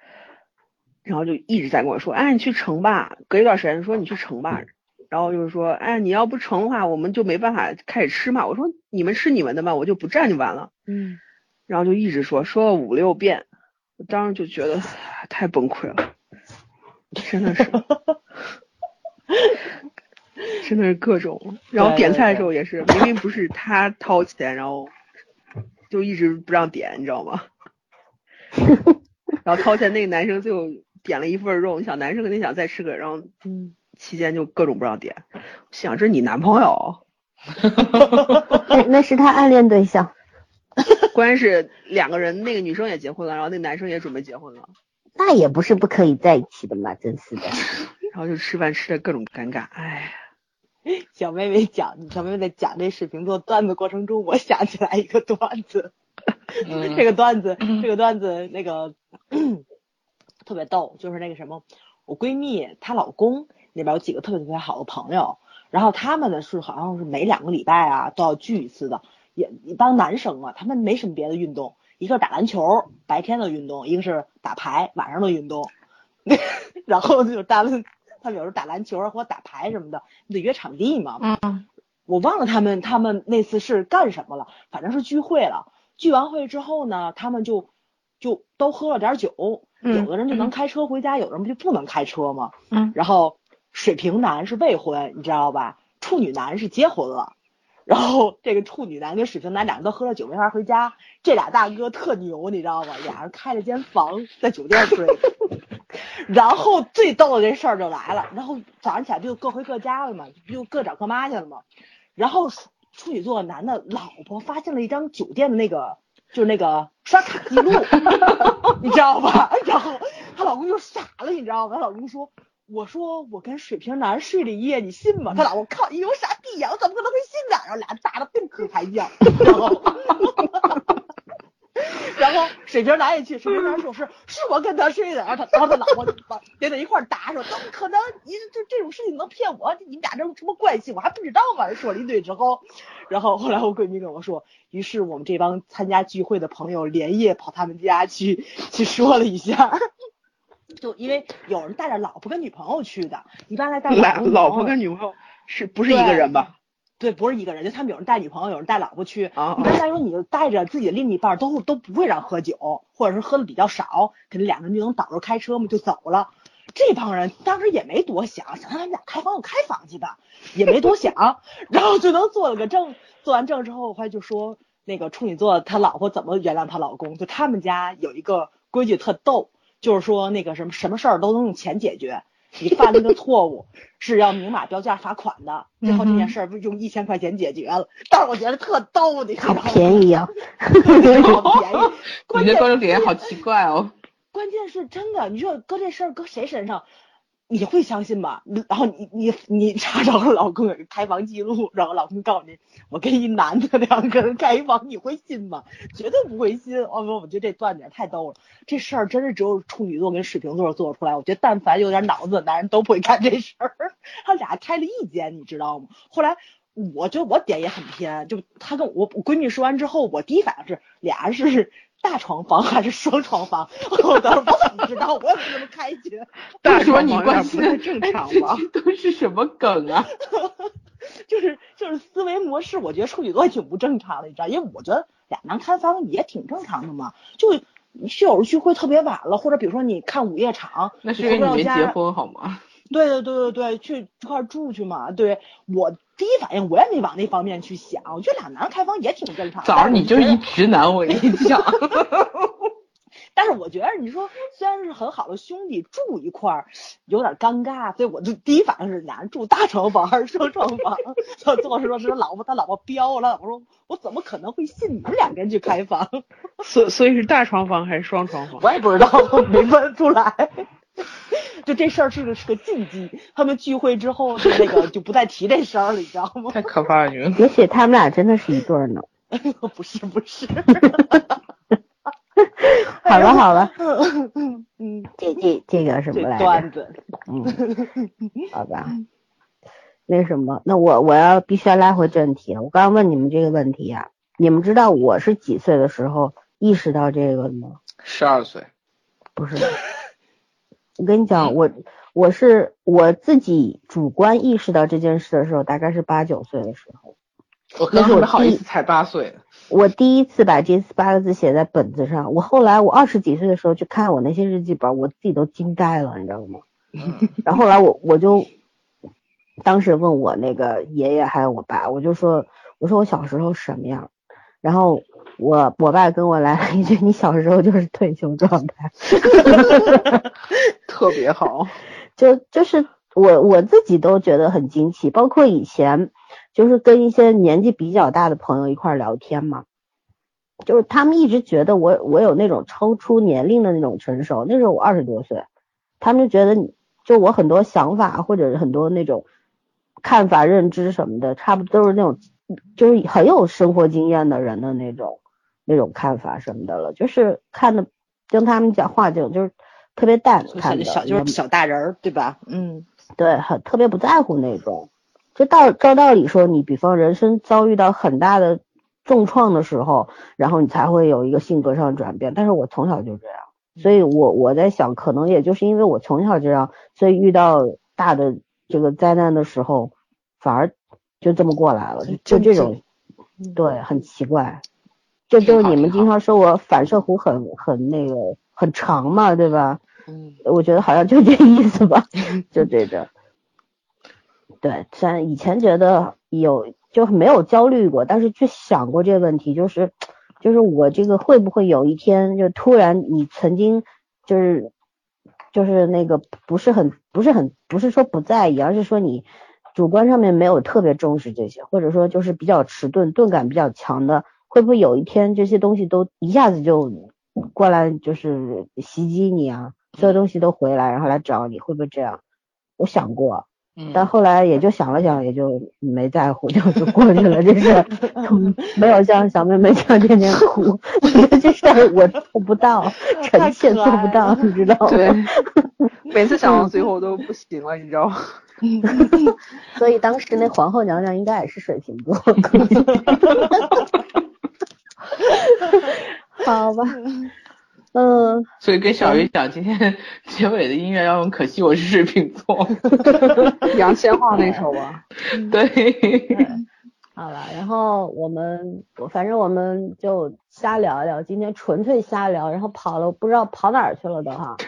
然后就一直在跟我说，哎，你去盛吧。隔一段时间说你去盛吧。然后就是说，哎，你要不盛的话，我们就没办法开始吃嘛。我说你们吃你们的吧，我就不蘸就完了。嗯，然后就一直说，说了五六遍，我当时就觉得太崩溃了，真的是，真的是各种。然后点菜的时候也是，明明不是他掏钱，然后就一直不让点，你知道吗？然后掏钱那个男生最后点了一份肉，你想男生肯定想再吃个，然后嗯，期间就各种不让点，想这是你男朋友，那 那是他暗恋对象。关键是两个人，那个女生也结婚了，然后那男生也准备结婚了。那也不是不可以在一起的嘛，真是的。然后就吃饭吃的各种尴尬，哎，小妹妹讲，小妹妹在讲这水瓶座段子过程中，我想起来一个段子，嗯这个段子，这个段子那个 特别逗，就是那个什么，我闺蜜她老公那边有几个特别特别好的朋友，然后他们呢是好像是每两个礼拜啊都要聚一次的，也一帮男生嘛，他们没什么别的运动，一个是打篮球，白天的运动；一个是打牌，晚上的运动。然后就他们他们有时候打篮球啊或者打牌什么的，你得约场地嘛。嗯，我忘了他们他们那次是干什么了，反正是聚会了。聚完会之后呢，他们就就都喝了点酒，嗯有的人就能开车回家，有的人不就不能开车吗？嗯然后水瓶男是未婚，你知道吧？处女男是结婚了。然后这个处女男跟水瓶男俩人都喝了酒没法回家，这俩大哥特牛，你知道吗？俩人开了间房在酒店睡。然后最逗的这事儿就来了，然后早上起来就各回各家了嘛，不就各找各妈去了嘛。然后处女座男的老婆发现了一张酒店的那个，就是那个刷卡记录，你知道吧？然后她老公就傻了，你知道吗？她老公说：“我说我跟水瓶男睡了一夜，你信吗？”他老我靠，你有啥逼呀，我怎么可能会信呢？然后俩人打的并不开犟，然后。然后水瓶男也去，水瓶男说是是我跟他睡的，然后他然后他老婆把连在一块儿打说怎么可能？你这这种事情能骗我？你们俩这什么关系？我还不知道吗？说了一堆之后，然后后来我闺蜜跟我说，于是我们这帮参加聚会的朋友连夜跑他们家去去说了一下。就因为有人带着老婆跟女朋友去的，一般来带老 老婆婆跟女朋友是不是一个人吧？对，不是一个人，就他们有人带女朋友，有人带老婆去。啊一般来说，你就带着自己的另一半，都都不会让喝酒，或者是喝的比较少，肯定两个人就能倒着开车嘛，就走了。这帮人当时也没多想，想让他们俩开房就开房去吧，也没多想，然后就能做了个证。做完证之后，后来就说那个处女座他老婆怎么原谅他老公，就他们家有一个规矩特逗，就是说那个什么什么事儿都能用钱解决。你犯了一个错误是要明码标价罚款的，最后这件事儿不用一千块钱解决了，但是我觉得特逗，你知道好吗？便宜啊！好便宜，你的观众点好奇怪哦。关键是真的，你说搁这事儿搁谁身上，你会相信吗？然后你你你查着了老公有个开房记录，然后老公告诉你，我跟一男的两个人开房，你会信吗？绝对不会信。哦，我我觉得这段子太逗了，这事儿真是只有处女座跟水瓶座做出来。我觉得但凡有点脑子的男人都不会干这事儿。他俩开了一间，你知道吗？后来。我觉得我点也很偏，就他跟我我闺蜜说完之后，我第一反应是俩人是大床房 还是双床房？我当时我怎么知道？我也不那么开心。大说你床房有点关心的正常吗？这都是什么梗啊？就是就是思维模式，我觉得处女座也挺不正常的，你知道？因为我觉得俩男开房也挺正常的嘛，就室友聚会特别晚了，或者比如说你看午夜场，那是因为你没结婚好吗？对对对对对，去一块儿住去嘛。对我第一反应我也没往那方面去想，我觉得俩男开房也挺正常的。早上你就是一直男，我跟你讲。但是我觉得你说虽然是很好的兄弟住一块儿有点尴尬，所以我就第一反应是俩人住大床房还是双床房？他做时说是他老婆他老婆彪了，老婆说我怎么可能会信你们两个人去开房？所所以是大床房还是双床房？我也不知道，没问出来。就这事儿是个是个禁忌，他们聚会之后就那个就不再提这事儿了，你知道吗？太可怕了，你们。也许他们俩真的是一对儿呢。不 是不是，好了 好了，嗯嗯嗯，这这这个什么来着？段子，嗯，好吧。那什么，那我我要必须要拉回正题了。我刚刚问你们这个问题啊，你们知道我是几岁的时候意识到这个的吗？十二岁，不是的，我跟你讲，我我是我自己主观意识到这件事的时候，大概是八九岁的时候。我刚那是我不好意思才八岁。我第一次把这八个字写在本子上，我后来我二十几岁的时候去看我那些日记本，我自己都惊呆了，你知道吗？然后后来我我就当时问我那个爷爷还有我爸，我就说我说我小时候什么样，然后我我爸跟我来了一句你小时候就是退休状态，特别好。就就是我我自己都觉得很惊奇，包括以前就是跟一些年纪比较大的朋友一块儿聊天嘛，就是他们一直觉得我我有那种超出年龄的那种成熟，那时候我二十多岁，他们就觉得你就我很多想法或者是很多那种看法认知什么的，差不多都是那种就是很有生活经验的人的那种那种看法什么的了，就是看的跟他们讲话这种就是特别淡看的，就是小大人儿，对吧？嗯，对，很特别不在乎那种。就道照道理说，你比方人生遭遇到很大的重创的时候，然后你才会有一个性格上的转变。但是我从小就这样，所以我我在想，可能也就是因为我从小这样，所以遇到大的这个灾难的时候，反而就这么过来了，就就这种，对，很奇怪。这就是你们经常说我反射弧很很那个很长嘛，对吧？嗯，我觉得好像就这意思吧，就这个。对，虽然以前觉得有就没有焦虑过，但是去想过这个问题，就是就是我这个会不会有一天就突然你曾经就是就是那个不是很不是很不是说不在意，而是说你主观上面没有特别重视这些，或者说就是比较迟钝钝感比较强的，会不会有一天这些东西都一下子就过来就是袭击你啊？所有东西都回来，然后来找你，会不会这样？我想过。但后来也就想了想，也就没在乎，就就过去了。这事 没有像小妹妹这样天天哭，这事我做不到，臣妾做不到，你知道吗？对，每次想到最后都不行了，你知道吗？所以当时那皇后娘娘应该也是水瓶座。好吧。嗯，所以跟小鱼讲，今天 结尾的音乐要用《可惜我是水瓶座》杨千嬅那首吧。对。好了，然后我们，反正我们就瞎聊一聊，今天纯粹瞎聊，然后跑了不知道跑哪儿去了都哈。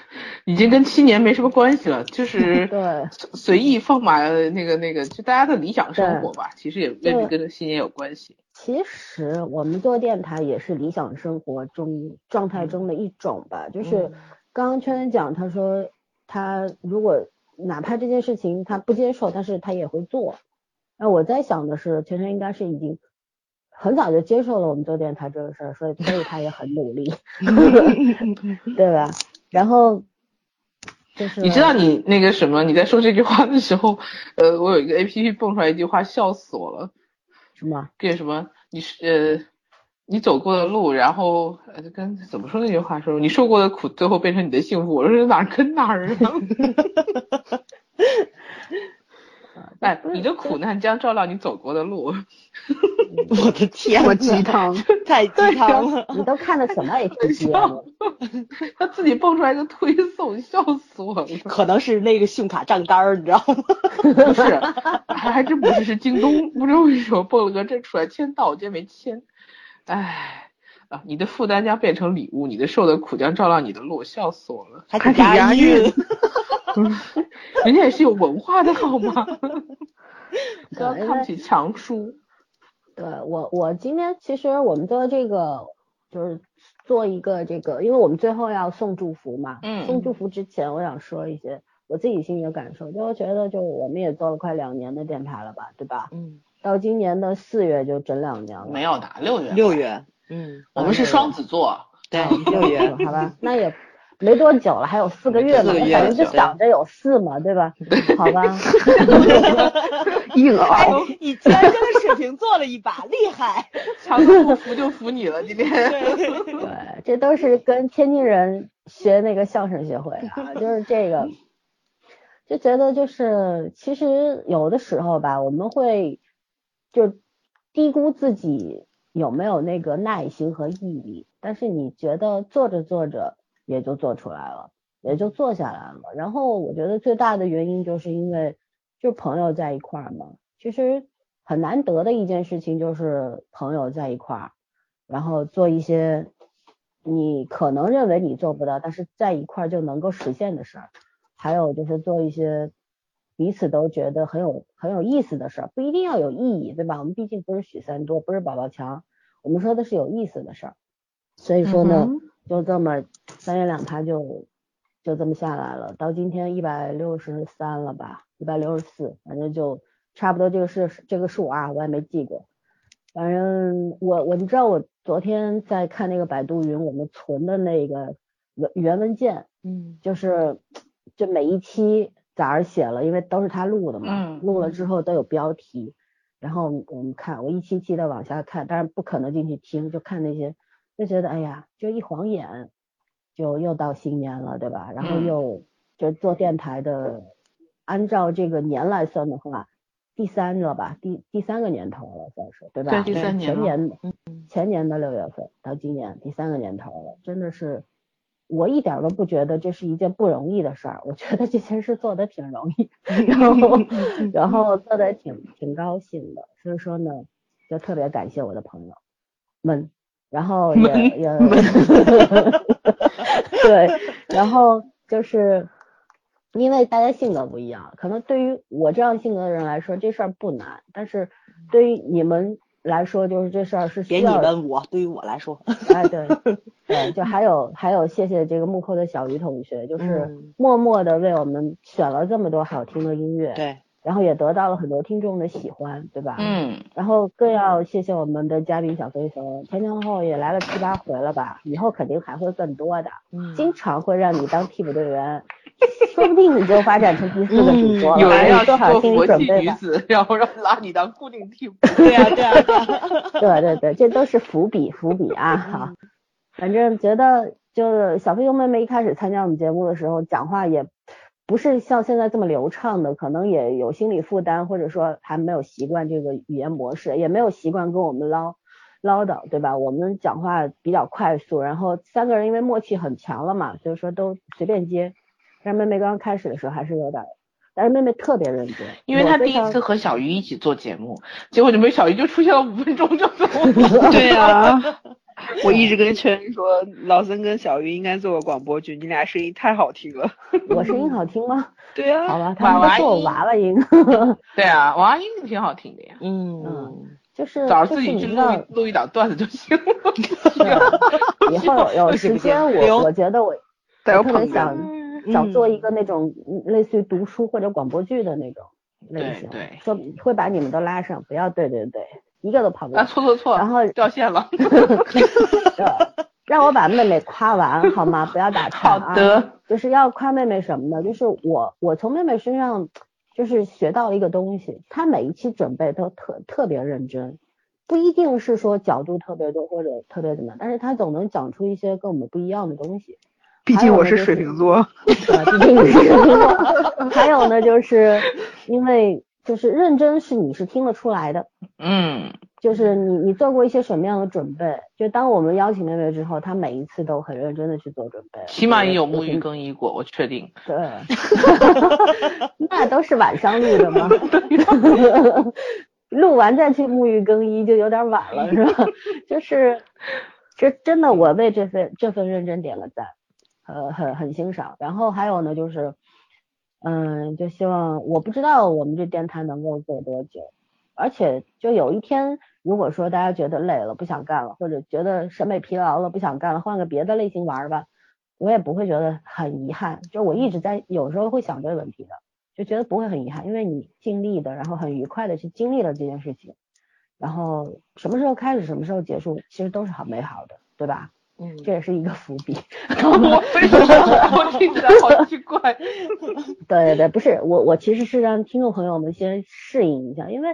已经跟七年没什么关系了，就是对随意放马那个那个，就大家的理想生活吧，其实也未必跟七年有关系。其实我们做电台也是理想生活中状态中的一种吧，就是刚刚圈圈讲，他说他如果哪怕这件事情他不接受，但是他也会做。那我在想的是，圈圈应该是已经很早就接受了我们做电台这个事儿，所以所以他也很努力，对吧？然后就是你知道你那个什么，你在说这句话的时候，呃，我有一个 A P P 蹦出来一句话，笑死我了。什么？跟什么？你是呃，你走过的路，然后呃，跟怎么说那句话说？你受过的苦，最后变成你的幸福。我说哪跟哪儿啊？哎，你的苦难将照亮你走过的路。我的天，我鸡汤 太鸡汤了！你都看的什么 A P？他自己蹦出来个推送，笑死我了。可能是那个信用卡账单，你知道吗？不是，还还真不是，是京东，不知道为什么蹦了个这出来签到，我今天没签。哎，啊，你的负担将变成礼物，你的受的苦将照亮你的路，笑死我了。还挺押韵。人家也是有文化的好吗？不要看不起强叔。对我，我今天其实我们做这个就是做一个这个，因为我们最后要送祝福嘛。嗯。送祝福之前，我想说一些我自己心里的感受，就我觉得，就我们也做了快两年的电台了吧，对吧？嗯。到今年的四月就整两年了。没有的，六月。六月。嗯。我们是双子座。对，六月，好吧，那也。没多久了，还有四个月嘛，反正就想着有四嘛，对吧？好吧。硬熬。你居然跟水瓶座了一把，厉害！强哥不服就服你了，今天。对，这都是跟天津人学那个相声学会的，就是这个，就觉得就是其实有的时候吧，我们会就低估自己有没有那个耐心和毅力，但是你觉得做着做着。也就做出来了，也就做下来了。然后我觉得最大的原因就是因为就朋友在一块儿嘛，其实很难得的一件事情就是朋友在一块儿，然后做一些你可能认为你做不到，但是在一块儿就能够实现的事儿。还有就是做一些彼此都觉得很有很有意思的事儿，不一定要有意义，对吧？我们毕竟不是许三多，不是宝宝强，我们说的是有意思的事儿。所以说呢。就这么三言两拍就就这么下来了，到今天一百六十三了吧，一百六十四，反正就差不多这个是这个数啊，我也没记过。反正我我你知道我昨天在看那个百度云，我们存的那个文原文件，嗯，就是就每一期咋儿写了，因为都是他录的嘛，录了之后都有标题，然后我们看我一期期的往下看，但是不可能进去听，就看那些。就觉得哎呀，就一晃眼，就又到新年了，对吧？然后又就做电台的，按照这个年来算的话，第三个吧，第第三个年头了，算是对吧？对第三年前年前年的六月份到今年第三个年头了，真的是我一点都不觉得这是一件不容易的事儿，我觉得这件事做的挺容易，然后 然后做的挺挺高兴的，所以说呢，就特别感谢我的朋友们，然后也也 对，然后就是因为大家性格不一样，可能对于我这样性格的人来说，这事儿不难，但是对于你们来说，就是这事儿是需别你要问我，对于我来说，哎，对，对，就还有还有，谢谢这个幕后的小鱼同学，就是嗯。默默的为我们选了这么多好听的音乐，对，然后也得到了很多听众的喜欢，对吧？。嗯，然后更要谢谢我们的嘉宾小飞熊，前前后后也来了七八回了吧，以后肯定还会更多的，嗯 经常会让你当替补队员，说不定你就发展成第四个主播了。有人要做好心理准备吧。女子，然后让拉你当固定替补。对呀、对呀、对 呀、对对对，这都是伏笔，伏笔啊！好，反正觉得就是小飞熊妹妹一开始参加我们节目的时候，讲话也不是像现在这么流畅的，可能也有心理负担，或者说还没有习惯这个语言模式，也没有习惯跟我们唠唠叨，对吧？我们讲话比较快速，然后三个人因为默契很强了嘛，所以说都随便接。但是妹妹刚刚开始的时候还是有点儿，但是妹妹特别认真，因为她第一次和小鱼一起做节目，结果就没小鱼就出现了五分钟就走了。对呀、我一直跟圈说，老森跟小鱼应该做个广播剧，你俩声音太好听了。我声音好听吗？对呀、好吧，他们都说我娃娃音。对啊，娃娃音挺好听的呀，嗯，就是早上自己去录录一档段子就行了。以后有有时间我我觉得我带有我特别想想做一个那种嗯类似于读书或者广播剧的那种类型，对对说会把你们都拉上，不要对对对，一个都跑不啊，了。错错错，然后 掉线了。对让我把妹妹夸完好吗？不要打岔啊。好的，就是要夸妹妹什么呢？就是我我从妹妹身上就是学到了一个东西，她每一期准备都特特别认真，不一定是说角度特别多或者特别怎么样，但是她总能讲出一些跟我们不一样的东西。毕竟我是水瓶座。对，毕竟你是水瓶座。还有呢，就是因为就是认真是你是听得出来的，嗯，就是你你做过一些什么样的准备？就当我们邀请妹妹之后，她每一次都很认真的去做准备，起码也有沐浴更衣过，我确定。对，那都是晚上录的吗？录完再去沐浴更衣就有点晚了，是吧？就是，这真的我为这份这份认真点个赞，呃，很很欣赏。然后还有呢，就是，嗯，就希望我不知道我们这电台能够做多久，而且就有一天，如果说大家觉得累了不想干了，或者觉得审美疲劳了不想干了，换个别的类型玩吧。我也不会觉得很遗憾，就我一直在有时候会想这个问题的，就觉得不会很遗憾，因为你尽力的，然后很愉快的去经历了这件事情，然后什么时候开始，什么时候结束，其实都是很美好的，对吧？嗯这也是一个伏笔。我非常，我听起来好奇怪。对对对，不是我我其实是让听众朋友们先适应一下，因为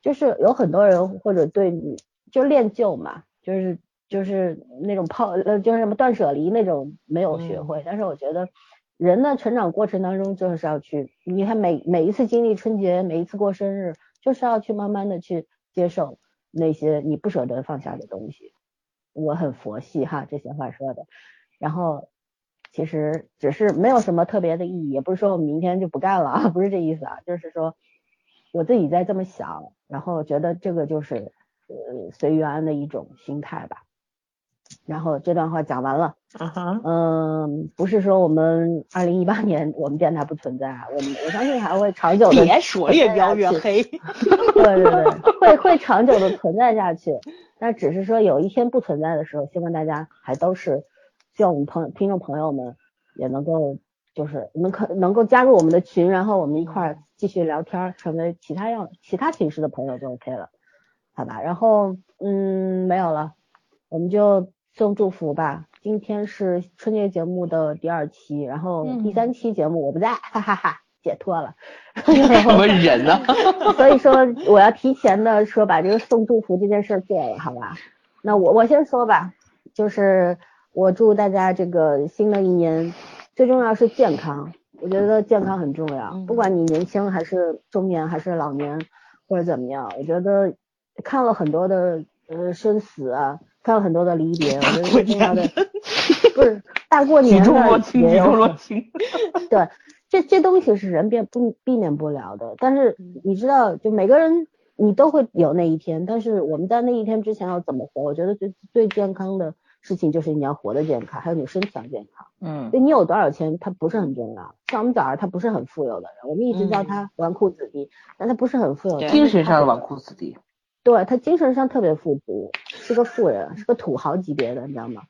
就是有很多人或者对你就练就嘛，就是就是那种抛呃就是什么断舍离那种没有学会，但是我觉得人的成长过程当中就是要去，你看每每一次经历春节，每一次过生日，就是要去慢慢的去接受那些你不舍得放下的东西。我很佛系哈，这些话说的，然后。其实只是没有什么特别的意义，也不是说我明天就不干了啊，不是这意思啊，就是说我自己在这么想，然后觉得这个就是呃随遇而安的一种心态吧。然后这段话讲完了，嗯哼，嗯，不是说我们二零一八年我们电台不存在啊，我们我相信还会长久的别说了，越描越黑。对对对，会会长久的存在下去。那只是说有一天不存在的时候，希望大家还都是，希望我们朋友听众朋友们也能够就是能可能够加入我们的群，然后我们一块儿继续聊天儿，成为其他样其他寝室的朋友就 OK 了，好吧？然后嗯没有了，我们就送祝福吧。今天是春节节目的第二期，然后第三期节目我不在，哈哈哈，解脱了。什么人呢？所以说我要提前的说把这个送祝福这件事儿做了，好吧？那我我先说吧，就是我祝大家这个新的一年最重要是健康，我觉得健康很重要，不管你年轻还是中年还是老年，或者怎么样。我觉得看了很多的呃生死啊，看了很多的离别，我觉得最重要的 不是大过举年的重若轻，举也有重若轻。对，这这东西是人变不避免不了的。但是嗯你知道，就每个人你都会有那一天，但是我们在那一天之前要怎么活？我觉得最最健康的事情就是你要活得健康，还有你身体要健康。嗯对你有多少钱，它不是很重要。像我们早上他不是很富有的人，我们一直叫他纨绔子弟，但他不是很富有的，精神上的纨纨绔子弟。对他精神上特别富足，是个富人，是个土豪级别的，你知道吗？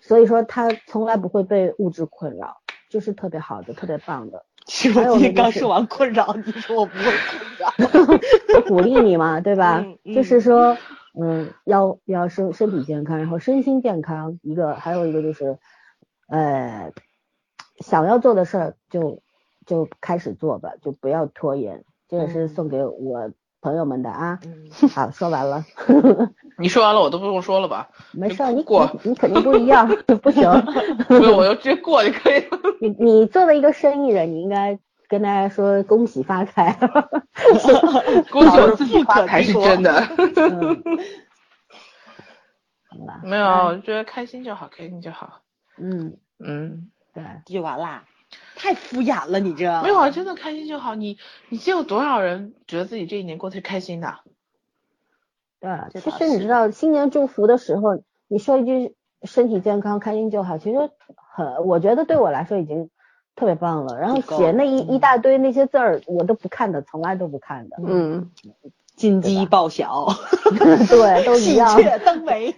所以说他从来不会被物质困扰，就是特别好的，特别棒的。是还有我今天那就是刚说完困扰，你说我不会困扰。我鼓励你嘛，对吧？嗯嗯就是说，嗯，要要身身体健康，然后身心健康，一个还有一个就是，呃，想要做的事儿就就开始做吧，就不要拖延。这也是嗯送给我朋友们的啊。嗯，好，说完了，你说完了，我都不用说了吧？没事儿，你过你你肯定不一样，不行。不用，我就直接过就可以了。你你作为一个生意人，你应该跟大家说恭喜发财。恭喜我自己发财是真的。嗯，没有，我觉得开心就好，开心就好。嗯，嗯，对，就完啦，太敷衍了，你这没有啊，真的开心就好。你你见过多少人觉得自己这一年过得是开心的？对，其实你知道新年祝福的时候，你说一句身体健康、开心就好，其实很，我觉得对我来说已经特别棒了。然后写那一嗯一大堆那些字儿，我都不看的，从来都不看的。嗯，金鸡报晓，对，都一样喜样。鹊登 梅。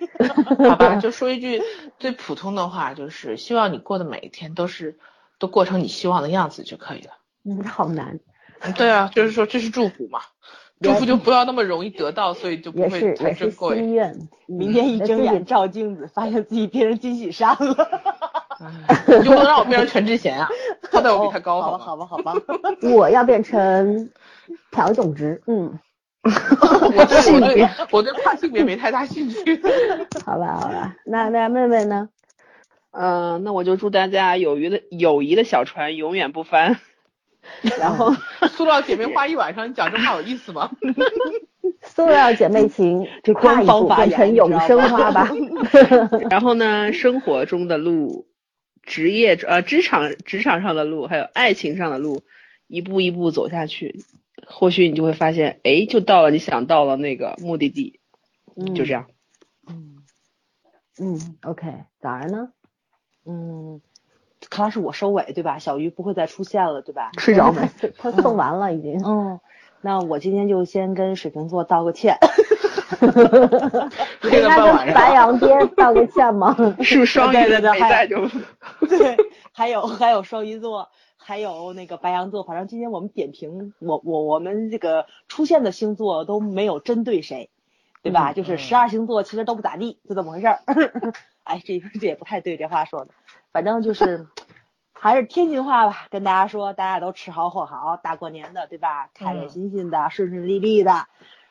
好吧，就说一句最普通的话，就是希望你过的每一天都是都过成你希望的样子就可以了。嗯，好难，嗯对啊，就是说这是祝福嘛，祝福就不要那么容易得到，所以就不会太珍贵。心愿。明天一睁眼照镜子，发现自己变成金喜善了。哎你就不能让我变成全智贤啊？好歹我比他高哦好吧，好吧，好吧。我要变成朴炯植，嗯，我对我对我对跨性别没太大兴趣。好吧，好吧。那那妹妹呢？呃，那我就祝大家友谊的友谊的小船永远不翻。然后，塑料姐妹花一晚上，你讲这话有意思吗？塑料姐妹情，这跨一官方发成永生花吧。然后呢，生活中的路，职业呃职场职场上的路，还有爱情上的路，一步一步走下去，或许你就会发现，哎，就到了你想到了那个目的地，嗯就这样。嗯嗯，OK，早儿呢？嗯，看来是我收尾对吧？小鱼不会再出现了对吧？睡着没？他送完了已经。嗯，那我今天就先跟水瓶座道个歉。黑了那跟半晚上。白羊爹道个歉吗？是 不是双鱼对对对还没在就？对，还有还有双鱼座，还有那个白羊座，反正今天我们点评我我我们这个出现的星座都没有针对谁，对吧？就是十二星座其实都不咋地，就这么回事儿。哎，这这也不太对，这话说的，反正就是还是天津话吧，跟大家说，大家都吃好喝好，大过年的，对吧？开开心心的，顺顺利利的。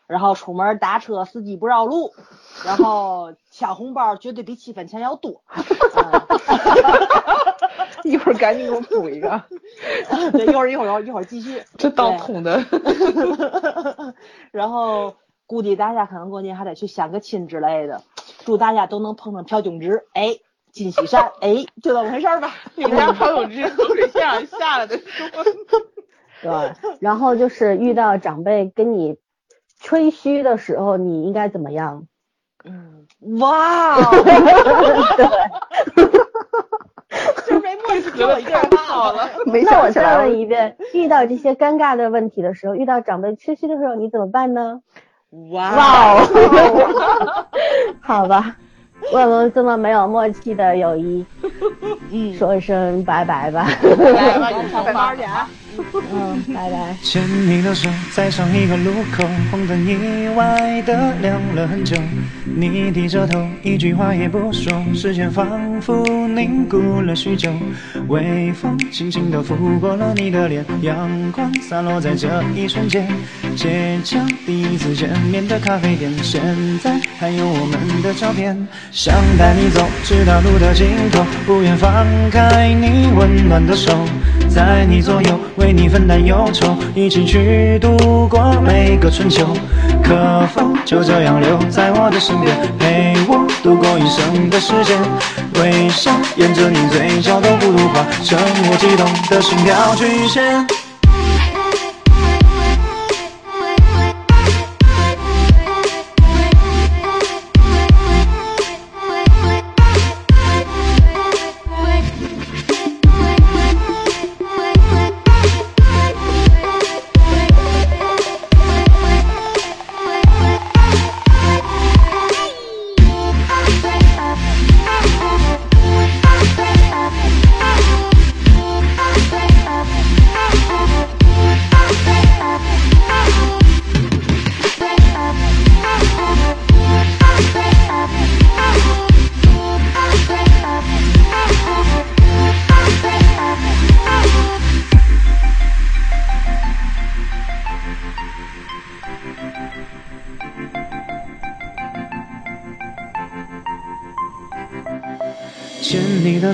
然后出门打车，司机不绕路，然后抢红包绝对比七分钱要多。嗯 一会儿赶紧给我补一个。对，一会儿一会儿一会儿继续。这当捅的。然后估计大家可能过年还得去相个亲之类的，祝大家都能碰上朴炯植，哎，金喜善，哎，就这么回事儿吧。你们家朴炯植口水线上下来的说，对，然后就是遇到长辈跟你吹嘘的时候，你应该怎么样？嗯，哇哦，就是没默契，给我一个人好了。没那我再问一遍，遇到这些尴尬的问题的时候，遇到长辈吹嘘的时候，你怎么办呢？哇哇哦，好吧，我们这么没有默契的友谊，嗯，说一声拜拜吧。来吧，有上班去啊。嗯，拜拜。牵你的手，在上一个路口，红灯意外的亮了很久。你低着头，一句话也不说，时间仿佛凝固了许久。微风轻轻地拂过了你的脸，阳光洒落在这一瞬间。街角第一次见面的咖啡店，现在还有我们的照片。想带你走，直到路的尽头，不愿放开你温暖的手。在你左右，为你分担忧愁，一起去度过每个春秋。可否就这样留在我的身边，陪我度过一生的时间？微笑沿着你嘴角的弧度画，成我激动的心跳曲线。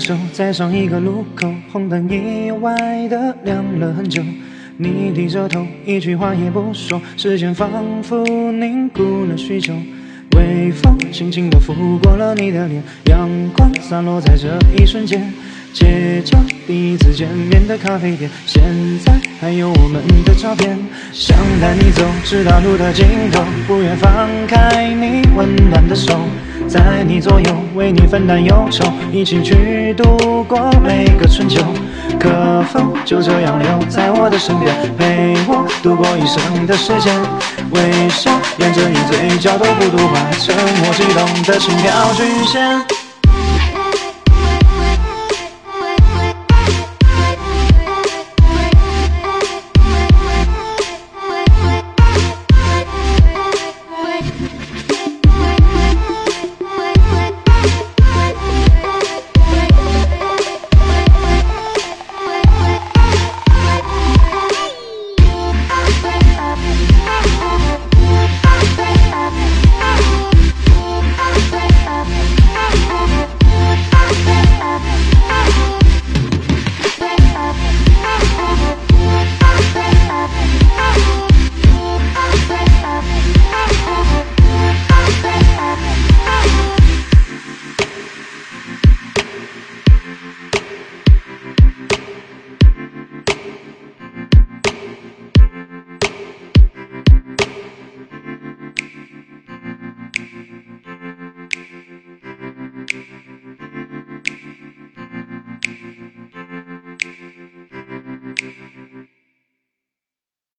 手，在上一个路口，红灯意外的亮了很久。你低着头，一句话也不说，时间仿佛凝固了许久。微风轻轻地拂过了你的脸，阳光洒落在这一瞬间。街角第一次见面的咖啡店，现在还有我们的照片。想带你走，直到路的尽头，不愿放开你温暖的手。在你左右，为你分担忧愁，一起去度过每个春秋。可否就这样留在我的身边，陪我度过一生的时间？微笑沿着你嘴角的弧度画成我悸动的心跳曲线。